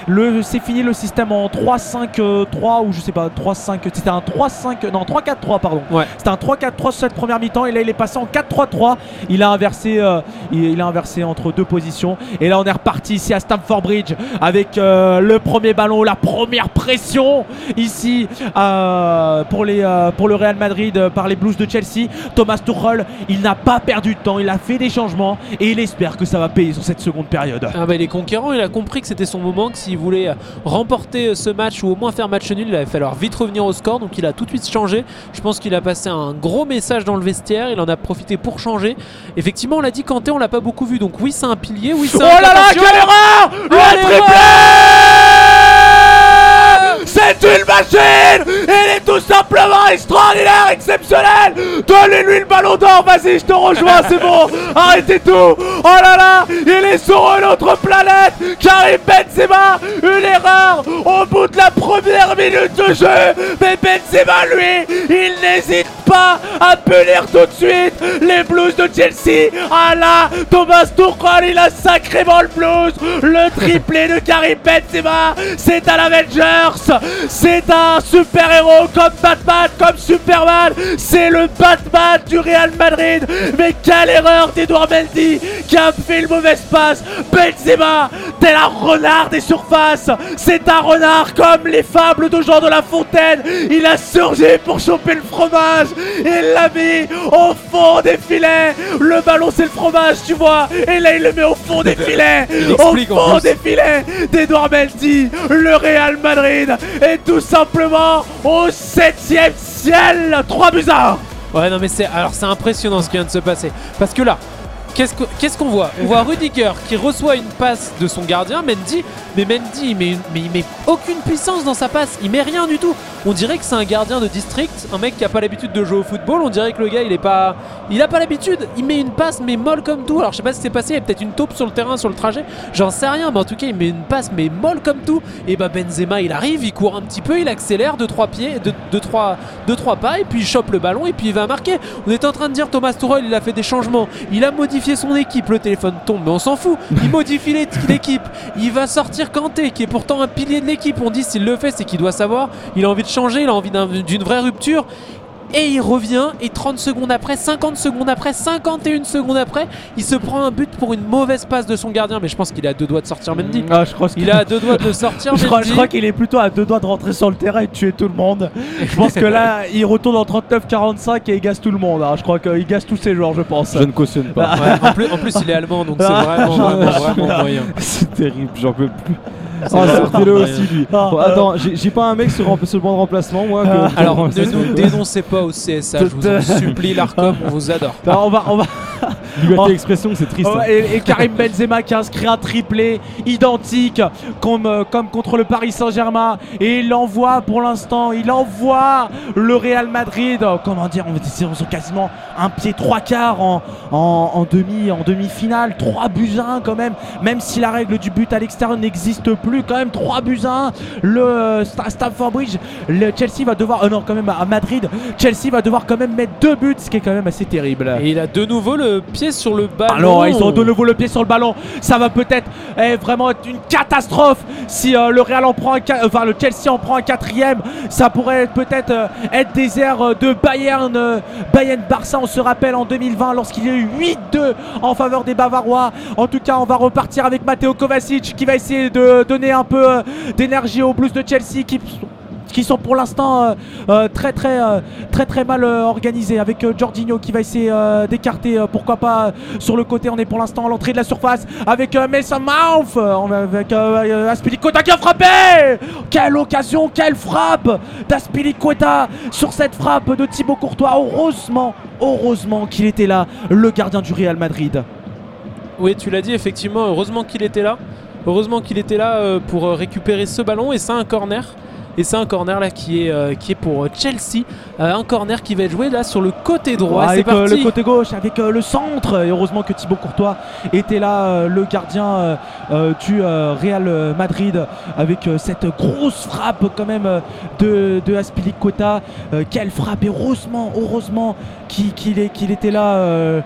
le c'est fini le système en 3-5-3 ou je sais pas 3-5 c'était un 3-5 non 3-4-3 pardon Ouais. c'était un 3-4-3 sur cette première mi-temps et là il est passé en 4-3-3 il a inversé euh, il, a inversé entre deux positions. Et là on est reparti ici à Stamford Bridge avec euh, le premier ballon la première pression ici euh, pour les pour le Real Madrid par les Blues de Chelsea. Thomas Tuchel il n'a pas perdu de temps. Il a fait des changements et il espère que ça va payer sur cette seconde période. Ah bah, il est il a compris que c'était son moment, que s'il voulait remporter ce match ou au moins faire match nul, il allait falloir vite revenir au score, donc il a tout de suite changé. Je pense qu'il a passé un gros message dans le vestiaire, il en a profité pour changer. Effectivement, on l'a dit, Kanté, on l'a pas beaucoup vu, donc oui, c'est un pilier, oui, c'est Oh un là là, attention. quelle erreur Le triplé C'est une machine Il est tout simplement extraordinaire, exceptionnel. Donnez-lui le ballon d'or, vas-y, je te rejoins, c'est bon. Arrêtez tout. Oh là là Il est sur une autre planète. Karim Benzema Une erreur au bout de la première minute de jeu. Mais Benzema, lui, il n'hésite pas à punir tout de suite les Blues de Chelsea. Ah là, Thomas Tuchel, il a sacrément le blues. Le triplé de Karim Benzema C'est un Avengers. C'est un super-héros comme Batman, comme Superman. C'est le Batman du Real Madrid. Mais quelle erreur d'Edouard Mendy qui a fait le mauvais passe Benzema, tel un renard des surfaces. C'est un renard comme les fables de Jean de La Fontaine. Il a surgi pour choper le fromage. Il l'a mis au fond des filets. Le ballon c'est le fromage tu vois. Et là il le met au fond des filets. Au fond des filets d'Edouard Mendy Le Real Madrid. Est tout simplement au septième ciel 3 buts à 1 Ouais, non, mais c'est alors c'est impressionnant ce qui vient de se passer. Parce que là, qu'est-ce que- qu'est-ce qu'on voit? On voit Rudiger qui reçoit une passe de son gardien, Mendy. Mais Mendy, il met, mais il met aucune puissance dans sa passe. Il met rien du tout. On dirait que c'est un gardien de district, un mec qui a pas l'habitude de jouer au football. On dirait que le gars, il est pas, il a pas l'habitude. Il met une passe, mais molle comme tout. Alors je sais pas ce qui s'est passé. Il y a peut-être une taupe sur le terrain, sur le trajet. J'en sais rien, mais en tout cas, il met une passe, mais molle comme tout. Et bah Benzema, il arrive, il court un petit peu, il accélère de trois pieds, de, de trois, de trois pas, et puis il chope le ballon et puis il va marquer. On est en train de dire Thomas Tuchel, il a fait des changements, il a modifié son équipe. Le téléphone tombe, mais on s'en fout. Il modifie l'é- l'équipe. Il va sortir Kanté, qui est pourtant un pilier de l'équipe. On dit s'il le fait, c'est qu'il doit savoir. Il a envie de changer, il a envie d'un- d'une vraie rupture. Et il revient, et 30 secondes après, 50 secondes après, 51 secondes après, il se prend un but pour une mauvaise passe de son gardien. Mais je pense qu'il a deux doigts de sortir Mendy. Ah, je crois Il a deux doigts de le sortir. Je crois, Mendy. je crois qu'il est plutôt à deux doigts de rentrer sur le terrain et de tuer tout le monde. Je pense que là, il retourne en 39-45 et il gasse tout le monde. hein. Je crois qu'il gasse tous ses joueurs, je pense. Je ne cautionne pas. Ouais, en, plus, en plus, il est allemand, donc c'est Ah, vraiment, vraiment, vraiment moyen. C'est terrible, j'en peux plus. Oh, vraiment sortez-le moyen. aussi lui. Ah, Bon, attends, j'ai j'ai pas un mec sur, sur le banc de remplacement moi que. Ah. Alors, ne nous dénoncez pas au CSA, je vous en supplie, l'ARCOM, on vous adore. Non, on va, on va, Liberté Oh. d'expression, c'est triste. Oh, hein. et, et Karim Benzema qui inscrit un triplé identique comme, euh, comme contre le Paris Saint-Germain et il envoie pour l'instant il envoie le Real Madrid euh, comment dire on va dire sur quasiment un pied trois quarts en, en, en demi en demi-finale 3 buts à 1 quand même même si la règle du but à l'extérieur n'existe plus quand même 3 buts à 1 le euh, Sta- Stamford Bridge le Chelsea va devoir euh, non quand même à Madrid Chelsea va devoir quand même mettre deux buts ce qui est quand même assez terrible Et il a de nouveau le pied sur le ballon. alors ils ont de nouveau le pied sur le ballon. Ça va peut-être eh, vraiment être une catastrophe si euh, le Real en prend un, enfin le Chelsea en prend un quatrième. Ça pourrait peut-être euh, être des airs euh, de Bayern, euh, Bayern Barça. On se rappelle en 2020 lorsqu'il y a eu 8-2 en faveur des Bavarois. En tout cas, on va repartir avec Matteo Kovacic qui va essayer de donner un peu d'énergie aux Blues de Chelsea qui sont pour l'instant euh, euh, très très euh, très très mal organisés avec Jorginho qui va essayer d'écarter pourquoi pas sur le côté. On est pour l'instant à l'entrée de la surface avec Mason Mouth avec Aspilicueta qui a frappé. Quelle occasion quelle frappe d'Aspilicueta sur cette frappe de Thibaut Courtois. Heureusement heureusement qu'il était là le gardien du Real Madrid. Oui, tu l'as dit, effectivement, heureusement qu'il était là. Heureusement qu'il était là pour récupérer ce ballon. Et c'est un corner. Et c'est un corner là qui est, euh, qui est pour euh, Chelsea. Euh, un corner qui va être joué là sur le côté droit. Avec parti. le côté gauche, avec le centre. Et heureusement que Thibaut Courtois était là, le gardien du Real Madrid, avec cette grosse frappe quand même de, de Aspilicueta. Quelle frappe Et heureusement, heureusement qu'il était là.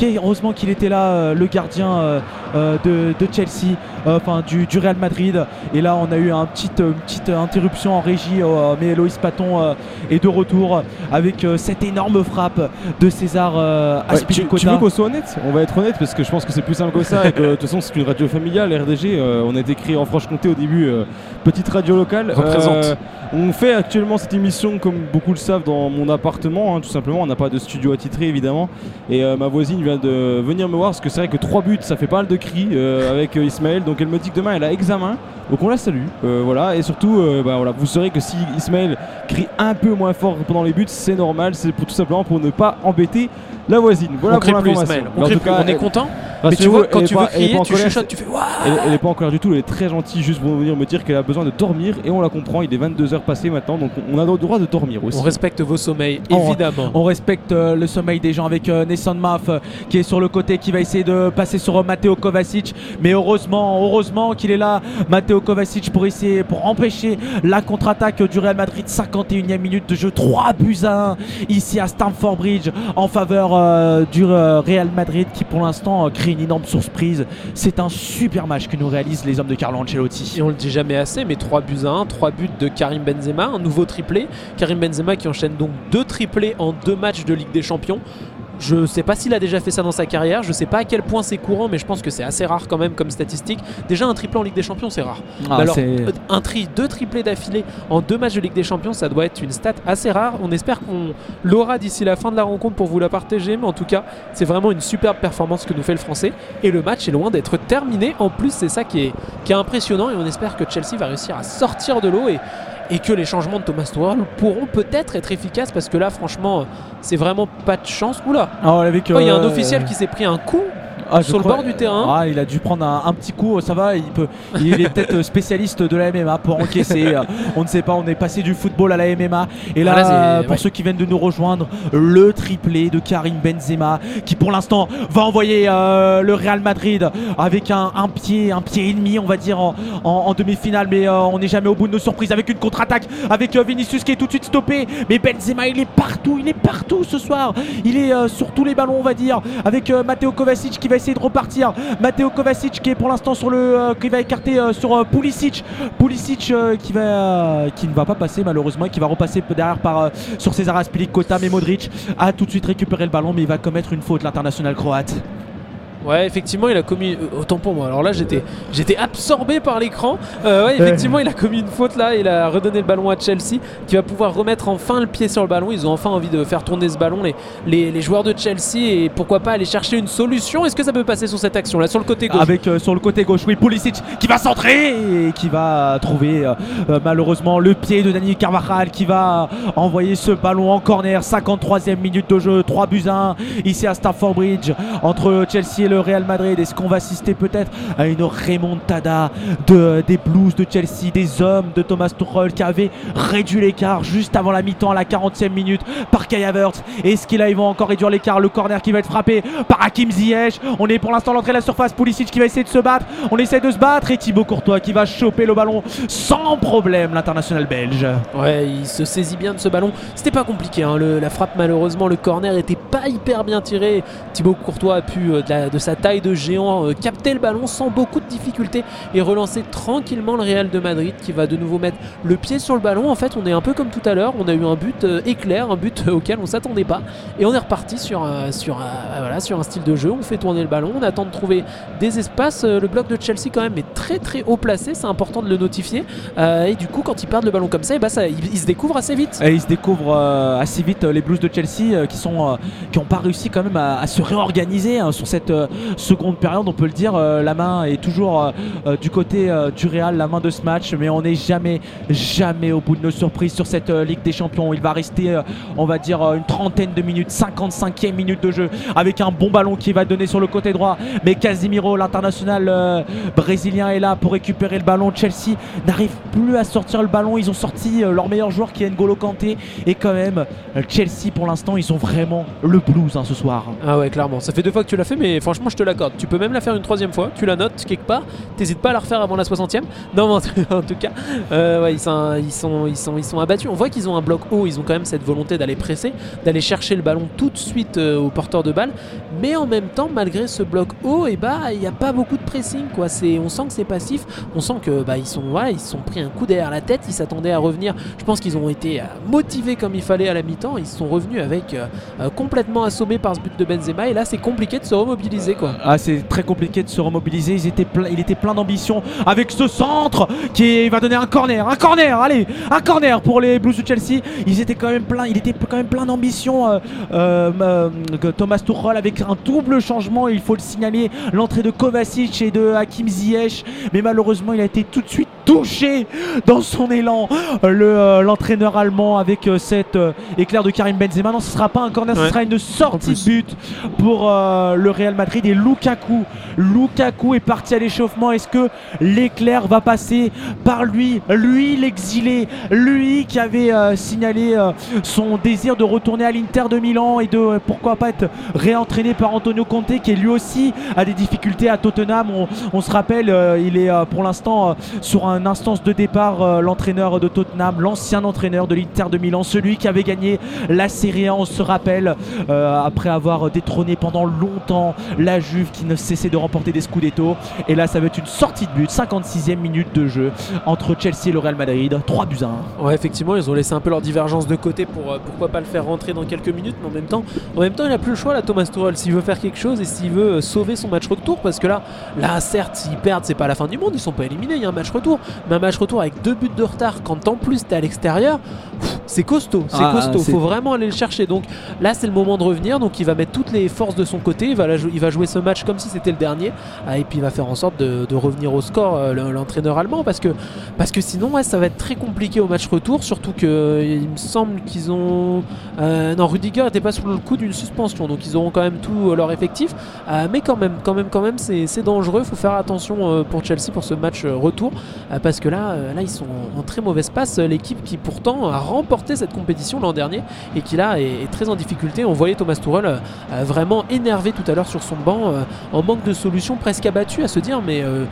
Heureusement qu'il était là, euh, le gardien euh, euh, de, de Chelsea, euh, enfin du, du Real Madrid. Et là, on a eu un petit, une petite interruption en régie, euh, mais Loïs Paton euh, est de retour avec euh, cette énorme frappe de César euh, Ouais, tu, Aspilicueta. tu veux qu'on soit honnête? On va être honnête parce que je pense que c'est plus simple que ça et que de toute façon c'est une radio familiale, RDG. euh, on a été créé en Franche-Comté au début, euh, petite radio locale. Représente. Euh, on fait actuellement cette émission comme beaucoup le savent dans mon appartement, hein, tout simplement. On n'a pas de studio attitré évidemment. Et euh, ma voisine vient de venir me voir parce que c'est vrai que trois buts ça fait pas mal de cris euh, avec euh, Ismaël. Donc elle me dit que demain elle a examen. Donc on la salue. Voilà. Et surtout, bah, voilà, vous saurez que si Ismaël crie un peu moins fort pendant les buts, c'est normal. C'est tout simplement pour ne pas embêter la voisine. Voilà on pour plus. Ismaël. On, plus. cas, est content. Mais tu vois, quand tu veux crier, tu chuchotes, tu fais Waouh elle, est pas en colère du tout, elle est très gentille juste pour venir me dire qu'elle a besoin de dormir et on la comprend, il est 22h passé maintenant donc on a le droit de dormir aussi. On respecte vos sommeils, évidemment. On respecte euh, le sommeil des gens avec euh, Nesson Maf euh, qui est sur le côté, qui va essayer de passer sur Matteo Kovacic. Mais heureusement, heureusement qu'il est là, Matteo Kovacic, pour essayer, pour empêcher la contre-attaque du Real Madrid. 51e minute de jeu, 3 buts à 1 ici à Stamford Bridge en faveur euh, du euh, Real Madrid qui pour l'instant euh, crée une énorme surprise. C'est un super match que nous réalisent les hommes de Carlo Ancelotti. Et on le dit jamais assez, mais 3 buts à 1, 3 buts de Karim Benzema, un nouveau triplé. Karim Benzema qui enchaîne donc deux triplés en deux matchs de Ligue des Champions. Je sais pas s'il a déjà fait ça dans sa carrière, je sais pas à quel point c'est courant, mais je pense que c'est assez rare quand même comme statistique. Déjà un triplé en Ligue des Champions, c'est rare. Ah, alors, un tri, deux triplés d'affilée en deux matchs de Ligue des Champions, ça doit être une stat assez rare. On espère qu'on l'aura d'ici la fin de la rencontre pour vous la partager, mais en tout cas, c'est vraiment une superbe performance que nous fait le Français. Et le match est loin d'être terminé. En plus, c'est ça qui est, qui est impressionnant, et on espère que Chelsea va réussir à sortir de l'eau et et que les changements de Thomas Tuchel pourront peut-être être efficaces parce que là franchement c'est vraiment pas de chance. Oula. Ah, Oh, il y a un euh, officiel qui s'est pris un coup Ah, sur le crois- bord du terrain. Ah, il a dû prendre un, un petit coup, ça va, il, peut, il est peut-être spécialiste de la MMA pour encaisser. euh, on ne sait pas, on est passé du football à la MMA. Et là, Ah, là, euh, pour ouais. ceux qui viennent de nous rejoindre, le triplé de Karim Benzema qui pour l'instant va envoyer euh, le Real Madrid avec un, un pied, un pied et demi, on va dire, en, en- en demi-finale. Mais euh, on n'est jamais au bout de nos surprises avec une contre-attaque, avec euh, Vinicius qui est tout de suite stoppé. Mais Benzema, il est partout, il est partout ce soir. Il est euh, sur tous les ballons, on va dire, avec euh, Matteo Kovacic qui va essayer de repartir. Matteo Kovacic qui est pour l'instant sur le, euh, qui va écarter euh, sur euh, Pulisic. Pulisic qui va, qui ne va pas passer malheureusement et qui va repasser derrière par sur César Aspilicueta. Mais Modric a tout de suite récupéré le ballon, mais il va commettre une faute l'international croate. Ouais, effectivement, il a commis. euh, autant pour moi. Alors là, j'étais, j'étais absorbé par l'écran. Euh, ouais, effectivement, il a commis une faute là. Il a redonné le ballon à Chelsea, qui va pouvoir remettre enfin le pied sur le ballon. Ils ont enfin envie de faire tourner ce ballon, les, les, les joueurs de Chelsea, et pourquoi pas aller chercher une solution. Est-ce que ça peut passer sur cette action là, sur le côté gauche? Avec euh, sur le côté gauche, oui, Pulisic qui va centrer et qui va trouver euh, malheureusement le pied de Dani Carvajal qui va envoyer ce ballon en corner. 53e minute de jeu, 3 buts à 1 ici à Stamford Bridge entre Chelsea et Real Madrid. Est-ce qu'on va assister peut-être à une remontada de, des Blues de Chelsea, des hommes de Thomas Tuchel qui avait réduit l'écart juste avant la mi-temps à la 40e minute par Kai Havertz? Est-ce qu'ils ils vont encore réduire l'écart? Le corner qui va être frappé par Hakim Ziyech. On est pour l'instant l'entrée de la surface. Pulisic qui va essayer de se battre. On essaie de se battre et Thibaut Courtois qui va choper le ballon sans problème. L'international belge. Ouais, il se saisit bien de ce ballon. C'était pas compliqué, hein, la frappe malheureusement, le corner était pas hyper bien tiré. Thibaut Courtois a pu euh, de sa taille de géant, euh, capter le ballon sans beaucoup de difficultés et relancer tranquillement le Real de Madrid qui va de nouveau mettre le pied sur le ballon. En fait, on est un peu comme tout à l'heure, on a eu un but euh, éclair, un but euh, auquel on s'attendait pas et on est reparti sur, sur, voilà, sur un style de jeu. On fait tourner le ballon, on attend de trouver des espaces. Le bloc de Chelsea quand même est très très haut placé, c'est important de le notifier. Et du coup, quand ils perdent le ballon comme ça, bah, ça ils, ils se découvrent assez vite. Et ils se découvrent assez vite les Blues de Chelsea qui qui n'ont pas réussi quand même à, se réorganiser hein, sur cette seconde période. On peut le dire, euh, la main est toujours euh, euh, du côté du Real, la main de ce match, mais on n'est jamais jamais au bout de nos surprises sur cette Ligue des Champions. Il va rester, on va dire, une trentaine de minutes, 55e minute de jeu avec un bon ballon qui va donner sur le côté droit. Mais Casimiro, l'international brésilien, est là pour récupérer le ballon. Chelsea n'arrive plus à sortir le ballon. Ils ont sorti leur meilleur joueur qui est N'Golo Kanté. Et quand même, Chelsea pour l'instant, ils ont vraiment le blues hein, ce soir. Ah ouais, clairement. Ça fait deux fois que tu l'as fait, mais franchement, je te l'accorde. Tu peux même la faire une troisième fois. Tu la notes quelque part. T'hésites pas à la refaire avant la 60e. Non, mais en tout- cas, euh, ils, sont, ils, sont, ils, sont, ils sont abattus. On voit qu'ils ont un bloc haut. Ils ont quand même cette volonté d'aller presser, d'aller chercher le ballon tout de suite euh, au porteur de balle. Mais en même temps, malgré ce bloc haut, et bah, il n'y a pas beaucoup de pressing. Quoi. On sent que c'est passif. On sent que bah, sont, sont pris un coup derrière la tête. Ils s'attendaient à revenir. Je pense qu'ils ont été euh, motivés comme il fallait à la mi-temps. Ils sont revenus avec complètement assommés par ce but de Benzema. Et là, c'est compliqué de se remobiliser. Quoi. Ah, c'est très compliqué de se remobiliser. Ils étaient il était plein d'ambition avec ce centre qui va donner un corner. Un corner, allez, un corner pour les Blues de Chelsea. Ils étaient quand même plein, il était quand même plein d'ambition. euh, euh, euh, Thomas Tuchel avec un double changement, il faut le signaler. L'entrée de Kovacic et de Hakim Ziyech. Mais malheureusement, il a été tout de suite touché dans son élan. Le, euh, l'entraîneur allemand avec cet éclair de Karim Benzema. Non, ce sera pas un corner, ce sera une sortie de but pour le Real Madrid et Lukaku. Lukaku est parti à l'échauffement. Est-ce que l'éclair va passer par lui? Lui, l'exilé. Lui qui avait euh, signalé euh, son désir de retourner à l'Inter de Milan et de euh, pourquoi pas être réentraîné par Antonio Conte qui lui aussi a des difficultés à Tottenham. On, se rappelle, il est pour l'instant sur un instance de départ, l'entraîneur de Tottenham, l'ancien entraîneur de l'Inter de Milan, celui qui avait gagné la Serie on se rappelle, après avoir détrôné pendant longtemps la Juve qui ne cessait de remporter des Scudetto. Et là, ça va être une sortie de but, 56e minute de jeu entre Chelsea et le Real Madrid, 3 buts à 1. Ouais, effectivement, ils ont laissé un peu leur divergence de côté pour euh, pourquoi pas le faire rentrer dans quelques minutes, mais en même temps, en même temps, il a plus le choix là, Thomas Tuchel, s'il veut faire quelque chose et s'il veut euh, sauver son match retour, parce que là, là, certes, s'ils perdent, c'est pas la fin du monde, ils sont pas éliminés, il y a un match retour, mais un match retour avec deux buts de retard, quand en plus t'es à l'extérieur, c'est costaud, c'est Ah, costaud, faut vraiment aller le chercher. Donc là, c'est le moment de revenir, donc il va mettre toutes les forces de son côté, il va, la jou- il va jouer ce match comme si c'était le dernier, ah, et puis il va faire en sorte de, revenir au score, euh, le- l'entraîneur allemand, parce que parce que sinon, ouais, ça va être très compliqué au match retour, surtout que euh, me semble qu'ils ont. euh, non, Rudiger n'était pas sous le coup d'une suspension, donc ils auront quand même tout leur effectif. Mais quand même, quand même, quand même, c'est dangereux. Faut faire attention pour Chelsea pour ce match retour, parce que là, là, ils sont en très mauvaise passe. L'équipe qui pourtant a remporté cette compétition l'an dernier et qui là est, est très en difficulté. On voyait Thomas Tuchel vraiment énervé tout à l'heure sur son banc, euh, en manque de solution, presque abattu, à se dire mais euh,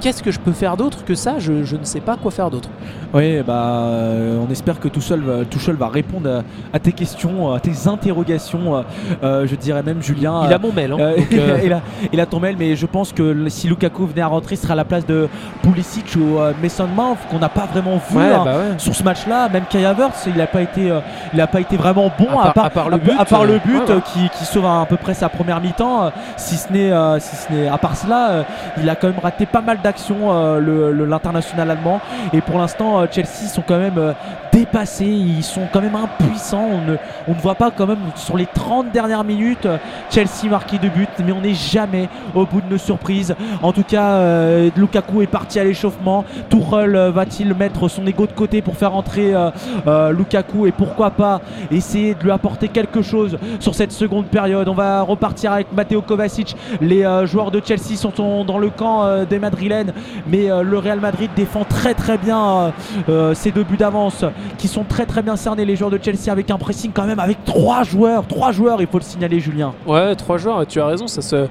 qu'est-ce que je peux faire d'autre que ça? Je, je ne sais pas quoi faire d'autre. Oui, bah, euh, on espère que Tuchel va, Tuchel va répondre à, à tes questions, à tes interrogations. je dirais même, Julien. Il a mon mail. hein, donc, il, a, il a ton mail, mais je pense que si Lukaku venait à rentrer, ce sera à la place de Pulisic ou Mason Mount, qu'on n'a pas vraiment vu ouais, hein, bah ouais. sur ce match-là. Même Kai Havertz, il n'a pas été, euh, il a pas été vraiment bon À part- à part le but, à part le but ouais, ouais. euh, qui, qui sauve à, peu près sa première mi-temps. Si ce n'est, euh, si ce n'est, à part cela, euh, il a quand même raté pas mal d'actions euh, l'international allemand. Et pour l'instant, euh, Chelsea sont quand même dépassés. Ils sont quand même impuissants. On ne, on ne voit pas quand même sur les 30 dernières minutes Chelsea marquer de but, mais on n'est jamais au bout de nos surprises. En tout cas, Lukaku est parti à l'échauffement. Euh, va-t-il mettre son ego de côté pour faire entrer Lukaku et pourquoi pas essayer de lui apporter quelque chose sur cette seconde période? On va repartir avec Matteo Kovacic. Les euh, joueurs de Chelsea sont dans le camp euh, des Madrilènes, mais euh, le Real Madrid défend très très bien ses deux buts d'avance. qui sont très très bien cernés, les joueurs de Chelsea, avec un pressing quand même, avec trois joueurs, trois joueurs, il faut le signaler, Julien. Ouais, trois joueurs, tu as raison, ça se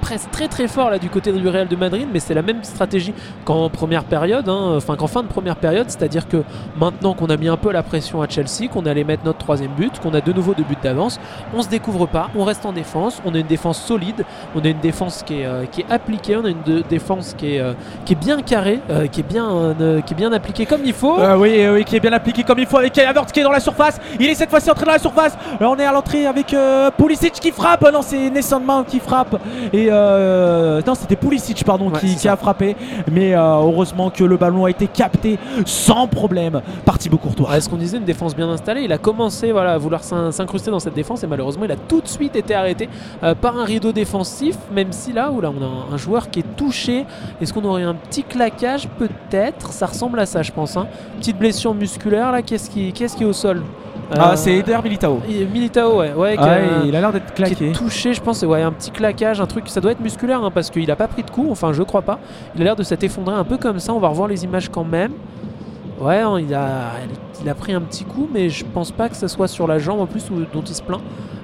presse très très fort là du côté du Real de Madrid, mais c'est la même stratégie qu'en première période, hein, enfin qu'en fin de première période, c'est-à-dire que maintenant qu'on a mis un peu la pression à Chelsea, qu'on allait mettre notre troisième but, qu'on a de nouveau deux buts d'avance, on se découvre pas, on reste en défense, on a une défense solide, on a une défense qui est, euh, qui est appliquée, on a une de- défense qui est, euh, qui est bien carrée, euh, qui est bien, qui est bien appliquée comme il faut. Oui, oui, qui est bien appliqué comme il faut avec Kai Havertz qui est dans la surface. Il est cette fois-ci entré dans la surface. Là, on est à l'entrée avec Pulisic qui frappe. Non, c'est Nesson Mount qui frappe. Et euh, non, c'était Pulisic pardon Ouais, qui, a frappé. Mais heureusement que le ballon a été capté sans problème par Thibaut Courtois. Ouais, ce qu'on disait, une défense bien installée. Il a commencé voilà, à vouloir s'in- s'incruster dans cette défense et malheureusement, il a tout de suite été arrêté euh, par un rideau défensif. Même si là, où là, on a un, joueur qui est touché. Est-ce qu'on aurait un petit claquage? Peut-être. Ça ressemble à ça, je pense. hein. Petite blessure musculaire là. Qu'est-ce qui, est au sol? Ah, Euh, c'est Eder Militao. il- Militao, ouais. ouais qui a Ouais, il a l'air d'être qui est claqué. touché, je pense, ouais, un petit claquage, un truc, ça doit être musculaire hein, parce qu'il a pas pris de coup, enfin je crois pas. Il a l'air de s'être effondré un peu comme ça, on va revoir les images quand même. Ouais, hein, il, a, il a pris un petit coup, mais je pense pas que ça soit sur la jambe en plus où- dont il se plaint.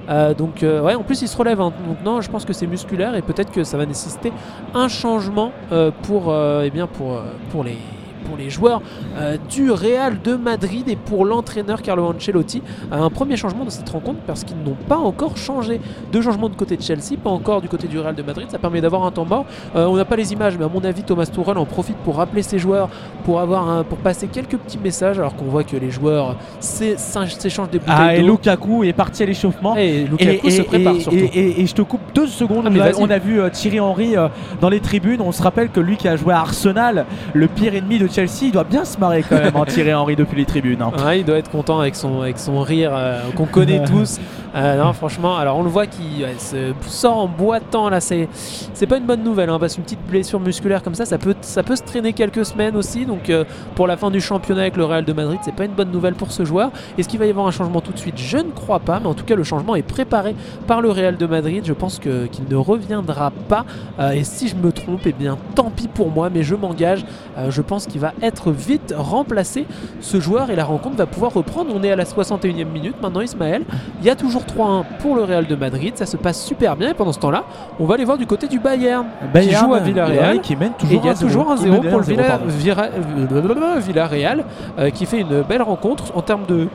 Euh, donc euh, ouais, en plus il se relève, hein. donc non, je pense que c'est musculaire et peut-être que ça va nécessiter un changement euh, pour, euh, eh bien pour, pour les pour les joueurs euh, du Real de Madrid et pour l'entraîneur Carlo Ancelotti. Un premier changement dans cette rencontre parce qu'ils n'ont pas encore changé. Deux changements du côté de Chelsea, pas encore du côté du Real de Madrid. Ça permet d'avoir un temps mort. Euh, on n'a pas les images, mais à mon avis, Thomas Tuchel en profite pour rappeler ses joueurs, pour, avoir un- pour passer quelques petits messages, alors qu'on voit que les joueurs s'échangent des bouteilles Ah, et. Lukaku est parti à l'échauffement. Et Lukaku Et- se prépare et- surtout. et- je te coupe deux secondes. Ah, on, mais a, vas-y. on a vu euh, Thierry Henry dans les tribunes. On se rappelle que lui qui a joué à Arsenal, le pire ennemi de Chelsea, il doit bien se marrer quand même, hein, Thierry Henry depuis les tribunes. hein. Ouais, il doit être content avec son, avec son rire euh, qu'on connaît tous. Euh, non, franchement, alors on le voit qui ouais, se sort en boitant là. C'est, c'est pas une bonne nouvelle hein, parce qu'une petite blessure musculaire comme ça, ça peut, ça peut se traîner quelques semaines aussi. Donc euh, pour la fin du championnat avec le Real de Madrid, c'est pas une bonne nouvelle pour ce joueur. Est-ce qu'il va y avoir un changement tout de suite? Je ne crois pas, mais en tout cas le changement est préparé par le Real de Madrid. Je pense qu'il ne reviendra pas. Et si je me trompe, eh bien tant pis pour moi, mais je m'engage. Je pense qu'il va être vite remplacé ce joueur et la rencontre va pouvoir reprendre. On est à la 61e minute maintenant, Ismaël. Il y a toujours 3-1 pour le Real de Madrid. Ça se passe super bien et pendant ce temps-là, on va aller voir du côté du Bayern, qui joue à Villarreal. qui mène Et toujours il y a 1-0. toujours un Qui 0 mène pour le 1-0, Villa- pardon. Vira- Villarreal euh, qui fait une belle rencontre en termes de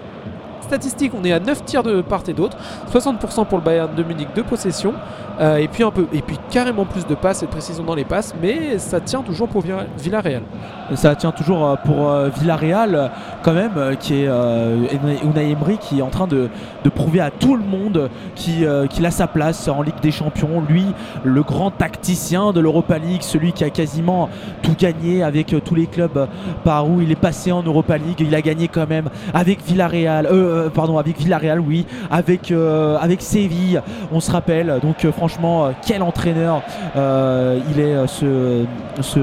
statistiques. On est à 9 tirs de part et d'autre, 60% pour le Bayern de Munich de possession euh, et puis carrément plus de passes et de précision dans les passes, mais ça tient toujours pour Villa- Villarreal. Ça tient toujours euh, pour euh, Villarreal, quand même, qui est euh, Unai- qui est en train de, prouver à tout le monde qui- qu'il a sa place en Ligue des Champions. Lui, le grand tacticien de l'Europa League, celui qui a quasiment tout gagné avec tous les clubs par où il est passé en Europa League. Il a gagné quand même avec Villarreal, euh, pardon, avec Villarreal, oui, avec, euh, avec Séville, on se rappelle. Donc, euh, franchement, quel entraîneur il est, ce, ce.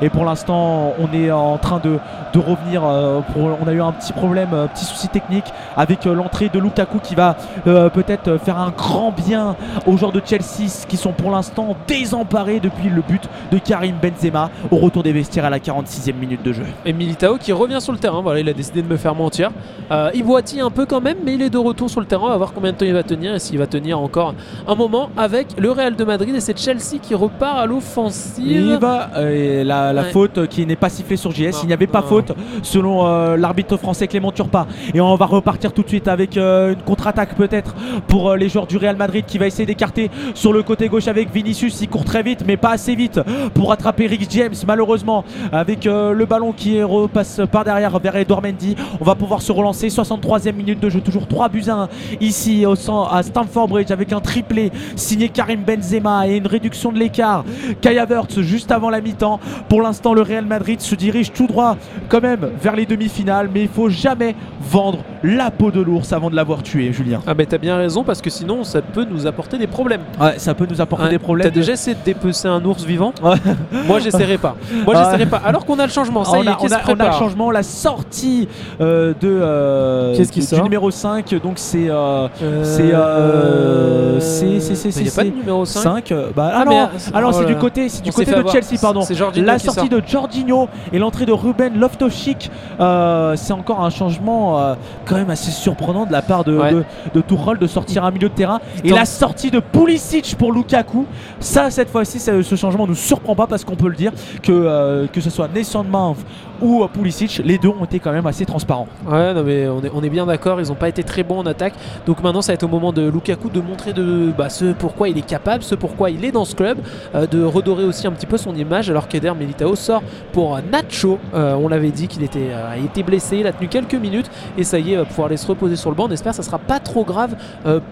Et pour l'instant, on est en train de, revenir. on a eu un petit problème, un petit souci technique avec l'entrée de Lukaku qui va peut-être faire un grand bien aux joueurs de Chelsea qui sont pour l'instant désemparés depuis le but de Karim Benzema au retour des vestiaires à la 46e minute de jeu. Et Militao qui revient sur le terrain, voilà, il a décidé de me faire mentir. Euh, il boitille un peu quand même, mais il est de retour sur le terrain. On va voir combien de temps il va tenir et s'il va tenir encore un moment avec le Real de Madrid. Et c'est Chelsea qui repart à l'offensive. euh, la, la Ouais. faute qui n'est pas sifflée sur JS, Non, il n'y avait pas non. faute selon euh, l'arbitre français Clément Turpin. Et on va repartir tout de suite avec euh, une contre-attaque peut-être pour les joueurs du Real Madrid qui va essayer d'écarter sur le côté gauche avec Vinicius. Il court très vite, mais pas assez vite pour attraper Rick James. Malheureusement, avec le ballon qui repasse par derrière vers Edouard Mendy, on va pouvoir se relancer. 63e minute de jeu, toujours 3 buts à 1 ici au, à Stamford Bridge avec un triplé signé Karim Benzema et une réduction de l'écart. Kai Havertz juste avant la mi-temps. Pour l'instant, le Real Madrid se dirige tout droit quand même vers les demi-finales, mais il faut jamais vendre la peau de l'ours avant de l'avoir tué, Julien. Ah, mais t'as bien raison parce que sinon ça peut nous apporter des problèmes. Ouais, ça peut nous apporter Ouais. des problèmes. T'as déjà essayé de dépecer un ours vivant. Moi j'essaierai pas. Moi j'essaierai pas. Alors qu'on a le changement, ça on, y est, a, qui on a- on a le changement, la sortie euh, de euh, Qu'est-ce qui du sort numéro 5 donc c'est euh, Euh, c'est euh, c'est c'est c'est pas de numéro 5. 5 euh, bah ah, Ah, non, ah oh c'est du côté c'est du côté de avoir. Chelsea pardon la sortie sort. de Jorginho et l'entrée de Ruben Loftus-Cheek euh, c'est encore un changement euh, quand même assez surprenant de la part de, Ouais. de, de Tuchel de sortir un milieu de terrain et la sortie de Pulisic pour Lukaku ça cette fois-ci ce changement nous surprend pas parce qu'on peut le dire que euh, que ce soit Nathan Mount ou euh, Pulisic les deux ont été quand même assez transparents Ouais, non mais on est, est bien d'accord, ils n'ont pas été très bons en attaque. Donc maintenant, ça va être au moment de Lukaku de montrer de, bah, ce pourquoi il est capable, ce pourquoi il est dans ce club, euh, de redorer aussi un petit peu son image. Alors qu'Eder Militao sort pour Nacho. Euh, on l'avait dit qu'il était, euh, était blessé, il a tenu quelques minutes et ça y est, pouvoir aller se reposer sur le banc. On espère que ça sera pas trop grave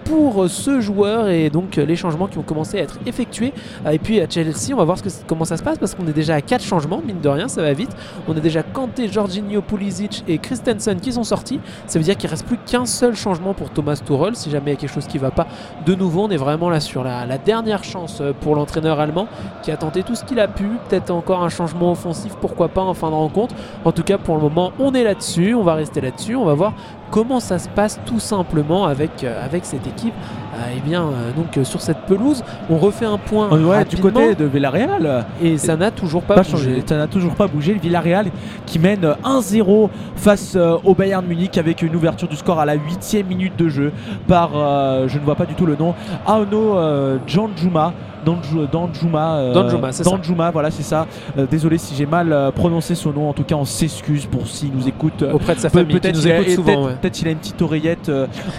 pour ce joueur et donc les changements qui vont commencer à être effectués. Et puis à Chelsea, on va voir comment ça se passe parce qu'on est déjà à 4 changements, mine de rien, ça va vite. On a déjà Kanté, Jorginho, Pulisic et Christensen qui sont sortis. Ça veut dire qu'il reste plus qu'un seul changement pour Thomas Tuchel. Si jamais il y a quelque chose qui va pas, de nouveau, on est vraiment là sur la, la dernière chance euh, pour l'entraîneur allemand qui a tenté tout ce qu'il a pu. Peut-être encore un changement offensif, pourquoi pas en fin de rencontre. En tout cas, pour le moment, on est là-dessus. On va rester là-dessus. On va voir comment ça se passe tout simplement avec, euh, avec cette équipe. Euh, eh bien, euh, donc sur cette pelouse, on refait un point ouais, du côté de Villarreal et ça n'a toujours pas, pas bougé. changé. Ça n'a toujours pas bougé. Le Villarreal qui mène 1-0 face au Bayern Munich avec une ouverture du score à la 8 minute de jeu par, je ne vois pas du tout le nom, Aono euh, Danjuma. Danju- Danjuma, euh, Danjuma. Danjuma, voilà, c'est ça. Euh, désolé si j'ai mal euh, prononcé son nom. En tout cas, on s'excuse pour s'il nous écoute. auprès de sa famille peut-être nous il a- écoute et souvent. peut-être ouais. peut-être il a une petite oreillette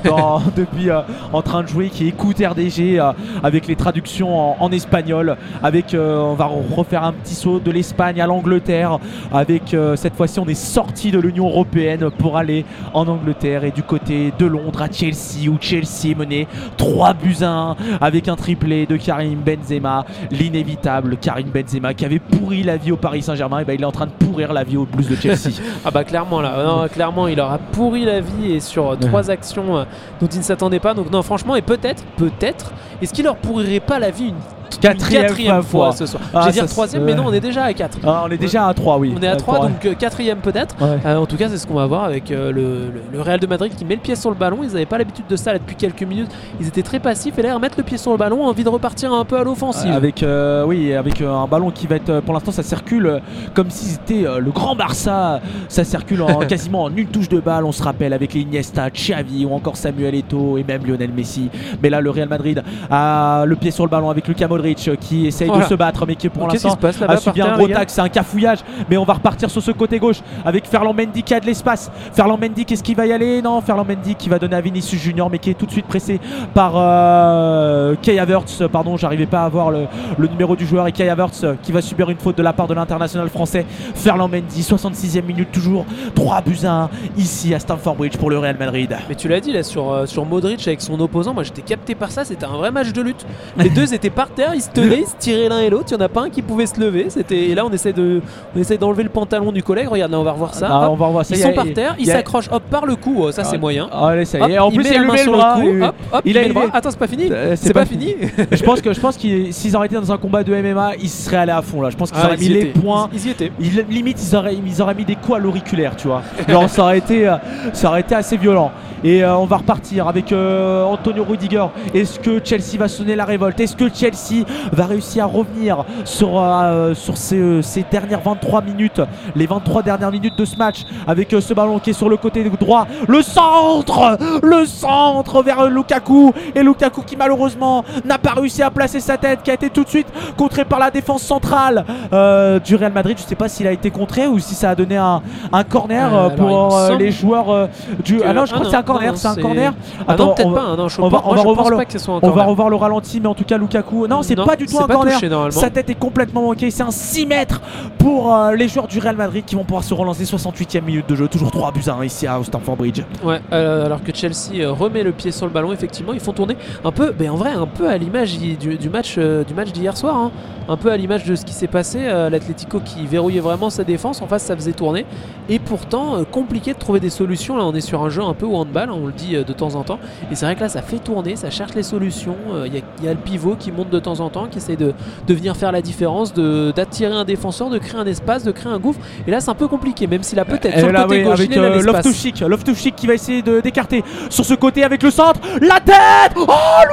dans- depuis en train de jouer qui écoute RDG avec les traductions en, en espagnol avec on va refaire un petit saut de l'Espagne à l'Angleterre avec cette fois-ci on est sorti de l'Union Européenne pour aller en Angleterre et du côté de Londres à Chelsea où Chelsea menait 3 buts à 1 avec un triplé de Karim Benzema l'inévitable Karim Benzema qui avait pourri la vie au Paris Saint-Germain et ben il est en train de pourrir la vie aux Blues de Chelsea. Ah bah clairement là, non, clairement il aura pourri la vie et sur euh, trois actions euh, dont il ne s'attendait pas. Donc non franchement et peut-être, peut-être, est-ce qu'il leur pourrirait pas la vie une Quatrième quatrième fois, fois. ce soir Ah, J'ai dire troisième, mais non on est déjà à 4 Ah, on est déjà à 3 oui On est à Euh, 3 pour- donc euh, quatrième peut-être. Ouais. Euh, en tout cas c'est ce qu'on va voir avec euh, le, le- le Real de Madrid qui met le pied sur le ballon. Ils n'avaient pas l'habitude de ça là, depuis quelques minutes. Ils étaient très passifs et là ils remettent le pied sur le ballon, envie de repartir un peu à l'offensive. Avec euh, oui, avec euh, un ballon qui va être euh, pour l'instant ça circule euh, comme si c'était euh, le grand Barça. Ça circule en, quasiment en une touche de balle. On se rappelle avec les Iniesta, Xavi ou encore Samuel Eto'o et même Lionel Messi. Mais là le Real Madrid a le pied sur le ballon avec Modric euh, qui essaye Voilà. de se battre mais qui pour l'instant a subi un gros tac, c'est un cafouillage, mais on va repartir sur ce côté gauche avec Ferland Mendy qui a de l'espace. Ferland Mendy, qu'est-ce qu'il va y aller? Non, Ferland Mendy qui va donner à Vinicius Junior, mais qui est tout de suite pressé par euh, Kai Havertz. Pardon, j'arrivais pas à voir le, le numéro du joueur et Kai Havertz euh, qui va subir une faute de la part de l'international français. Ferland Mendy, 66e minute toujours, 3 buts à 1 ici à Stamford Bridge pour le Real Madrid. Mais tu l'as dit là sur, euh, sur Modric avec son opposant, moi j'étais capté par ça, c'était un vrai match de lutte. Les deux étaient par terre, ils se tenaient, ils se tiraient l'un et l'autre, il n'y en a pas un qui pouvait se lever. C'était et là on essaie de on essaie d'enlever le pantalon du collègue. Regarde là on va revoir ça. Ah, Hop, on va revoir ça. ils Il y sont par terre, il ils s'accrochent hop par le cou, oh, ça c'est Ah, moyen. Allez, ça y est. En il plus, il met sur le bras. et- hop, hop, il il a- met le il bras. Attends, c'est pas fini. Euh, C'est pas fini. je pense que je pense qu'ils s'ils auraient été dans un combat de MMA, ils seraient allés à fond là. Je pense qu'ils Ah, auraient mis les points. Ils y étaient. Limite ils auraient, ils auraient mis des coups à l'auriculaire tu vois genre ça aurait été euh, ça aurait été assez violent et euh, on va repartir avec euh, Antonio Rudiger est-ce que Chelsea va sonner la révolte? Est-ce que Chelsea va réussir à revenir sur, euh, sur ces, ces dernières 23 minutes les 23 dernières minutes de ce match avec euh, ce ballon qui est sur le côté droit le centre le centre vers Lukaku et Lukaku qui malheureusement n'a pas réussi à placer sa tête qui a été tout de suite contré par la défense centrale euh, du Real Madrid. Je sais pas s'il a été contré ou si ça a donné un, un corner Euh, alors, pour les joueurs du. Ah non, je ah crois que c'est un corner. non, C'est un corner. Ah Attends, non, peut-être on pas. va- hein, non, je on va- on revoir pense le- pas que ce soit un On va revoir le ralenti, mais en tout cas, Lukaku. Non, c'est pas du tout un corner. Sa tête est complètement manquée. C'est un 6 mètres pour euh, les joueurs du Real Madrid qui vont pouvoir se relancer 68e minute de jeu. Toujours 3 buts à 1 ici à Stamford Bridge. Ouais, euh, alors que Chelsea euh, remet le pied sur le ballon, effectivement, ils font tourner un peu, mais en vrai, un peu à l'image du, du match, euh, du match d'hier soir, hein. un peu à l'image de ce qui s'est passé. L'Atlético qui verrouillait vraiment sa défense, en face, ça faisait tourner, et pourtant compliqué de trouver des solutions. Là, on est sur un jeu un peu handball, hein, on le dit de temps en temps, et c'est vrai que là, ça fait tourner, ça cherche les solutions. Il y y a le pivot qui monte de temps en temps, qui essaye de, de venir faire la différence, de- d'attirer un défenseur, de créer un espace, de créer un gouffre. Et là, c'est un peu compliqué, même s'il a peut-être sur le côté oui, gauche, avec l'espace. Loftus-Cheek, Loftus-Cheek qui va essayer de d'écarter sur ce côté avec le centre, la tête! Oh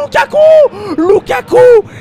Lukaku! Lukaku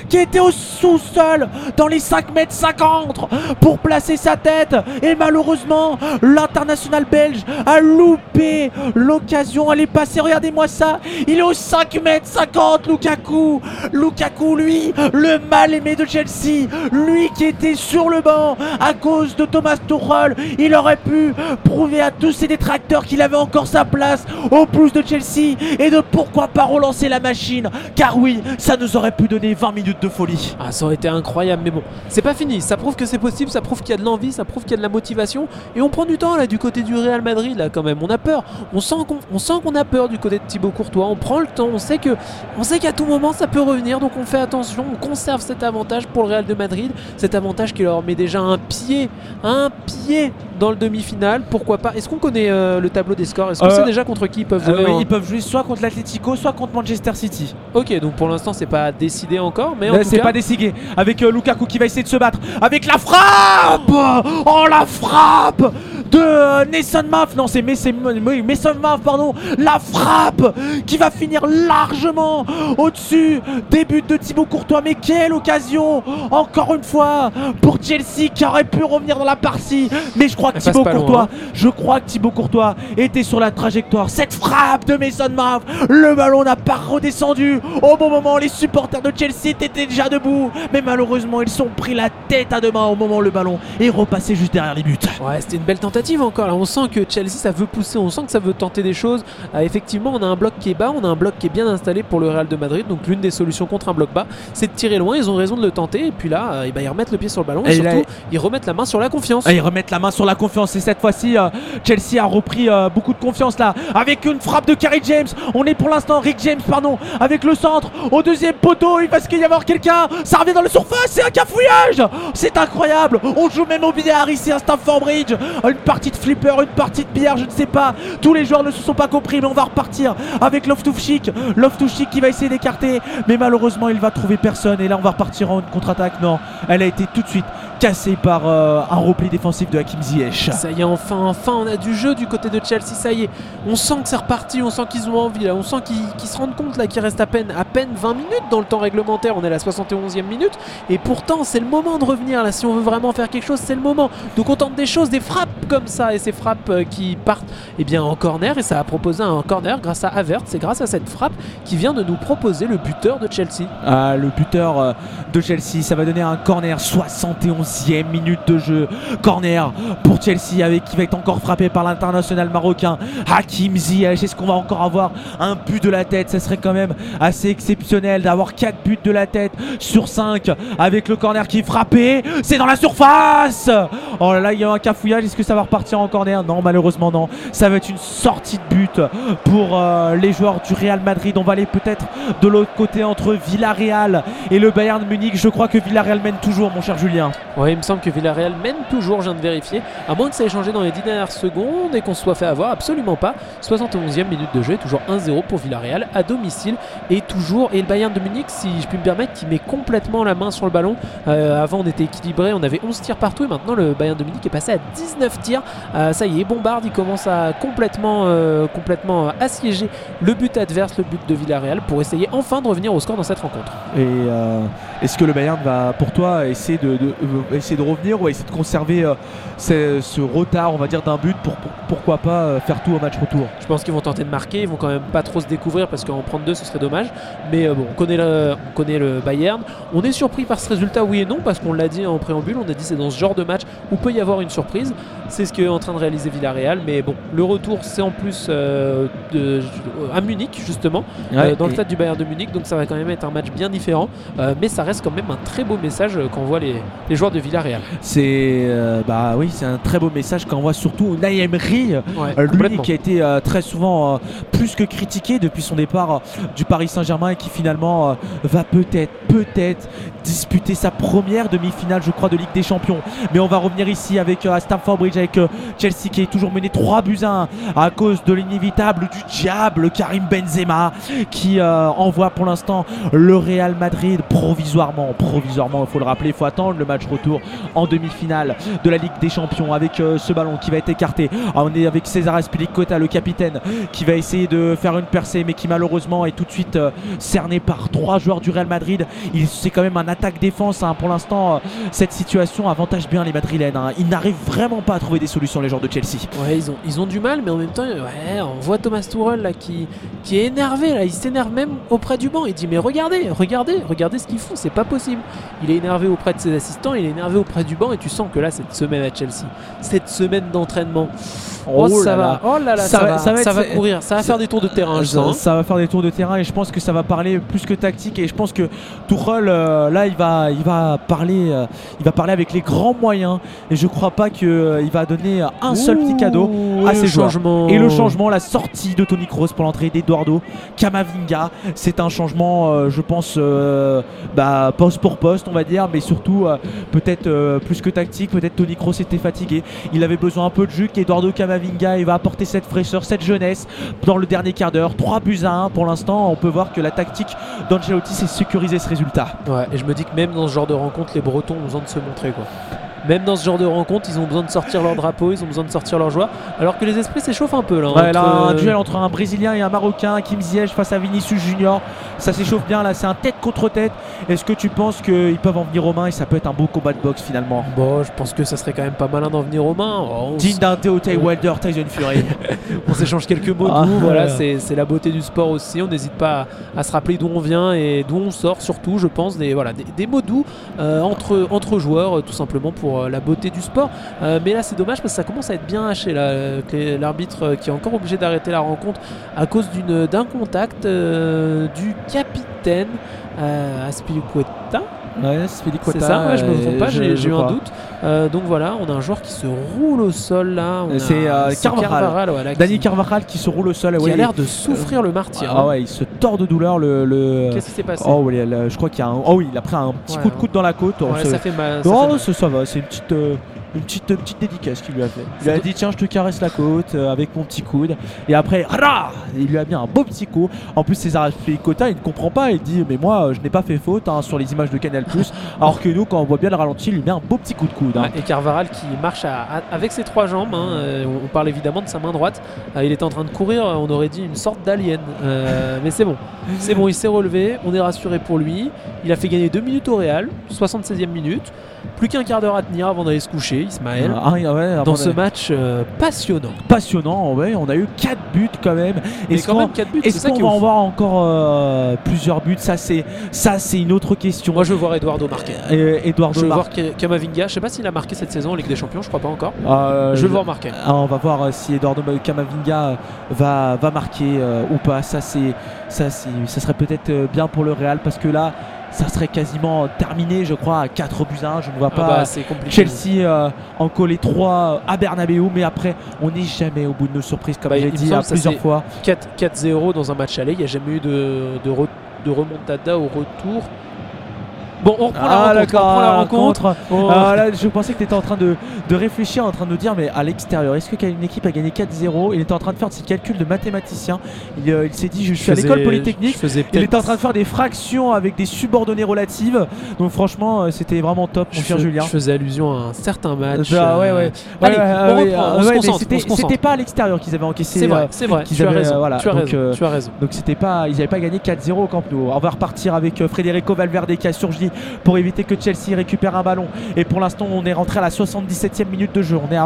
qui était au sous-sol dans les 5 mètres 50 pour placer sa tête. Et malheureusement l'international belge a loupé l'occasion, elle est passée, regardez-moi ça, il est au 5 mètres 50 Lukaku. Lukaku lui, le mal aimé de Chelsea, lui qui était sur le banc à cause de Thomas Tuchel, il aurait pu prouver à tous ses détracteurs qu'il avait encore sa place au plus de Chelsea et de pourquoi pas relancer la machine? Car oui ça nous aurait pu donner 20 minutes de folie Ah, ça aurait été incroyable, mais bon, c'est pas fini. Ça prouve que c'est possible, ça prouve qu'il y a de l'envie, ça prouve qu'il y a de la motivation. Et on prend du temps là du côté du Real Madrid là quand même. On a peur. On sent qu'on on sent qu'on a peur du côté de Thibaut Courtois. On prend le temps. On sait que on sait qu'à tout moment ça peut revenir. Donc on fait attention. On conserve cet avantage pour le Real de Madrid. Cet avantage qui leur met déjà un pied, un pied dans le demi-finale. Pourquoi pas? Est-ce qu'on connaît euh, le tableau des scores? Est-ce qu'on Euh, sait déjà contre qui ils peuvent Euh, jouer en- ils peuvent jouer soit contre l'Atlético soit contre Manchester City. Ok, donc pour l'instant c'est pas décidé encore, mais en Euh, c'est cas, pas décidé. Avec euh, Lukaku qui va essayer de se battre. Avec la frappe! Oh la frappe de euh, Mason Mount non c'est Mason Mount pardon la frappe qui va finir largement au-dessus des buts de Thibaut Courtois mais quelle occasion encore une fois pour Chelsea qui aurait pu revenir dans la partie mais je crois que Elle Thibaut loin, Courtois hein. je crois que Thibaut Courtois était sur la trajectoire. Cette frappe de Mason Mount, le ballon n'a pas redescendu. Au bon moment, les supporters de Chelsea étaient déjà debout. Mais malheureusement, ils sont pris la tête à deux mains au moment où le ballon est repassé juste derrière les buts. Ouais, c'était une belle tentative encore. Là, on sent que Chelsea ça veut pousser, on sent que ça veut tenter des choses. Euh, effectivement, on a un bloc qui est bas, on a un bloc qui est bien installé pour le Real de Madrid. Donc l'une des solutions contre un bloc bas, c'est de tirer loin. Ils ont raison de le tenter. Et puis là, euh, eh ben, ils remettent le pied sur le ballon et, Et là- surtout ils remettent la main sur la confiance. Et ils remettent la main sur la confiance. Et cette fois-ci, euh, Chelsea a repris euh, beaucoup de confiance là. Avec une frappe de Carrie James. On est pour l'instant, Rick James, pardon, avec le centre. Au deuxième poteau, il va qu'il y avoir quelqu'un. Ça revient dans le surface. C'est un cafouillage. C'est incroyable. On joue même au billard ici à Stamford Bridge. Une partie de flipper, une partie de billard, je ne sais pas. Tous les joueurs ne se sont pas compris, mais on va repartir avec. Loftus-Cheek qui va essayer d'écarter. Mais malheureusement, il va trouver personne. Et là, on va repartir en une contre-attaque. Non, elle a été tout de suite cassée par euh, un repli défensif de Hakim Ziyech. Ça y est, enfin, enfin, on a du jeu du côté de Chelsea. Ça y est, on sent que c'est reparti, on sent qu'ils ont envie, là, on sent qu'ils se rendent compte là qu'il reste à peine, à peine 20 minutes dans le temps réglementaire. On est à la 71e minute, et pourtant c'est le moment de revenir là. Si on veut vraiment faire quelque chose, c'est le moment. Donc on tente des choses, des frappes comme ça, et ces frappes euh, qui partent, eh bien en corner, et ça a proposé un corner grâce à Avert. C'est grâce à cette frappe qui vient de nous proposer le buteur de Chelsea. Ah, le buteur euh, de Chelsea, ça va donner un corner, 71e minute de jeu. Corner pour Chelsea avec qui va être encore frappé par l'international marocain Hakim Ziyech. Est-ce qu'on va encore avoir un but de la tête? Ça serait quand même assez exceptionnel d'avoir 4 buts de la tête sur 5 avec le corner qui est frappé. C'est dans la surface Oh là là, il y a un cafouillage. Est-ce que ça va repartir en corner? Non, malheureusement non. Ça va être une sortie de but pour euh, les joueurs du Real Madrid. On va aller peut-être de l'autre côté entre Villarreal et le Bayern Munich. Je crois que Villarreal mène toujours, mon cher Julien. Ouais, il me semble que Villarreal mène toujours, je viens de vérifier. À moins que ça ait changé dans les 10 dernières secondes et qu'on se soit fait avoir, absolument pas. 71e minute de jeu, toujours 1-0 pour Villarreal à domicile. Et toujours, et le Bayern de Munich, si je puis me permettre, qui met complètement la main sur le ballon. Euh, avant, on était équilibré, on avait 11 tirs partout et maintenant le Bayern de Munich est passé à 19 tirs. Euh, ça y est, Bombarde, il commence à complètement, euh, complètement assiéger le but adverse, le but de Villarreal, pour essayer enfin de revenir au score dans cette rencontre. Et euh, est-ce que le Bayern va, pour toi, essayer de, de- euh, essayer de revenir ou essayer de conserver euh, ce, ce retard, on va dire, d'un but pour, pour- pourquoi pas euh, faire tout au match retour? Je pense qu'ils vont tenter de marquer, ils vont quand même pas trop se découvrir parce qu'en prendre deux ce serait dommage. Mais euh, bon, on connaît, le, on connaît le Bayern. On est surpris par ce résultat, oui et non, parce qu'on l'a dit en préambule, on a dit c'est dans ce genre de match où peut y avoir une surprise. C'est ce qu'est en train de réaliser Villarreal. Mais bon, le retour c'est en plus euh, de, à Munich justement, dans le stade du Bayern de Munich, donc ça va quand même être un match bien différent. Mais ça reste quand même un très beau message euh, voit les, les joueurs de Villarreal. C'est euh, bah oui, c'est un très beau message qu'on voit surtout Unai Emery, euh, lui qui a été euh, très souvent euh, plus que critiqué depuis son départ du Paris Saint-Germain et qui finalement va peut-être peut-être disputer sa première demi-finale, je crois, de Ligue des Champions. Mais on va revenir ici avec à Stamford Bridge avec Chelsea qui est toujours mené 3 buts à 1 à cause de l'inévitable du diable Karim Benzema qui envoie pour l'instant le Real Madrid provisoirement, provisoirement, il faut le rappeler, il faut attendre le match retour en demi-finale de la Ligue des Champions avec euh, ce ballon qui va être écarté. Ah, on est avec César Aspilicueta, le capitaine, qui va essayer de faire une percée, mais qui malheureusement est tout de suite euh, cerné par trois joueurs du Real Madrid. C'est quand même un attaque-défense. hein. Pour l'instant, euh, cette situation avantage bien les Madrilènes. hein. Ils n'arrivent vraiment pas à trouver des solutions, les joueurs de Chelsea. Ouais, ils ont, du mal, mais en même temps, on voit Thomas Tuchel là qui, qui est énervé là. Il s'énerve même auprès du banc. Il dit mais regardez, regardez, regardez ce qu'ils font, c'est pas possible. Il est énervé auprès de ses assistants, il est énervé auprès du banc, et tu sens que là cette semaine à Chelsea, cette semaine d'entraînement, oh, Oh ça là va, là. oh là là, Ça ça, va- va, ça va ça être- va courir, ça va faire des tours de terrain, je ça, sens. ça va faire des tours de terrain et je pense que ça va parler plus que tactique et je pense que Tuchel euh, là il va il va parler euh, il va parler avec les grands moyens et je crois pas que euh, il va donner un seul petit cadeau Ouh, à ses joueurs. changement. Et le changement, la sortie de Tony Kroos pour l'entrée d'Eduardo Camavinga, c'est un changement, je pense, euh, bah, poste pour poste, on va dire, mais surtout euh, peut-être euh, plus que tactique. Peut-être Tony Kroos était fatigué, il avait besoin un peu de jus. Qu'Eduardo Camavinga, il va apporter cette fraîcheur, cette jeunesse dans le dernier quart d'heure. 3 buts à 1 pour l'instant. On peut voir que la tactique d'Ancelotti, c'est sécuriser ce résultat. Ouais, et je me dis que même dans ce genre de rencontre, les Bretons ont besoin de se montrer quoi. Même dans ce genre de rencontre, ils ont besoin de sortir leur drapeau, ils ont besoin de sortir leurs joueurs, alors que les esprits s'échauffent un peu là. Ouais, là, entre- un duel entre un Brésilien et un Marocain, Kim Ziyech face à Vinicius Junior. Ça s'échauffe bien là, c'est un tête contre tête. Est-ce que tu penses qu'ils peuvent en venir aux mains et ça peut être un beau combat de boxe finalement? Bon, je pense que ça serait quand même pas malin d'en venir aux mains. Oh, Digne d'un Deontay Wilder, Tyson Fury. on s'échange quelques mots Ah, doux, voilà, ouais. c'est la beauté du sport aussi. On n'hésite pas à, à se rappeler d'où on vient et d'où on sort, surtout, je pense, des, voilà, des, des mots doux euh, entre, entre joueurs, euh, tout simplement pour euh, la beauté du sport. Euh, mais là, c'est dommage parce que ça commence à être bien haché. L'arbitre euh, qui est encore obligé d'arrêter la rencontre à cause d'un contact du capitaine euh. Ouais, c'est C'est ça, ouais, je me trompe pas, je- j'ai eu un doute. Euh, donc voilà, on a un joueur qui se roule au sol là. a- C'est, euh, Carvajal. Danny qui, Carvajal qui se roule au sol. qui a l'air de souffrir le martyr. Ah hein. ouais, il se tord de douleur le. le- Qu'est-ce qui s'est passé Oh, le- je crois qu'il a un. Oh oui, il a pris un petit coup de coude dans la côte. Oh, Ouais, ça- fait mal. ça fait mal. ça, ça va, c'est une petite, euh, une petite, une petite dédicace qu'il lui a fait. Il C'est a dit tiens, je te caresse la côte euh, avec mon petit coude. Et après, rah il lui a mis un beau petit coup. En plus, César Aspilicueta, il ne comprend pas. Il dit mais moi, euh, je n'ai pas fait faute hein, sur les images de Canal+. alors que nous, quand on voit bien le ralenti, il lui met un beau petit coup de coude. hein. Et Carvaral qui marche à- à- avec ses trois jambes. hein, euh, on, parle évidemment de sa main droite. Euh, il était en train de courir, on aurait dit une sorte d'alien. Euh, mais c'est bon. C'est bon, il s'est relevé. On est rassuré pour lui. Il a fait gagner deux minutes au Real, 76e minute. Plus qu'un quart d'heure à tenir avant d'aller se coucher, Ismaël. Ah, ouais, avant dans ce match euh, passionnant. passionnant, ouais, on a eu 4 buts quand même. Est-ce quand qu'on même 4 buts, c'est est-ce ça qu'on qui va en voir encore euh, plusieurs buts? Ça, c'est ça, c'est une autre question. Moi je veux voir Eduardo marquer. Euh, Eduardo Je veux Mar- voir Ka- Kamavinga. Je sais pas s'il a marqué cette saison en Ligue des Champions, je crois pas encore. Euh, je veux le voir marquer. Ah, on va voir si Eduardo Camavinga euh, va, va marquer ou pas. Ça, c'est, ça, ça serait peut-être bien pour le Real parce que là, ça serait quasiment terminé, je crois, à 4 buts à 1. Je ne vois Ah pas bah, c'est compliqué. Chelsea euh, en coller 3 à Bernabeu, mais après, on n'est jamais au bout de nos surprises, comme Bah, j'ai dit à plusieurs fois. 4 4-0 dans un match aller. Il n'y a jamais eu de, de, re- de remontada au retour. Bon, on reprend la Ah, rencontre. On d'accord, reprend la la rencontre. rencontre. Oh. Ah, là, je pensais que tu étais en train de, de réfléchir, en train de nous dire, mais à l'extérieur, est-ce que une équipe a gagné 4-0 Il était en train de faire ses calculs de mathématicien. Il, euh, il s'est dit, je suis à l'école polytechnique. je faisais Il était en train de faire des fractions avec des subordonnées relatives. Donc franchement, euh, c'était vraiment top, mon cher Julien. je faisais allusion à un certain match. Ah, ouais, euh, ouais. Allez, Ouais, ouais, on ouais, reprend, euh, on c'était- pas à l'extérieur qu'ils avaient encaissé. C'est vrai, euh, c'est vrai. qu'ils Tu as avaient, raison. euh, voilà, tu as donc, raison. euh, tu as raison. donc c'était pas, ils n'avaient pas gagné 4-0 au Camp Nou. On va repartir avec euh, Federico Valverde qui a surgi pour éviter que Chelsea récupère un ballon. Et pour l'instant, on est rentré à la 77e minute de jeu. On est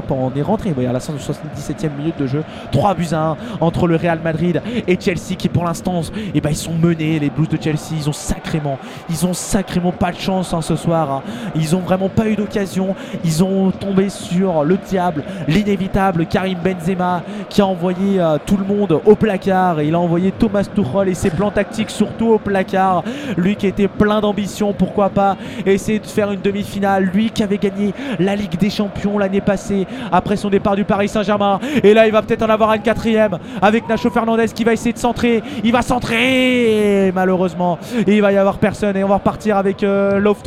rentré à la 77e minute de jeu. 3 buts à 1 entre le Real Madrid et Chelsea qui pour l'instant, eh ben, ils sont menés. Les Blues de Chelsea, ils ont sacrément, ils ont sacrément pas de chance hein, ce soir. hein. Ils ont vraiment pas eu d'occasion. Ils ont tombé sur le diable, l'inévitable Karim Benzema qui a envoyé euh, tout le monde au placard. Il a envoyé Thomas Tuchel et ses plans tactiques surtout au placard. Lui qui était plein d'ambition pour pourquoi pas essayer de faire une demi-finale. Lui qui avait gagné la Ligue des Champions l'année passée après son départ du Paris Saint-Germain. Et là, il va peut-être en avoir une quatrième avec Nacho Fernandez qui va essayer de centrer. Il va centrer, malheureusement. Il va y avoir personne. Et on va repartir avec euh, Love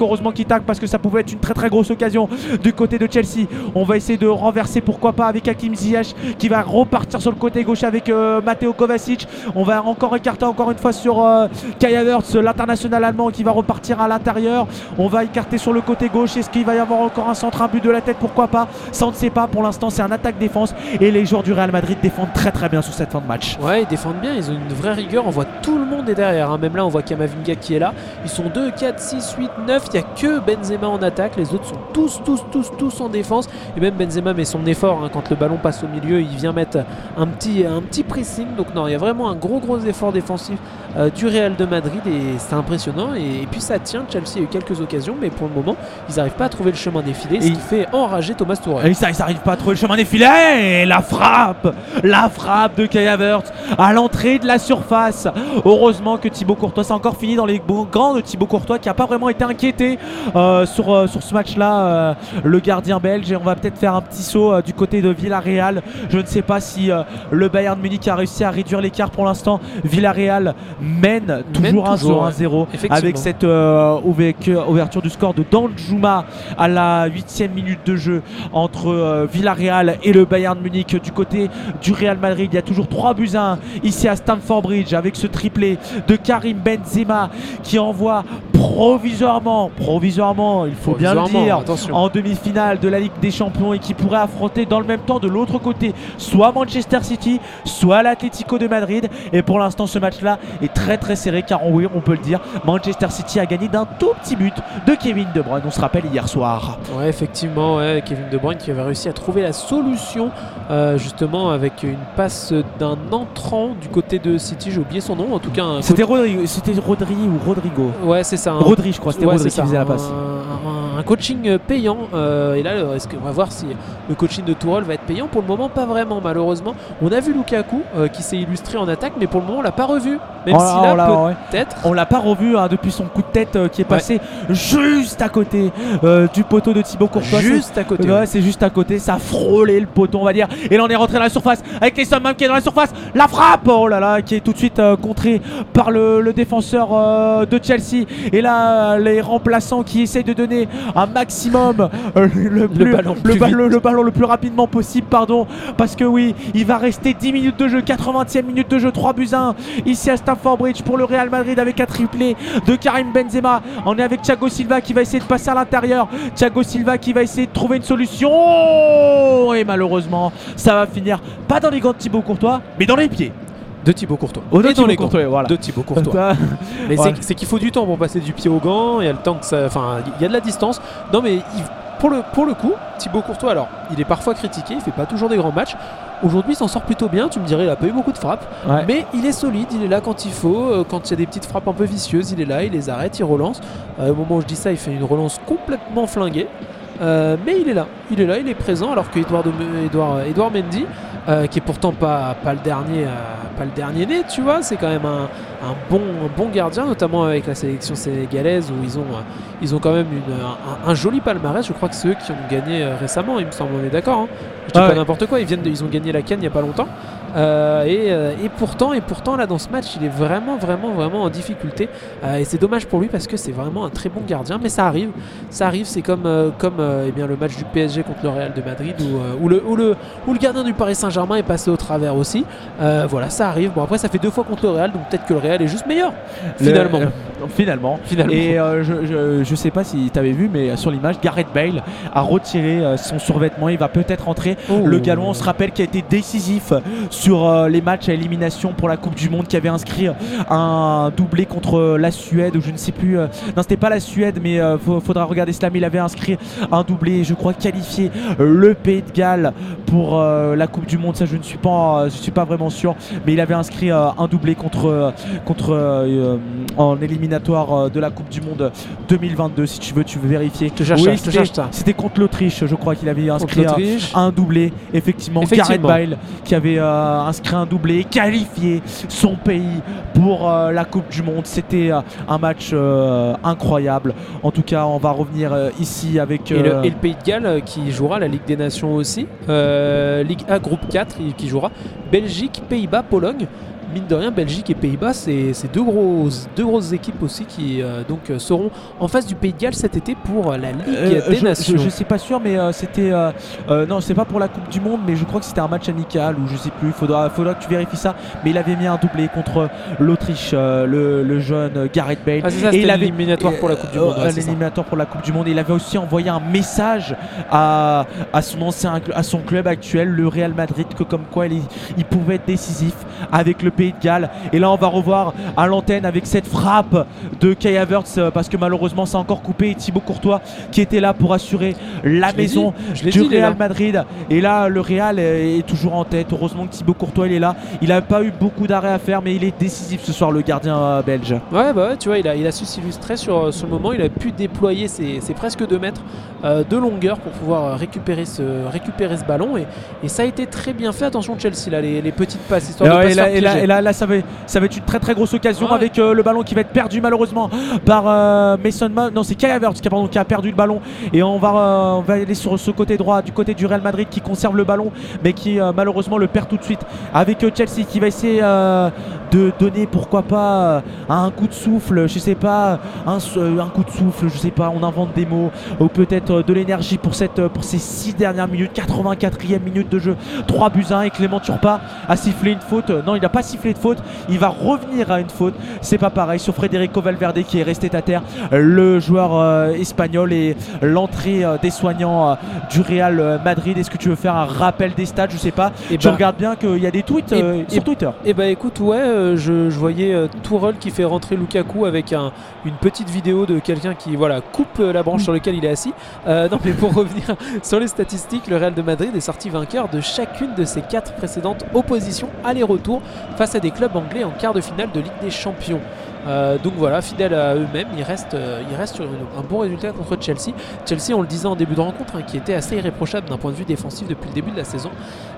heureusement qu'il tacle parce que ça pouvait être une très très grosse occasion du côté de Chelsea. On va essayer de renverser, pourquoi pas, avec Hakim Ziyech qui va repartir sur le côté gauche avec euh, Matteo Kovacic. On va encore écarter encore une fois sur euh, Havertz, l'international qui va repartir à l'intérieur. On va écarter sur le côté gauche. Est-ce qu'il va y avoir encore un centre, un but de la tête? Pourquoi pas? Ça, on ne sait pas. Pour l'instant, c'est un attaque-défense. Et les joueurs du Real Madrid défendent très très bien sur cette fin de match. Ouais, ils défendent bien, ils ont une vraie rigueur. On voit tout le monde est derrière. hein. Même là, on voit Kamavinga qui est là. Ils sont 2, 4, 6, 8, 9. Il n'y a que Benzema en attaque. Les autres sont tous, tous, tous, tous en défense. Et même Benzema met son effort. hein. Quand le ballon passe au milieu, il vient mettre un petit, un petit pressing. Donc, non, il y a vraiment un gros, gros effort défensif euh, du Real de Madrid. Et c'est impressionnant. Et, et puis, ça tient. Chelsea a eu quelques occasions. Mais pour le moment, ils n'arrivent pas à trouver le chemin défilé. Ce Et- qui fait enrager Thomas Tuchel. Et ça, ils n'arrivent pas à trouver le chemin. Et la frappe, la frappe de Kai Havertz à l'entrée de la surface. Heureusement que Thibaut Courtois, c'est encore fini dans les bons gants de Thibaut Courtois qui n'a pas vraiment été inquiété euh, sur, euh, sur ce match-là. euh, le gardien belge. Et on va peut-être faire un petit saut du côté de Villarreal. Je ne sais pas si le Bayern Munich a réussi à réduire l'écart pour l'instant. Villarreal mène toujours 1 toujours, sur 1-0 Effectivement. Avec cette euh, ouverture, du score de Danjuma à la huitième minute de jeu entre euh, Villarreal et le Bayern Munich du côté du Real Madrid. Il y a toujours 3 buts à 1 ici à Stamford Bridge avec ce triplé de Karim Benzema qui envoie provisoirement, provisoirement, il faut bien le dire, attention. en demi-finale de la Ligue des Champions et qui pourrait affronter dans le même temps de l'autre côté soit Manchester City, soit l'Atlético de Madrid. Et pour l'instant, ce match-là est très très serré car oui, on peut le dire, Manchester City a gagné d'un tout petit but de Kevin De Bruyne. On se rappelle hier soir. Ouais, effectivement, ouais, Kevin De Bruyne qui avait réussi à trouver la solution euh, justement avec une passe d'un entrant du côté de City. J'ai oublié son nom, en tout cas. C'était Rodri, c'était Rodri ou Rodrigo Ouais, c'est ça. Rodri, je crois, c'était Ouais, Rodri qui faisait la passe. Un, un coaching euh, payant. euh, et là, est-ce que- on va voir si le coaching de Tourelle va être payant. Pour le moment, pas vraiment, malheureusement. On a vu Lukaku euh, qui s'est illustré en attaque, mais pour le moment, on l'a pas revu. Même Oh si là, là, oh ouais. peut-être. On l'a pas revu hein, depuis son coup de tête euh, qui est passé juste à côté euh, du poteau de Thibaut Courtois. Juste à côté. Ouais, c'est juste à côté, ça a frôlé le poteau, on va dire. Et là, on est rentré dans la surface avec les même qui est dans la surface. La frappe, oh là là, qui est tout de suite euh, contrée par le, le défenseur de Chelsea. Et là, les remplaçants qui essayent de donner un maximum le, plus- ballon le, plus ballon, le ballon le plus rapidement possible, pardon. Parce que oui, il va rester 10 minutes de jeu, 80e minute de jeu, 3 buts à 1 ici à Stamford Bridge pour le Real Madrid avec un triplé de Karim Benzema. On est avec Thiago Silva qui va essayer de passer à l'intérieur. Thiago Silva qui va essayer de trouver une solution. Et malheureusement, ça va finir pas dans les gants de Thibaut Courtois, mais dans les pieds. De Thibaut Courtois. Oh, de Et dans Thibaut les. Courtois, voilà. De Thibaut Courtois. Mais c'est- c'est qu'il faut du temps pour passer du pied au gant. Il y a le temps que ça. Enfin, il y a de la distance. Non, mais il- pour, le, pour le coup, Thibaut Courtois, alors, il est parfois critiqué. Il fait pas toujours des grands matchs. Aujourd'hui, il s'en sort plutôt bien. Tu me dirais, il a pas eu beaucoup de frappes. Ouais. Mais il est solide. Il est là quand il faut. Euh, Quand il y a des petites frappes un peu vicieuses, il est là. Il les arrête. Il relance. Euh, au moment où je dis ça, il fait une relance complètement flinguée. Euh, mais il est là, il est là, il est présent. Alors que Edouard, de- Edouard, Edouard Mendy, euh, qui est pourtant pas, pas le dernier, euh, pas le dernier né, tu vois, c'est quand même un, un bon, un bon gardien, notamment avec la sélection sénégalaise où ils ont, euh, ils ont quand même une, un, un joli palmarès. Je crois que c'est eux qui ont gagné récemment, il me semble. On est d'accord. hein je dis Ah pas ouais. n'importe quoi. Ils viennent, de- ils ont gagné la canne il y a pas longtemps. Euh, et, euh, et pourtant, et pourtant là dans ce match, il est vraiment, vraiment, vraiment en difficulté. Euh, et c'est dommage pour lui parce que c'est vraiment un très bon gardien. Mais ça arrive, ça arrive. C'est comme, euh, comme eh bien le match du PSG contre le Real de Madrid où, où le, où le, où le gardien du Paris Saint-Germain est passé au travers aussi. Voilà, ça arrive. Bon après, ça fait deux fois contre le Real, donc peut-être que le Real est juste meilleur Le- finalement. finalement. Finalement. Et je, je, je sais pas si tu avais vu, mais sur l'image, Gareth Bale a retiré son survêtement. Il va peut-être rentrer. Oh. Le galon, on se rappelle, qui a été décisif sur euh, les matchs à élimination pour la Coupe du Monde, qui avait inscrit un doublé contre la Suède, ou je ne sais plus. euh, non, c'était pas la Suède, mais euh, faudra regarder cela. Mais il avait inscrit un doublé, je crois, qualifié le Pays de Galles pour la Coupe du Monde. Ça, je ne suis pas, je suis pas vraiment sûr. Mais il avait inscrit un doublé contre, contre en éliminatoire de la Coupe du Monde 2022. Si tu veux, tu veux vérifier. cherche je cherche ça. C'était contre l'Autriche, je crois qu'il avait inscrit un, doublé. Effectivement, Effectivement. Gareth Bale qui avait euh, inscrit un doublé, qualifié son pays pour euh, la Coupe du Monde. C'était euh, un match euh, incroyable. En tout cas, on va revenir ici avec. Et, le, et le Pays de Galles qui jouera la Ligue des Nations aussi. Ligue A, groupe 4, il- qui jouera Belgique, Pays-Bas, Pologne. Mine de rien, Belgique et Pays-Bas, c'est deux grosses, deux grosses équipes aussi qui euh, donc, euh, seront en face du Pays de Galles cet été pour euh, la Ligue Euh, des je, Nations. je, je suis pas sûr, mais euh, c'était. non, c'est pas pour la Coupe du Monde, mais je crois que c'était un match amical ou je sais plus. Faudra, faudra que tu vérifies ça. Mais il avait mis un doublé contre l'Autriche, le, le jeune Gareth Bale. Ah, ça, Et il avait- l'éliminatoire pour la Coupe du Monde. ouais, c'est ça. l'éliminatoire pour la Coupe du Monde. Et il avait aussi envoyé un message à, à son ancien, à son club actuel, le Real Madrid, que comme quoi il, il pouvait être décisif avec le Pays de Galles. Et là, on va revoir à l'antenne avec cette frappe de Kai Havertz euh, parce que malheureusement, c'est encore coupé. Et Thibaut Courtois qui était là pour assurer la Je maison dit, du dit, Real. Madrid. Et là, le Real est, toujours en tête. Heureusement que Thibaut Courtois il est là. Il n'a pas eu beaucoup d'arrêts à faire, mais il est décisif ce soir, le gardien euh, belge. Ouais, bah ouais, tu vois, il a, il a su s'illustrer sur, sur le moment. Il a pu déployer ses, ses presque 2 mètres euh, de longueur pour pouvoir euh, récupérer ce, récupérer ce ballon. Et, et ça a été très bien fait. Attention, Chelsea, là, les, les petites passes, histoire de ouais, pas et se là, faire et là- piéger. et là- là, ça, va, ça va être une très très grosse occasion Ouais. avec euh, le ballon qui va être perdu malheureusement par euh, Mason Mount. Non, c'est Kai Havertz qui a, pardon, qui a perdu le ballon. Et on va, euh, on va aller sur ce côté droit, du côté du Real Madrid qui conserve le ballon, mais qui malheureusement le perd tout de suite. Avec Chelsea qui va essayer de donner, pourquoi pas, un coup de souffle, je sais pas, un, un coup de souffle, je sais pas, on invente des mots, ou peut-être de l'énergie pour, cette, pour ces 6 dernières minutes, 84e minute de jeu, 3 buts à 1 et Clément Turpa a sifflé une faute. Non, il n'a pas sifflé de faute, il va revenir à une faute. C'est pas pareil sur Federico Valverde qui est resté à terre, le joueur euh, espagnol et l'entrée euh, des soignants euh, du Real Madrid. Est-ce que tu veux faire un rappel des stades Je sais pas. Et Je bah- regarde bien qu'il y a des tweets Et- et- sur Twitter. Eh bah écoute, ouais, je, je voyais Tourelle qui fait rentrer Lukaku avec un- une petite vidéo de quelqu'un qui voilà coupe la branche sur laquelle il est assis. Non mais pour revenir sur les statistiques, le Real de Madrid est sorti vainqueur de chacune de ses quatre précédentes oppositions aller-retour face à des clubs anglais en quart de finale de Ligue des Champions. Euh, donc voilà, fidèles à eux-mêmes, ils restent, euh, sur un bon résultat contre Chelsea. Chelsea, on le disait en début de rencontre, hein, qui était assez irréprochable d'un point de vue défensif depuis le début de la saison,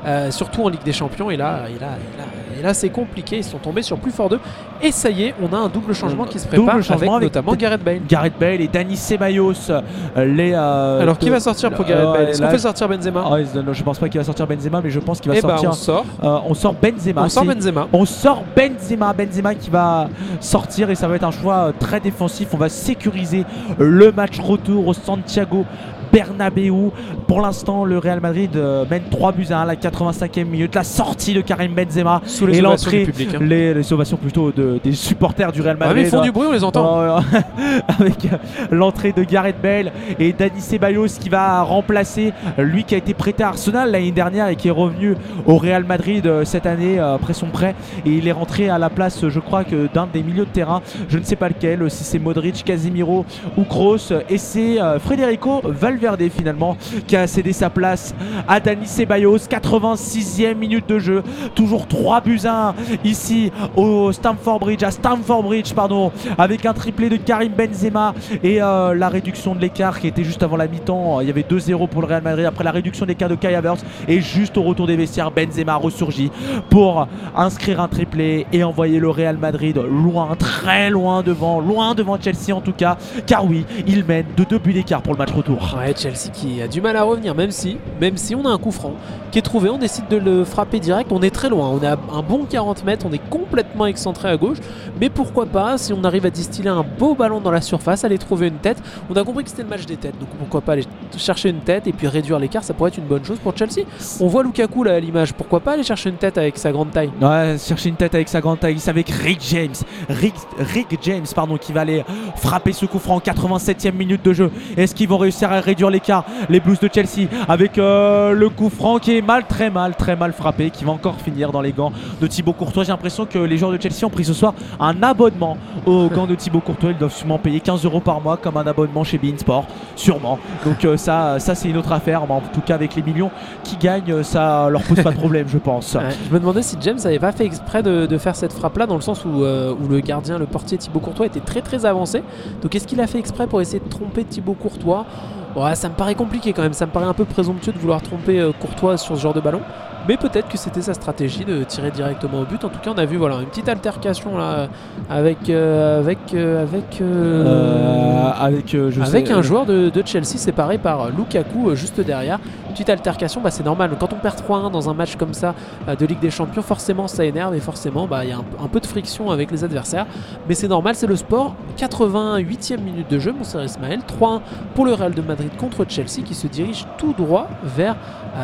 euh, surtout en Ligue des Champions. Et là, et là, et là, et là c'est compliqué. Ils sont tombés sur plus fort d'eux. Et ça y est, on a un double changement qui se Double prépare changement avec, avec notamment Gareth Bale. Gareth Bale et Dani Ceballos, euh, les. euh, Alors qui va sortir pour euh, Gareth Bale? Ouais, Est-ce qu'on fait sortir Benzema? Non, je pense pas qu'il va sortir Benzema, mais je pense qu'il va Eh ben sortir. on sort. euh, on sort Benzema. On sort Benzema. On sort Benzema, Benzema qui va sortir et ça va être un choix euh, très défensif. On va sécuriser le match retour au Santiago Bernabeu. Pour l'instant, le Real Madrid euh, mène 3 buts à 1 à la 85e minute. La sortie de Karim Benzema Sous les et l'entrée, hein. les, les ovations plutôt de- des supporters du Real Ah, mais Madrid. ils font du bruit, on les entend. Oh, avec euh, l'entrée de Gareth Bale et Dani Ceballos qui va remplacer lui qui a été prêté à Arsenal l'année dernière et qui est revenu au Real Madrid euh, cette année après son prêt et il est rentré à la place je crois que d'un des milieux de terrain je ne sais pas lequel si c'est Modric, Casemiro ou Kroos et c'est Federico Valverde finalement qui a cédé sa place à Dani Ceballos. 86e minute de jeu. Toujours 3 buts à 1 ici au Stamford Bridge à Stamford Bridge pardon avec un triplé de Karim Benzema et euh, la réduction de l'écart qui était juste avant la mi-temps. Il y avait 2-0 pour le Real Madrid après la réduction de l'écart de Kai Havertz et juste au retour des vestiaires Benzema ressurgit pour inscrire un triplé et envoyer le Real Madrid loin très loin devant loin devant Chelsea en tout cas. Car oui il mène de deux buts d'écart pour le match retour Chelsea qui a du mal à revenir, même si, même si on a un coup franc qui est trouvé, on décide de le frapper direct. On est très loin, on a un bon 40 mètres, on est complètement excentré à gauche. Mais pourquoi pas, si on arrive à distiller un beau ballon dans la surface, aller trouver une tête. On a compris que c'était le match des têtes, donc pourquoi pas aller chercher une tête et puis réduire l'écart, ça pourrait être une bonne chose pour Chelsea. On voit Lukaku là à l'image, pourquoi pas aller chercher une tête avec sa grande taille? Chercher une tête avec sa grande taille. C'est avec Rick James. Rick, Rick James, pardon, qui va aller frapper ce coup franc en 87e minute de jeu. Est-ce qu'ils vont réussir à réduire l'écart. Les Blues de Chelsea avec euh, le coup franc qui est mal, très mal, très mal frappé, qui va encore finir dans les gants de Thibaut Courtois. J'ai l'impression que les joueurs de Chelsea ont pris ce soir un abonnement aux gants de Thibaut Courtois. Ils doivent sûrement payer 15 euros par mois comme un abonnement chez Bein Sport, sûrement. Donc euh, ça, ça c'est une autre affaire. Mais en tout cas, avec les millions qui gagnent, ça leur pose pas de problème, je pense. Je me demandais si James avait pas fait exprès de, faire cette frappe là dans le sens où, euh, où le gardien, le portier Thibaut Courtois était très très avancé. Donc est-ce qu'il a fait exprès pour essayer de tromper Thibaut Courtois Ouais, ça me paraît compliqué quand même, ça me paraît un peu présomptueux de vouloir tromper euh, Courtois sur ce genre de ballon. Mais peut-être que c'était sa stratégie de tirer directement au but. En tout cas, on a vu voilà une petite altercation là avec euh, avec euh, avec euh, avec je avec sais- un joueur de, de Chelsea séparé par Lukaku juste derrière. Petite altercation, bah, c'est normal. Quand on perd 3-1 dans un match comme ça de Ligue des Champions, forcément ça énerve et forcément bah, il y a un, un peu de friction avec les adversaires. Mais c'est normal, c'est le sport. 88e minute de jeu, mon cher Ismaël. 3-1 pour le Real de Madrid contre Chelsea qui se dirige tout droit vers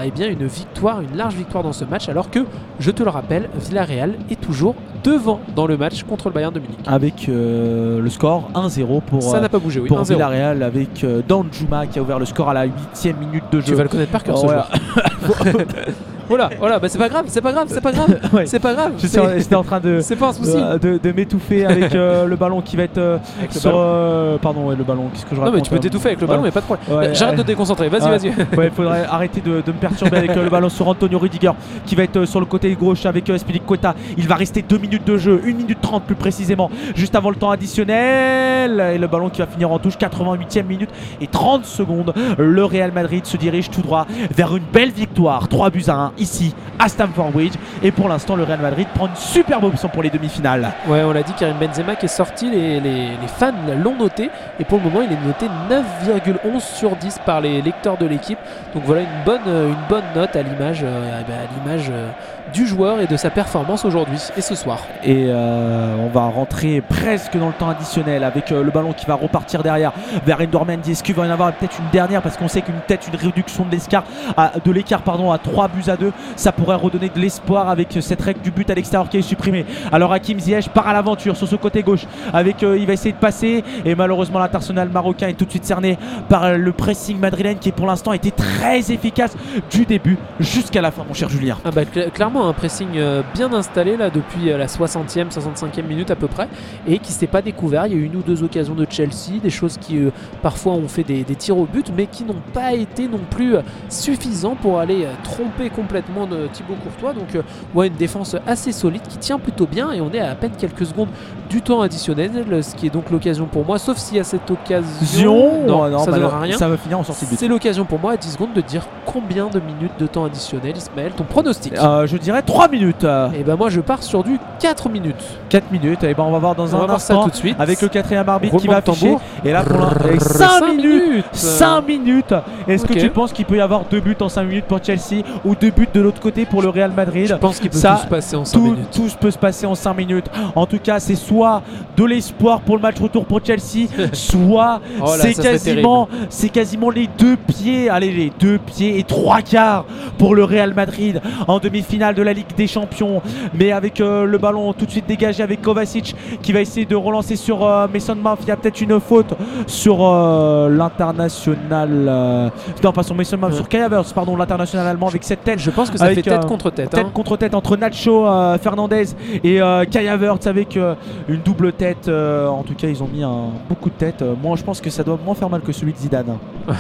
eh bien, une victoire, une large victoire dans ce match. Alors que, je te le rappelle, Villarreal est toujours devant dans le match contre le Bayern de Munich. avec euh, le score 1-0 pour, Ça euh, n'a pas bougé, oui. pour 1-0. Villarreal avec euh, Danjuma qui a ouvert le score à la 8 minute de Tu jeu. vas le connaître par cœur, ce joueur. voilà, voilà, bah c'est pas grave, c'est pas grave, c'est pas grave, Ouais. c'est pas grave. J'étais en train de, C'est pas un souci. de, de m'étouffer avec euh, le ballon qui va être euh, Avec sur. euh, pardon, ouais, le ballon. Qu'est-ce que je Non raconte mais tu peux euh, t'étouffer avec le ballon, mais pas de problème. Ouais, J'arrête de te déconcentrer, vas-y, Ouais. vas-y. Ouais, il faudrait arrêter de, de me perturber avec le ballon sur Antonio Rudiger qui va être sur le côté gauche avec Spilicueta. Il va rester 2 minutes de jeu, 1 minute 30 plus précisément, juste avant le temps additionnel. Et le ballon qui va finir en touche, 88e minute et 30 secondes. Le Real Madrid se dirige tout droit vers une belle victoire, 3 buts à 1 ici à Stamford Bridge. Et pour l'instant, le Real Madrid prend une superbe option pour les demi-finales. Ouais, on l'a dit, Karim Benzema qui est sorti, les, les- fans l'ont noté. Et pour le moment, il est noté 9,11 sur 10 par les lecteurs de l'équipe. Donc voilà une bonne, une bonne note à l'image euh, à l'image euh, du joueur et de sa performance aujourd'hui et ce soir. Et euh, on va rentrer presque dans le temps additionnel avec euh, le ballon qui va repartir derrière vers Endor Mendy. Est-ce qu'il va y en avoir peut-être une dernière? Parce qu'on sait qu'une tête, une réduction de l'écart, à- de l'écart pardon, à 3 buts à 2, ça pourrait redonner de l'espoir avec cette règle du but à l'extérieur qui est supprimée. Alors Hakim Ziyech part à l'aventure sur ce côté gauche avec euh, il va essayer de passer et malheureusement l'international marocain est tout de suite cerné par le pressing madrilène qui pour l'instant a été très efficace du début jusqu'à la fin mon cher Julien. Ah bah, cl- clairement un pressing euh, bien installé là depuis euh, la 60e, 65e minute à peu près et qui s'est pas découvert. Il y a eu une ou deux occasions de Chelsea, des choses qui euh, parfois ont fait des, des tirs au but mais qui n'ont pas été non plus suffisants pour aller tromper complètement de Thibaut Courtois. Donc euh, ouais, une défense assez solide qui tient plutôt bien et on est à à peine quelques secondes du temps additionnel, ce qui est donc l'occasion pour moi, sauf s'il y a cette occasion. Non, Oh, non, ça bah, rien. ça va finir en sortie de but. C'est l'occasion pour moi à 10 secondes de dire combien de minutes de temps additionnel, Ismaël, ton pronostic. Euh, je dirais 3 minutes. Et ben moi je pars sur du 4 minutes. 4 minutes. Et ben on va voir dans On va un voir ça instant tout de suite. avec le quatrième arbitre qui va afficher. tambour. Et là pour Brrr, 5 cinq minutes. minutes. 5 minutes. Est-ce que tu penses qu'il peut y avoir deux buts en 5 minutes pour Chelsea ou deux buts de l'autre côté pour le Real Je Madrid pense qu'il peut Ça, tout se passer en 5 tout, minutes. tout peut se passer en 5 minutes. En tout cas, c'est soit de l'espoir pour le match retour pour Chelsea, soit Oh quasiment, c'est quasiment les deux pieds, allez les deux pieds et trois quarts pour le Real Madrid en demi-finale de la Ligue des Champions. Mais avec euh, le ballon tout de suite dégagé avec Kovacic qui va essayer de relancer sur euh, Mason Mount. Il y a peut-être une faute sur euh, l'international, euh, non pas sur Mason Mount, Ouais. sur Kai Havertz, pardon, l'international allemand avec cette tête Je pense que ça Avec, fait tête contre tête. tête hein. contre tête entre Nacho Fernandez et Kai Havertz avec une double tête. en tout cas, ils ont mis un beaucoup de tête. Moi, je pense que ça doit moins faire mal que celui de Zidane.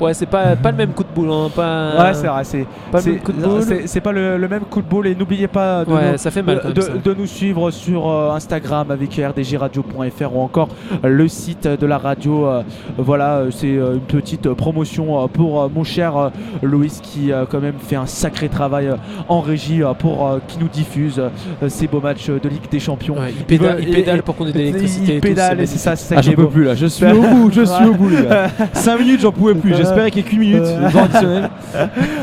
Ouais, c'est pas, pas le même coup de boule. hein, pas, ouais, c'est vrai. C'est Pas le même coup de boule. c'est- c'est pas le, le même coup de boule. Et n'oubliez pas de, Ouais, nous, ça fait mal quand de, même. ça. de nous suivre sur euh, Instagram avec rdgradio.fr ou encore euh, le site de la radio. euh, voilà, c'est euh, une petite promotion euh, pour euh, mon cher euh, Louis qui euh, quand même fait un sacré travail euh, en régie euh, pour euh, qui nous diffuse euh, ces beaux matchs euh, de Ligue des Champions. Ouais, il pédale, veut- il pédale et- pour qu'on ait de Il l'électricité. tout, pédale c'est et c'est ça, c'est ça Ah, j'en peux plus là, je suis au bout, je suis au bout les gars. 5 minutes, j'en pouvais plus. J'espérais qu'il y ait qu'une minute Euh. de temps additionnel.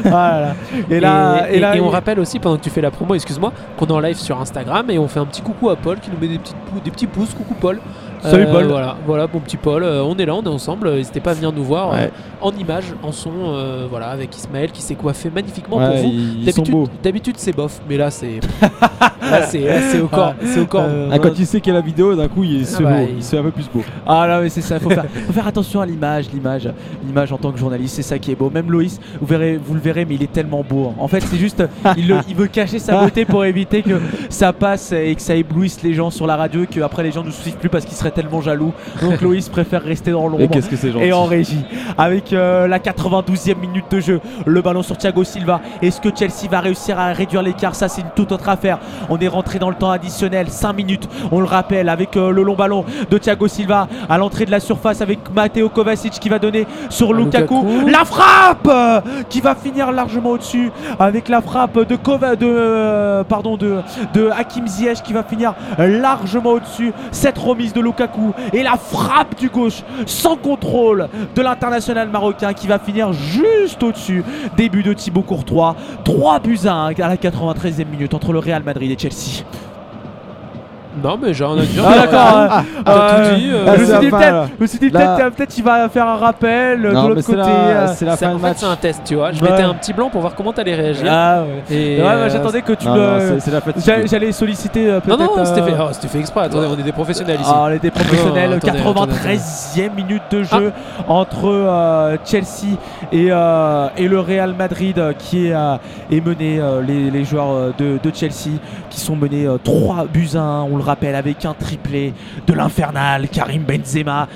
Ah là là. Et là, et, et là, et on il- rappelle aussi, pendant que tu fais la promo, excuse-moi, qu'on est en live sur Instagram et on fait un petit coucou à Paul qui nous met des, petites des petits pouces. Coucou Paul, Salut, Paul. Voilà, voilà, mon petit Paul. euh, on est là, on est ensemble. euh, N'hésitez pas à venir nous voir euh, Ouais. en images, en son, euh, voilà, avec Ismaël qui s'est coiffé magnifiquement Ouais, pour vous. ils sont D'habitude, beaux. d'habitude c'est bof, mais là c'est, là c'est, là, c'est au corps, c'est au corps. Euh, Ah, quand il sait qu'il y a la vidéo, d'un coup, il se, Ah bah, beau. il- il se fait un peu plus beau. Ah non mais c'est ça, faut faire, faut faire attention à l'image, l'image, l'image en tant que journaliste, c'est ça qui est beau. Même Loïs, vous verrez, vous le verrez, mais il est tellement beau. hein. En fait, c'est juste, il, le- il veut cacher sa beauté pour éviter que ça passe et que ça éblouisse les gens sur la radio, et que après les gens ne suivent plus parce qu'ils seraient tellement jaloux. Donc Loïs préfère rester dans Et l'ombre. qu'est-ce que c'est gentil. Et en régie, avec euh, la 92e minute de jeu, le ballon sur Thiago Silva. Est-ce que Chelsea va réussir à réduire l'écart? Ça, c'est une toute autre affaire. On est rentré dans le temps additionnel, 5 minutes, on le rappelle, avec euh, le long ballon de Thiago Silva à l'entrée de la surface avec Matteo Kovacic qui va donner sur Lukaku. Lukaku. La frappe euh, qui va finir largement au-dessus avec la frappe de Kova, de, euh, pardon, de, de Hakim Ziyech qui va finir largement au-dessus. Cette remise de Lukaku et la frappe du gauche sans contrôle de l'international marocain qui va finir juste au-dessus. Début de Thibaut Courtois. 3 buts à 1 à la 93e minute entre le Real Madrid et Chelsea. Non, mais j'ai rien à dire. Ah d'accord. euh, t'as euh, tout dit, euh, je me suis dit peut-être, je me suis dit Là- peut-être, peut-être il va faire un rappel euh, de l'autre c'est côté. la, euh. c'est la C'est- fin en fait, match. c'est un test, tu vois. Je Ouais. mettais un petit blanc pour voir comment t'allais réagir. Ah ouais. Et, Ouais, moi, euh, j'attendais que tu Non, me. non, c'est- c'est la fatigue. J'a- J'allais solliciter euh, Non, peut-être. non, c'était euh, fait, oh, c'était fait exprès. Attendez, on est des professionnels ici. Ah, on était professionnels. Non, attendez, 93e minute de jeu entre euh, Chelsea et, euh, et le Real Madrid euh, qui est, euh, est mené, euh, les, les joueurs euh, de, de Chelsea qui sont menés euh, 3 buts à 1, on le rappelle, avec un triplé de l'infernal Karim Benzema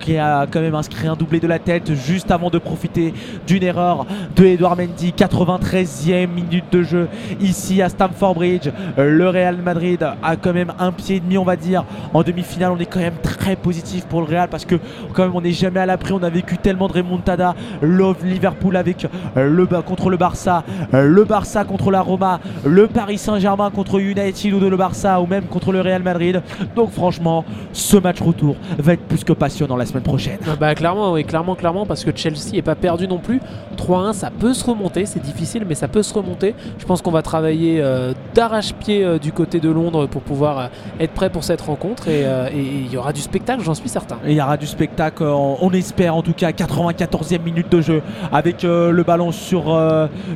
qui a quand même inscrit un doublé de la tête juste avant de profiter d'une erreur de Edouard Mendy. 93e minute de jeu ici à Stamford Bridge. Le Real Madrid a quand même un pied et demi, on va dire. En demi-finale, on est quand même très positif pour le Real parce que quand même on n'est jamais à l'abri. On a vécu tellement de remontada. Love Liverpool avec le contre le Barça, le Barça contre la Roma, le Paris Saint-Germain contre United ou de le Barça ou même contre le Real Madrid. Donc franchement, ce match retour va être plus que passionnant la semaine prochaine. Ah Bah clairement, oui, clairement, clairement, parce que Chelsea est pas perdu non plus. 3-1, ça peut se remonter, c'est difficile, mais ça peut se remonter. Je pense qu'on va travailler euh, d'arrache-pied euh, du côté de Londres pour pouvoir euh, être prêt pour cette rencontre et il y aura du spectacle, j'en suis certain. Il y aura du spectacle, on espère en tout cas 94e minute de jeu avec le ballon sur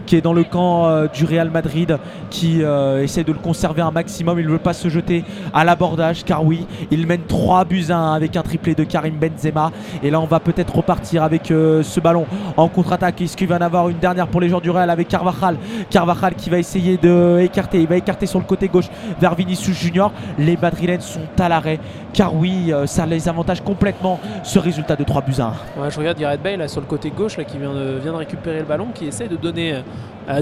qui est dans le camp du Real Madrid qui essaie de le conserver un maximum, il ne veut pas se jeter à l'abordage car oui, il mène 3 buts à 1 avec un triplé de Karim Benzema et là on va peut-être repartir avec euh, ce ballon en contre-attaque. Est-ce qu'il va en avoir une dernière pour les joueurs du Real avec Carvajal? Carvajal qui va essayer de écarter, il va écarter sur le côté gauche vers Vinicius Junior. Les Madrilènes sont à l'arrêt car oui, euh, ça les avantage complètement ce résultat de 3 buts à 1. Ouais, je regarde Gareth Bale là, sur le côté gauche là, qui vient de, vient de récupérer le ballon, qui essaie de donner, euh,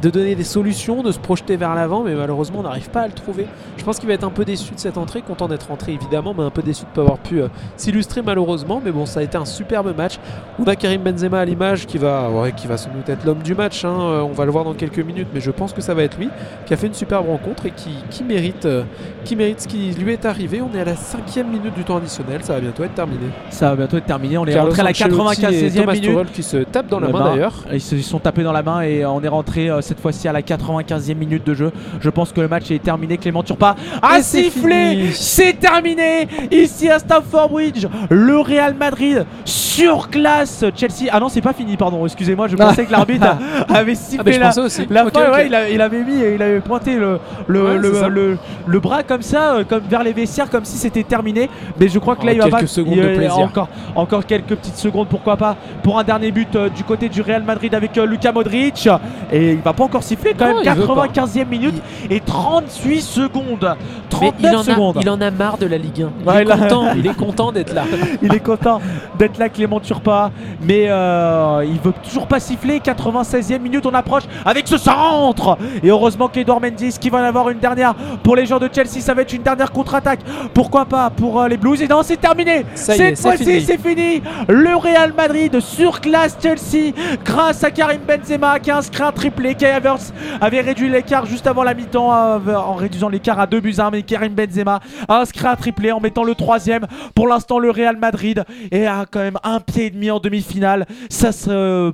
de donner des solutions, de se projeter vers l'avant, mais malheureusement on n'arrive pas à le trouver. Je pense qu'il va être un peu déçu de cette entrée, content d'être rentré évidemment, mais un peu déçu de ne pas avoir pu euh, s'illustrer malheureusement. Mais bon, ça a été un superbe match. On a Karim Benzema à l'image qui va, ouais, qui va sans doute être l'homme du match. hein. Euh, on va le voir dans quelques minutes, mais je pense que ça va être lui qui a fait une superbe rencontre et qui, qui mérite, euh, qui mérite ce qui lui est arrivé. On est à la cinquième minute du temps additionnel, ça va bientôt être terminé. Ça va bientôt être terminé. On est rentré à la Ancelotti et 95e Thomas minute. Tuchel qui se tape dans la La main main. d'ailleurs. Ils se sont tapés dans la main et on est rentré euh, cette fois-ci à la 95e minute de jeu. Je pense que le match est terminé. Clément Turpin a sifflé. C'est terminé ici à Stamford Bridge. Le Real Madrid surclasse Chelsea. Ah non, c'est pas fini, pardon. Excusez-moi, je pensais que l'arbitre avait Ah, sifflé mais je la, aussi. la Ok, fin, ok. ouais, il, a- il avait mis, il avait pointé le, le, Ouais, le, le- le bras comme ça, euh, comme vers les vestiaires, comme si c'était terminé. Mais je crois que là, il va pas. secondes il- de il- plaisir. Encore, encore quelques petites secondes, pourquoi pas, pour un dernier but euh, du côté du Real Madrid avec euh, Luka Modric. Et il va pas encore siffler quand Non, même. il veut pas. 95e minute et 38 secondes. Mais 39 il en, a, secondes. il en a marre de la Ligue 1. Il Ouais, est là- content, il est content d'être là. Il est content d'être là, Clément Turpa. Mais euh, il veut toujours pas siffler. 96e minute, on approche avec ce centre. Et heureusement qu'Edouard Mendy, qui va en avoir une dernière pour les joueurs de Chelsea. Ça va être une dernière contre-attaque. Pourquoi pas pour euh, les Blues. Et non, c'est terminé. Ça Cette c'est fois-ci, fini. c'est fini. Le Real Madrid surclasse Chelsea grâce à Karim Benzema qui a inscrit un triplé les Kai Havertz avait réduit l'écart juste avant la mi-temps euh, en réduisant l'écart à 2 buts à 1 mais Karim Benzema a inscrit un triplé en mettant le troisième. Pour l'instant le Real Madrid est à quand même un pied et demi en demi-finale. Ça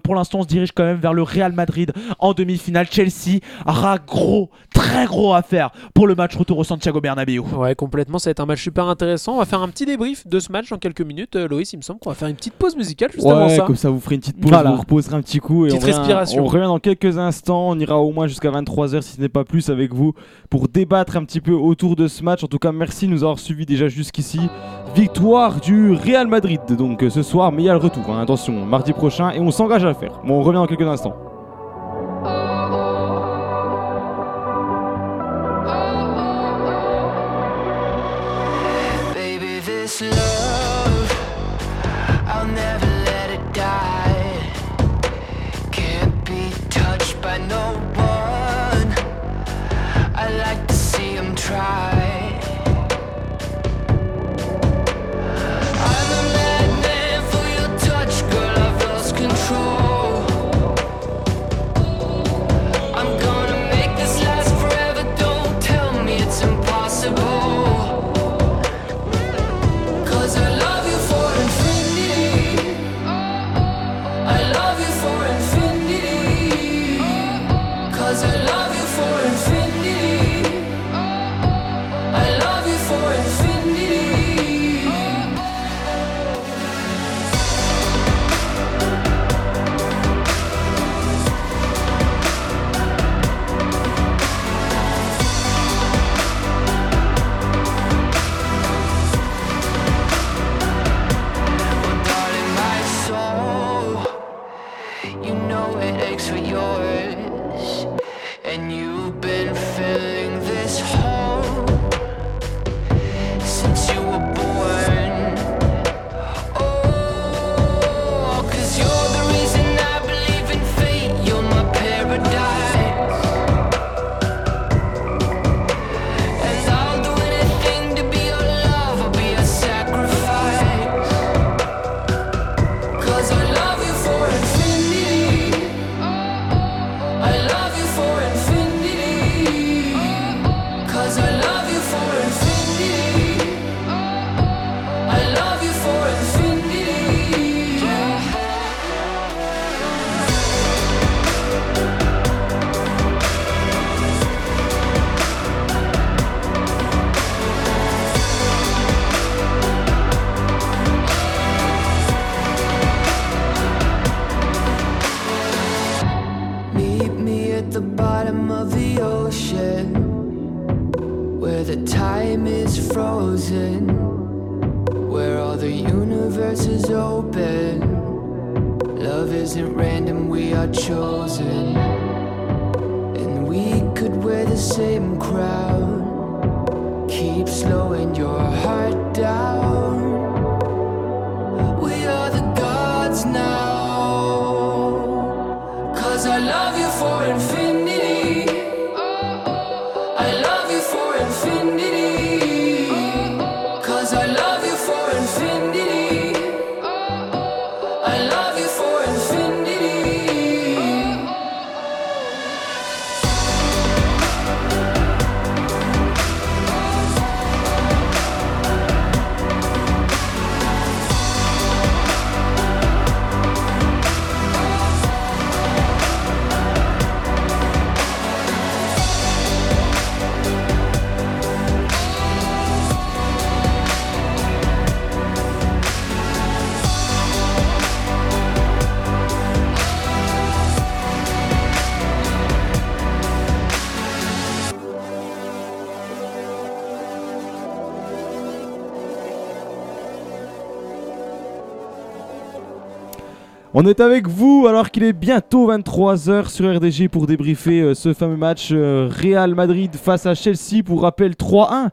pour l'instant on se dirige quand même vers le Real Madrid en demi-finale. Chelsea aura gros, très gros à faire pour le match retour au Santiago Bernabéu. Ouais, complètement. Ça va être un match super intéressant. On va faire un petit débrief de ce match dans quelques minutes. Euh, Loïs, il me semble qu'on va faire une petite pause musicale juste avant Ouais, ça. comme ça vous ferez une petite pause, Voilà. vous reposerez un petit coup et Petite on revient, respiration. on revient dans quelques instants. On ira au moins jusqu'à 23h si ce n'est pas plus avec vous pour débattre un petit peu autour de ce match. En tout cas, merci de nous avoir suivis déjà jusqu'ici. Victoire du Real Madrid donc ce soir, mais il y a le retour. hein. Attention, mardi prochain et on s'engage à le faire. Bon, on revient dans quelques instants. On est avec vous alors qu'il est bientôt 23h sur RDG pour débriefer euh, ce fameux match euh, Real Madrid face à Chelsea pour rappel 3-1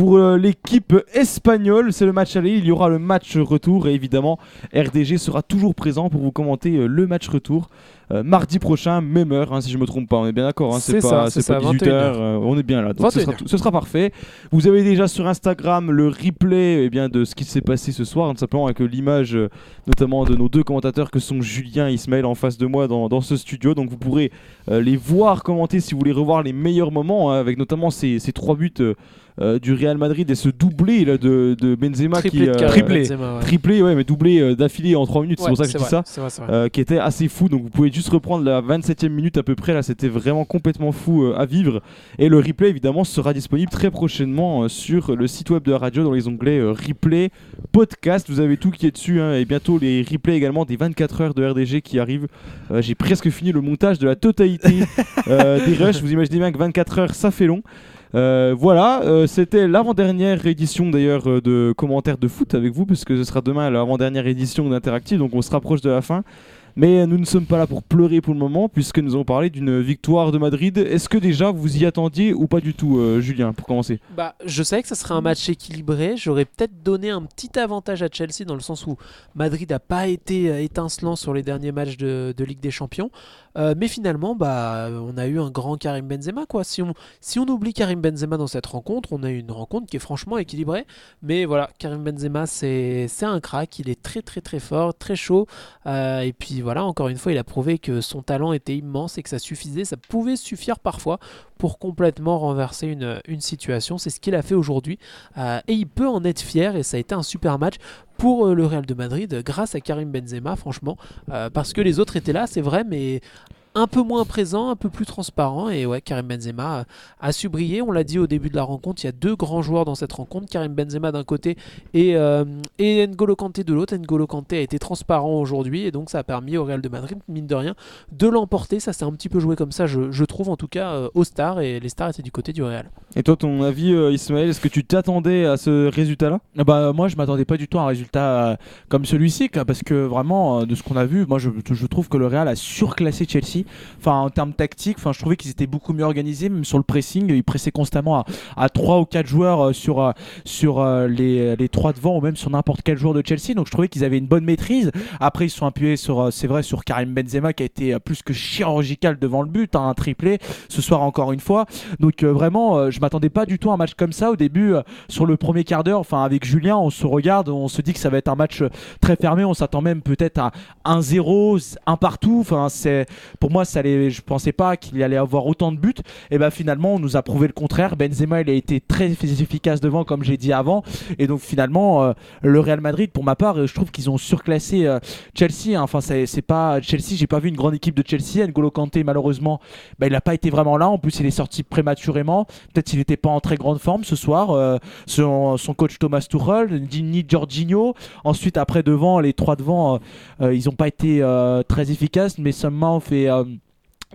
Pour euh, l'équipe espagnole, c'est le match aller, il y aura le match retour et évidemment RDG sera toujours présent pour vous commenter euh, le match retour. Euh, mardi prochain, même heure, hein, si je me trompe pas, on est bien d'accord, hein, C'est c'est ça, pas, c'est c'est pas ça, 18h, 21h. on est bien là, donc ce sera, 21h. tout- ce sera parfait. Vous avez déjà sur Instagram le replay eh bien, de ce qui s'est passé ce soir, tout simplement avec l'image euh, notamment de nos deux commentateurs que sont Julien et Ismaël en face de moi dans, dans ce studio, donc vous pourrez les voir commenter si vous voulez revoir les meilleurs moments, hein, avec notamment ces, ces trois buts euh, du Real Madrid et ce doublé là, de, de Benzema Triplé qui de euh, triplé. Benzema, ouais. triplé, ouais, mais doublé euh, d'affilée en 3 minutes, c'est pour ça que je c'est dis vrai, ça. c'est vrai, c'est vrai. Euh, qui était assez fou. Donc vous pouvez juste reprendre la 27e minute à peu près. Là, c'était vraiment complètement fou euh, à vivre. Et le replay, évidemment, sera disponible très prochainement euh, sur le site web de la radio dans les onglets euh, replay, podcast. Vous avez tout qui est dessus. hein, et bientôt les replays également des 24 heures de RDG qui arrivent. Euh, J'ai presque fini le montage de la totalité euh, des rushs. Vous imaginez bien que 24 heures, ça fait long. Euh, voilà, euh, c'était l'avant-dernière édition d'ailleurs euh, de commentaires de foot avec vous, puisque ce sera demain l'avant-dernière édition d'Interactive, donc on se rapproche de la fin. Mais nous ne sommes pas là pour pleurer pour le moment, puisque nous allons parler d'une victoire de Madrid. Est-ce que déjà vous y attendiez ou pas du tout, Julien, pour commencer? Bah, je savais que ça serait un match équilibré. J'aurais peut-être donné un petit avantage à Chelsea dans le sens où Madrid n'a pas été étincelant sur les derniers matchs de Ligue des Champions. Euh, mais finalement, bah, on a eu un grand Karim Benzema. Quoi. Si, on, si on oublie Karim Benzema dans cette rencontre, on a eu une rencontre qui est franchement équilibrée. Mais voilà, Karim Benzema, c'est un crack. Il est très très très fort, très chaud. Euh, et puis voilà, encore une fois, il a prouvé que son talent était immense et que ça suffisait, ça pouvait suffire parfois pour complètement renverser une, une situation. C'est ce qu'il a fait aujourd'hui. Euh, et il peut en être fier et ça a été un super match pour euh, le Real de Madrid grâce à Karim Benzema, franchement. Euh, parce que les autres étaient là, c'est vrai, mais un peu moins présent, un peu plus transparent. Et ouais, Karim Benzema a su briller. On l'a dit au début de la rencontre, il y a deux grands joueurs dans cette rencontre. Karim Benzema d'un côté et, euh, et N'Golo Kanté de l'autre. N'Golo Kanté a été transparent aujourd'hui et donc ça a permis au Real de Madrid, mine de rien, de l'emporter. Ça s'est un petit peu joué comme ça, je, je trouve en tout cas, euh, aux stars. Et les stars étaient du côté du Real. Et toi, ton avis, euh, Ismaël, est-ce que tu t'attendais à ce résultat-là? Ah Bah, moi, je m'attendais pas du tout à un résultat euh, comme celui-ci, parce que vraiment, de ce qu'on a vu, moi, je, je trouve que le Real a surclassé Chelsea. En termes tactiques, enfin, je trouvais qu'ils étaient beaucoup mieux organisés, même sur le pressing, ils pressaient constamment à, à 3 ou 4 joueurs euh, sur, euh, euh, les, les 3 devant ou même sur n'importe quel joueur de Chelsea. Donc, je trouvais qu'ils avaient une bonne maîtrise. Après, ils se sont appuyés sur, c'est vrai, sur Karim Benzema qui a été plus que chirurgical devant le but, hein, un triplé ce soir encore une fois. Donc, vraiment, je m'attendais pas du tout à un match comme ça au début. sur le premier quart d'heure, enfin avec Julien, on se regarde, on se dit que ça va être un match très fermé, on s'attend même peut-être à 1-0, un partout. Moi, ça allait, je pensais pas qu'il allait avoir autant de buts. Et ben finalement, on nous a prouvé le contraire. Benzema, il a été très efficace devant, comme j'ai dit avant. Et donc finalement, euh, le Real Madrid, pour ma part, euh, je trouve qu'ils ont surclassé euh, Chelsea. hein. Enfin, c'est pas Chelsea. J'ai pas vu une grande équipe de Chelsea. N'Golo Kanté, malheureusement, bah, il n'a pas été vraiment là. En plus, il est sorti prématurément. Peut-être qu'il n'était pas en très grande forme ce soir. Son, son coach Thomas Tuchel, ni Jorginho. Ensuite, après devant, les trois devant, ils n'ont pas été très efficaces, mais Summer fait.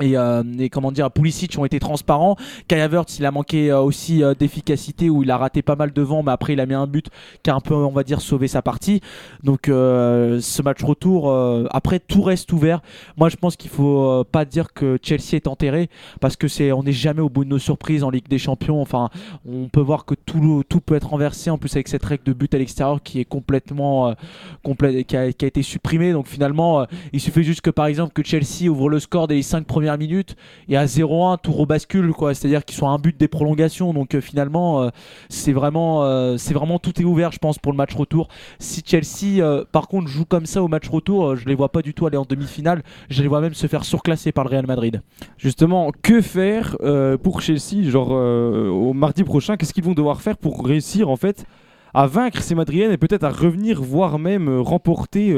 Euh, et, comment dire, Pulisic ont été transparents. Kai Havertz, il a manqué euh, aussi euh, d'efficacité où il a raté pas mal devant, mais après il a mis un but qui a un peu, on va dire, sauvé sa partie. Donc ce match retour, après tout reste ouvert. Moi, je pense qu'il faut pas dire que Chelsea est enterré parce que c'est, on n'est jamais au bout de nos surprises en Ligue des Champions. Enfin, on peut voir que tout, tout peut être renversé en plus avec cette règle de but à l'extérieur qui est complètement, euh, complè- qui, a, été supprimée. Donc finalement, il suffit juste que par exemple que Chelsea ouvre le score dès les 5 premières minutes et à 0-1 tout rebascule quoi. C'est-à-dire qu'ils sont à un but des prolongations. Donc euh, finalement, euh, c'est vraiment, euh, c'est vraiment tout est ouvert, je pense, pour le match retour. Si Chelsea, par contre, joue comme ça au match retour, je les vois pas du tout aller en demi-finale. Je les vois même se faire surclasser par le Real Madrid. Justement, que faire pour Chelsea, genre au mardi prochain Qu'est-ce qu'ils vont devoir faire pour réussir en fait à vaincre ces Madriennes et peut-être à revenir, voire même remporter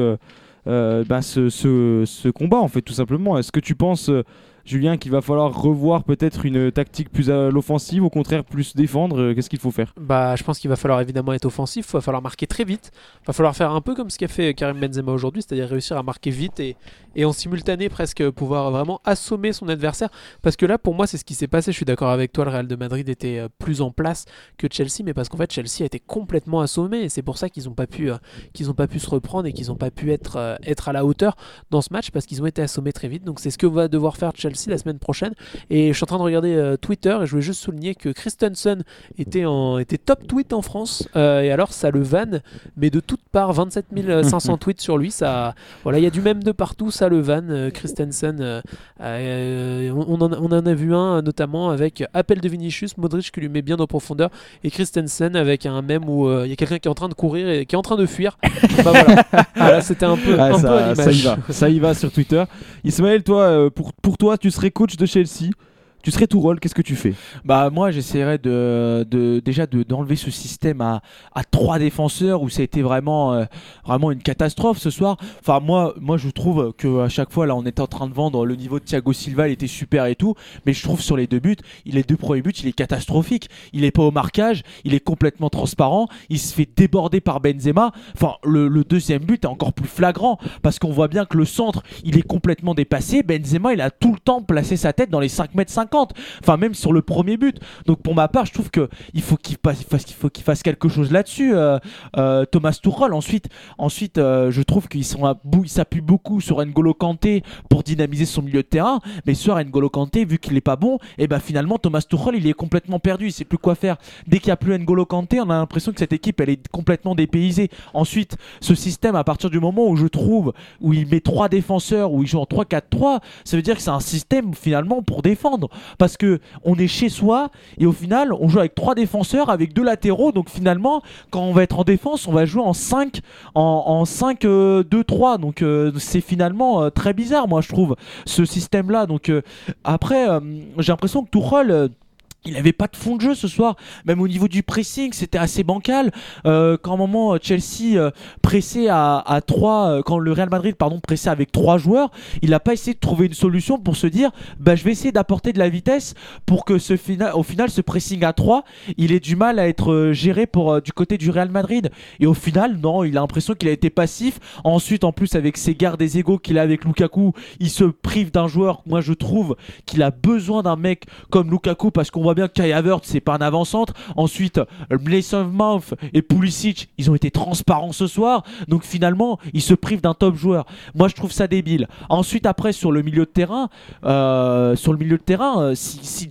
ben, ce, ce- ce combat en fait, tout simplement. Est-ce que tu penses, euh, Julien, qu'il va falloir revoir peut-être une tactique plus à l'offensive, au contraire plus défendre Euh, Qu'est-ce qu'il faut faire? Bah, je pense qu'il va falloir évidemment être offensif, il va falloir marquer très vite, il va falloir faire un peu comme ce qu'a fait Karim Benzema aujourd'hui, c'est-à-dire réussir à marquer vite et, en simultané presque pouvoir vraiment assommer son adversaire. Parce que là, pour moi, c'est ce qui s'est passé. Je suis d'accord avec toi, le Real de Madrid était euh, plus en place que Chelsea, mais parce qu'en fait, Chelsea a été complètement assommé et c'est pour ça qu'ils n'ont pas pu, euh, qu'ils ont pas pu se reprendre et qu'ils n'ont pas pu être, être à la hauteur dans ce match parce qu'ils ont été assommés très vite. Donc c'est ce que va devoir faire Chelsea Chelsea la semaine prochaine. Et je suis en train de regarder euh, Twitter et je voulais juste souligner que Christensen était, en, était top tweet en France. Euh, et alors, ça le vanne, mais de toutes parts, 27 500 tweets sur lui. Ça, voilà, il y a du même de partout, ça le vanne. euh, Christensen, on, en a, on en a vu un notamment avec appel de Vinicius, Modric qui lui met bien en profondeur, et Christensen avec un même où il y a quelqu'un qui est en train de courir et qui est en train de fuir. bah voilà, Voilà, c'était un peu, Ah, un peu à ça, y va, ça y va sur Twitter. Ismaël, toi, pour, pour toi, tu serais coach de Chelsea, tu serais tout rôle, qu'est-ce que tu fais Bah moi j'essaierais de, de déjà de- d'enlever ce système à, trois défenseurs où ça a été vraiment euh, vraiment une catastrophe ce soir. Enfin moi moi je trouve que à chaque fois là on était en train de vendre le niveau de Thiago Silva il était super et tout, mais je trouve sur les deux buts, les deux premiers buts il est catastrophique. Il est pas au marquage, il est complètement transparent, il se fait déborder par Benzema. Enfin le, le deuxième but est encore plus flagrant parce qu'on voit bien que le centre il est complètement dépassé. Benzema il a tout le temps placé sa tête dans les 5 mètres 50 enfin même sur le premier but. Donc pour ma part, je trouve que faut qu'il fasse, faut qu'il fasse quelque chose là-dessus. euh, euh, Thomas Tuchel. Ensuite, ensuite, euh, je trouve qu'ils sont à bout, il s'appuie beaucoup sur N'Golo Kanté pour dynamiser son milieu de terrain. Mais sur N'Golo Kanté, vu qu'il est pas bon, et ben finalement Thomas Tuchel, il est complètement perdu. Il sait plus quoi faire. Dès qu'il n'y a plus N'Golo Kanté, on a l'impression que cette équipe, elle est complètement dépaysée. Ensuite, ce système, à partir du moment où je trouve où il met trois défenseurs, où il joue en 3-4-3, ça veut dire que c'est un système finalement pour défendre parce que on est chez soi et au final on joue avec trois défenseurs avec deux latéraux. Donc finalement quand on va être en défense on va jouer en 5 en, en 5 euh, 2 3 donc euh, c'est finalement euh, très bizarre moi je trouve ce système là donc après j'ai l'impression que Tuchel il avait pas de fond de jeu ce soir, même au niveau du pressing, c'était assez bancal. Euh, quand moment euh, Chelsea euh, à, 3, quand le Real Madrid pardon pressait avec trois joueurs, il n'a pas essayé de trouver une solution pour se dire, bah je vais essayer d'apporter de la vitesse pour que ce final, au final ce pressing à 3, il ait du mal à être géré du côté du Real Madrid. Et au final, non, il a l'impression qu'il a été passif. Ensuite, en plus avec ses gardes des égaux qu'il a avec Lukaku, il se prive d'un joueur. Moi, je trouve qu'il a besoin d'un mec comme Lukaku parce qu'on voit bien que Kai Havertz c'est pas un avant-centre. Ensuite, Mason Mount et Pulisic, ils ont été transparents ce soir. Donc finalement, il se prive d'un top joueur. Moi, je trouve ça débile. Ensuite, après sur le milieu de terrain, euh, sur le milieu de terrain, euh, si, si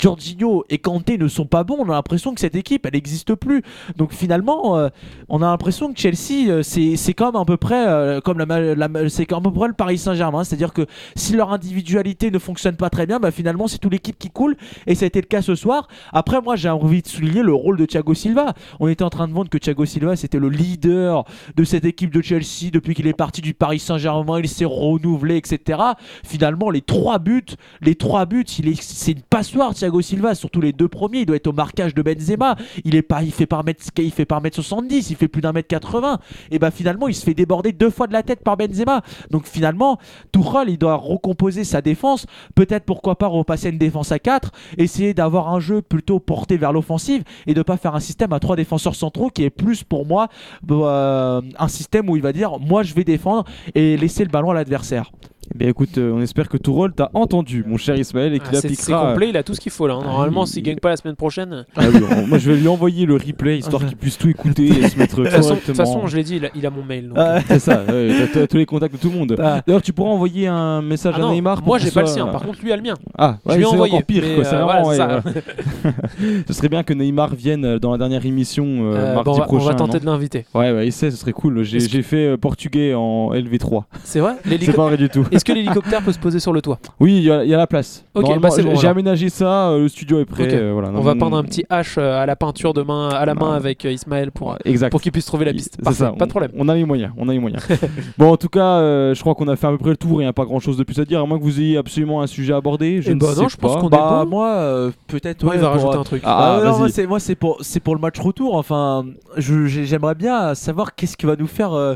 et Kanté ne sont pas bons, on a l'impression que cette équipe, elle n'existe plus. Donc finalement, euh, on a l'impression que Chelsea, c'est comme à peu près comme la, la c'est à peu près le Paris Saint-Germain. C'est-à-dire que si leur individualité ne fonctionne pas très bien, bah finalement c'est toute l'équipe qui coule. Et ça a été le cas ce soir. Après, moi, j'ai envie de souligner le rôle de Thiago Silva. On était en train de vendre que Thiago Silva c'était le leader de cette équipe de Chelsea depuis qu'il est parti du Paris Saint-Germain. Il s'est renouvelé, etc. Finalement, les trois buts, les trois buts, c'est une passoire Thiago Silva. Surtout les deux premiers, il doit être au marquage de Benzema. Il est pas, il fait par mètre, il fait par mètre 70, il fait plus d'un mètre 80. Et bah finalement, il se fait déborder deux fois de la tête par Benzema. Donc finalement, Tuchel, il doit recomposer sa défense. Peut-être pourquoi pas repasser une défense à 4, essayer d'avoir un jeu plutôt porté vers l'offensive et de pas faire un système à trois défenseurs centraux qui est plus pour moi euh, un système où il va dire moi je vais défendre et laisser le ballon à l'adversaire. Eh bien écoute, euh, on espère que Tourol t'a entendu, mon cher Ismaël, et qu'il Ah, c'est c'est appliquera. complet, il a tout ce qu'il faut là. hein. Normalement, il- s'il gagne pas la semaine prochaine. Ah oui, on- moi je vais lui envoyer le replay histoire qu'il puisse tout écouter et se mettre De toute façon, de toute correctement. façon, je l'ai dit, il a, il a mon mail. donc, Ah, euh. c'est ça, ouais, t'as- t'as tous les contacts de tout le monde. Ah. D'ailleurs, tu pourras envoyer un message Ah à non, Neymar. pour moi qu'il j'ai pas le soit- sien, par contre lui a le mien. Ah, je lui ai c'est envoyé. encore pire. mais, quoi, c'est euh, vraiment, voilà, ouais, ça. ce serait bien que Neymar vienne euh, dans la dernière émission euh, Euh, mardi on, va, on prochain. va tenter non de l'inviter. Ouais, ouais, essaie, ce serait cool. J'ai Est-ce que- j'ai fait euh, portugais en LV3. C'est vrai C'est pas vrai du tout. Est-ce que l'hélicoptère peut se poser sur le toit? Oui, il y, a- il y a la place. Ok, Normalement, bah c'est j'ai- bon, J'ai alors. aménagé ça, euh, le studio est prêt. Ok. euh, voilà, On va Non, peindre un petit H euh, à la peinture de main, à la main avec euh, Ismaël pour, Exact. pour qu'il puisse trouver la piste. C'est Parfait, ça, pas on- de problème. On a les moyens, on a les moyens. bon, en tout cas, euh, je crois qu'on a fait à peu près le tour. Il n'y a pas grand chose de plus à dire, à moins que vous ayez absolument un sujet à aborder. Je Eh ne bah sais non, je pense pas. qu'on est Bah bon. moi euh, peut-être Ouais, ouais, il va pour, rajouter euh, un truc. Ah, Ah, non, vas-y. moi, c'est moi c'est pour c'est pour le match retour. Enfin, je- j'ai- j'aimerais bien savoir qu'est-ce que va nous faire euh,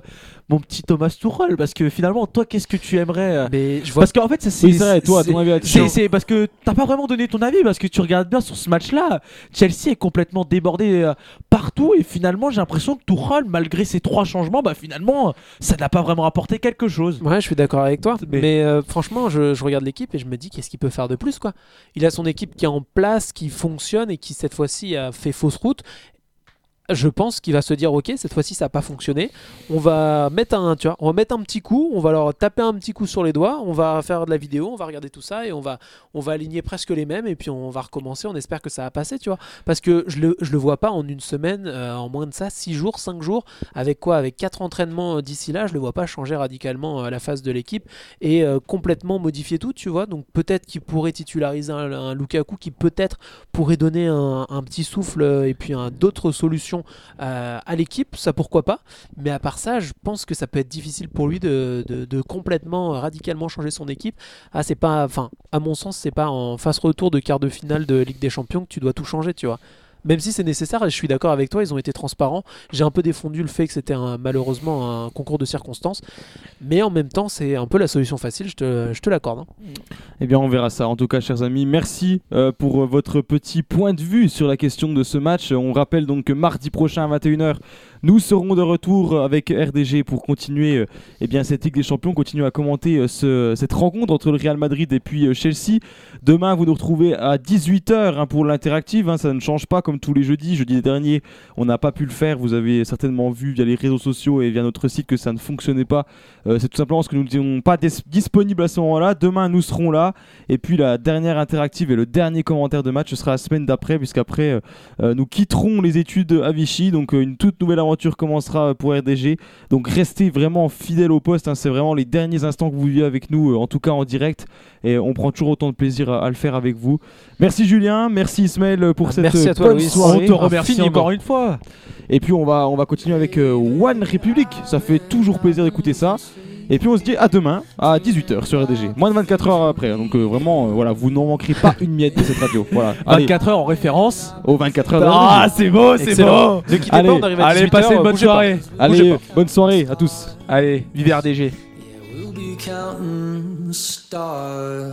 mon petit Thomas Tuchel parce que finalement toi qu'est-ce que tu aimerais Mais je vois Parce qu'en fait c'est Oui, c'est vrai, toi, ton avis c'est parce que t'as pas vraiment donné ton avis parce que tu regardes bien sur ce match-là, Chelsea est complètement débordé euh, partout et finalement j'ai l'impression que Tuchel malgré ses trois changements, bah finalement ça n'a pas vraiment apporté quelque chose. Ouais, je suis d'accord avec toi. Mais- Mais, euh, franchement, je, je regarde l'équipe et je me dis qu'est-ce qu'il peut faire de plus quoi? Il a son équipe qui est en place, qui fonctionne et qui cette fois-ci a fait fausse route. Je pense qu'il va se dire ok cette fois-ci ça n'a pas fonctionné. On va mettre un tu vois, on va mettre un petit coup on va leur taper un petit coup sur les doigts on va faire de la vidéo on va regarder tout ça et on va on va aligner presque les mêmes et puis on va recommencer. On espère que ça va passer tu vois. Parce que je le, je le vois pas en une semaine euh, en moins de ça 6 jours 5 jours. Avec quoi? Avec quatre entraînements euh, d'ici là je le vois pas changer radicalement euh, la phase de l'équipe et complètement modifier tout tu vois. Donc peut-être qu'il pourrait titulariser un, un Lukaku qui peut-être pourrait donner un, un petit souffle et puis d'autres solutions euh, à l'équipe, ça pourquoi pas. Mais à part ça, je pense que ça peut être difficile pour lui de, de- complètement, euh, radicalement changer son équipe. Ah, c'est pas, enfin, à mon sens, c'est pas en phase retour de quart de finale de Ligue des Champions que tu dois tout changer, tu vois. Même si c'est nécessaire, je suis d'accord avec toi, ils ont été transparents. J'ai un peu défendu le fait que c'était malheureusement un concours de circonstances. Mais en même temps, c'est un peu la solution facile, je te, je te l'accorde. hein. Eh bien, on verra ça. En tout cas, chers amis, merci euh, pour euh, votre petit point de vue sur la question de ce match. On rappelle donc que mardi prochain à 21h, nous serons de retour avec RDG pour continuer euh, eh bien, cette Ligue des Champions, continuer à commenter euh, ce- cette rencontre entre le Real Madrid et puis euh, Chelsea. Demain, vous nous retrouvez à 18h pour l'interactive. hein, ça ne change pas comme tous les jeudis. Jeudi dernier, on n'a pas pu le faire. Vous avez certainement vu via les réseaux sociaux et via notre site que ça ne fonctionnait pas. C'est tout simplement parce que nous n'étions pas dis- disponibles à ce moment-là. Demain, nous serons là. Et puis la dernière interactive et le dernier commentaire de match ce sera la semaine d'après, puisqu'après nous quitterons les études à Vichy. Donc une toute nouvelle aventure commencera euh, pour RDG. Donc restez vraiment fidèles au poste. hein. C'est vraiment les derniers instants que vous vivez avec nous, euh, en tout cas en direct. Et on prend toujours autant de plaisir à, à le faire avec vous. Merci Julien, merci Ismaël euh, pour Ah, cette merci à toi, bonne soirée. On te remercie encore une fois. Et puis on va, on va continuer avec euh, One Republic. Ça fait toujours plaisir d'écouter ça. Et puis on se dit à demain à 18h sur RDG. Moins de 24 heures après. Donc euh, vraiment, euh, voilà, vous n'en manquerez pas une miette de cette radio. Voilà. Allez, 24 heures en référence. aux 24 heures. Ah, RDG. c'est beau, c'est Excellent. beau. Ne quittez Allez, pas, on arrive à Allez, 18 passez heures, une bonne bougez pas. soirée. Allez, bonne soirée à tous. Allez, vive RDG. Yeah, we'll be counting stars.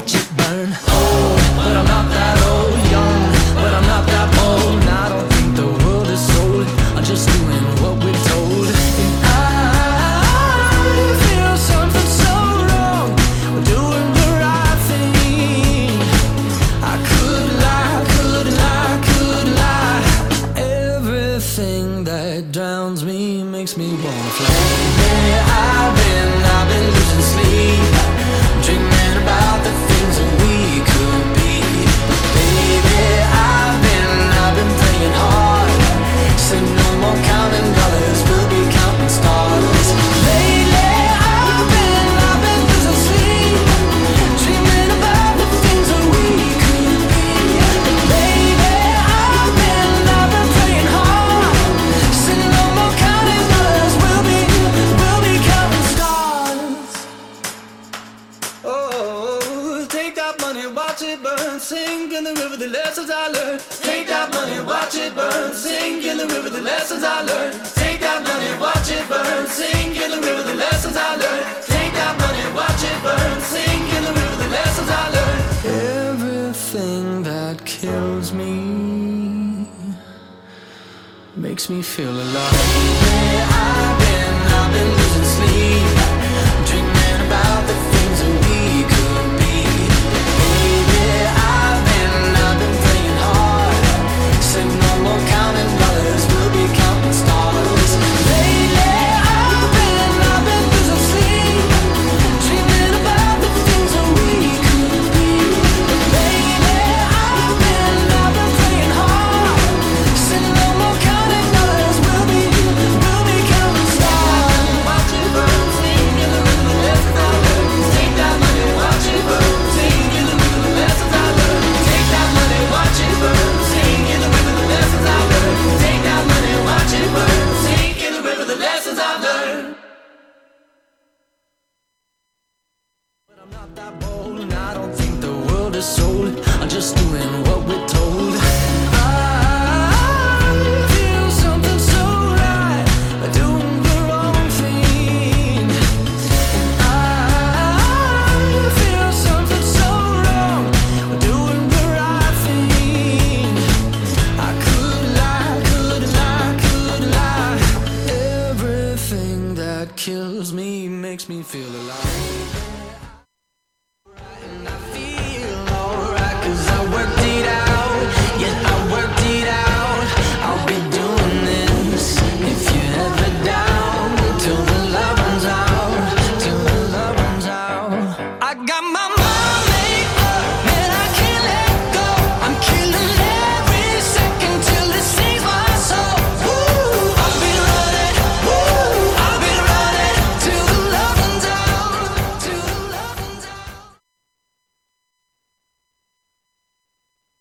watch. it lessons I learned. Take that money, watch it burn. Sing in the river the lessons I learned. Take that money, watch it burn. Sing in the river the lessons I learned. Everything that kills me makes me feel alive. Where I've been, I've been losing sleep, dreaming about the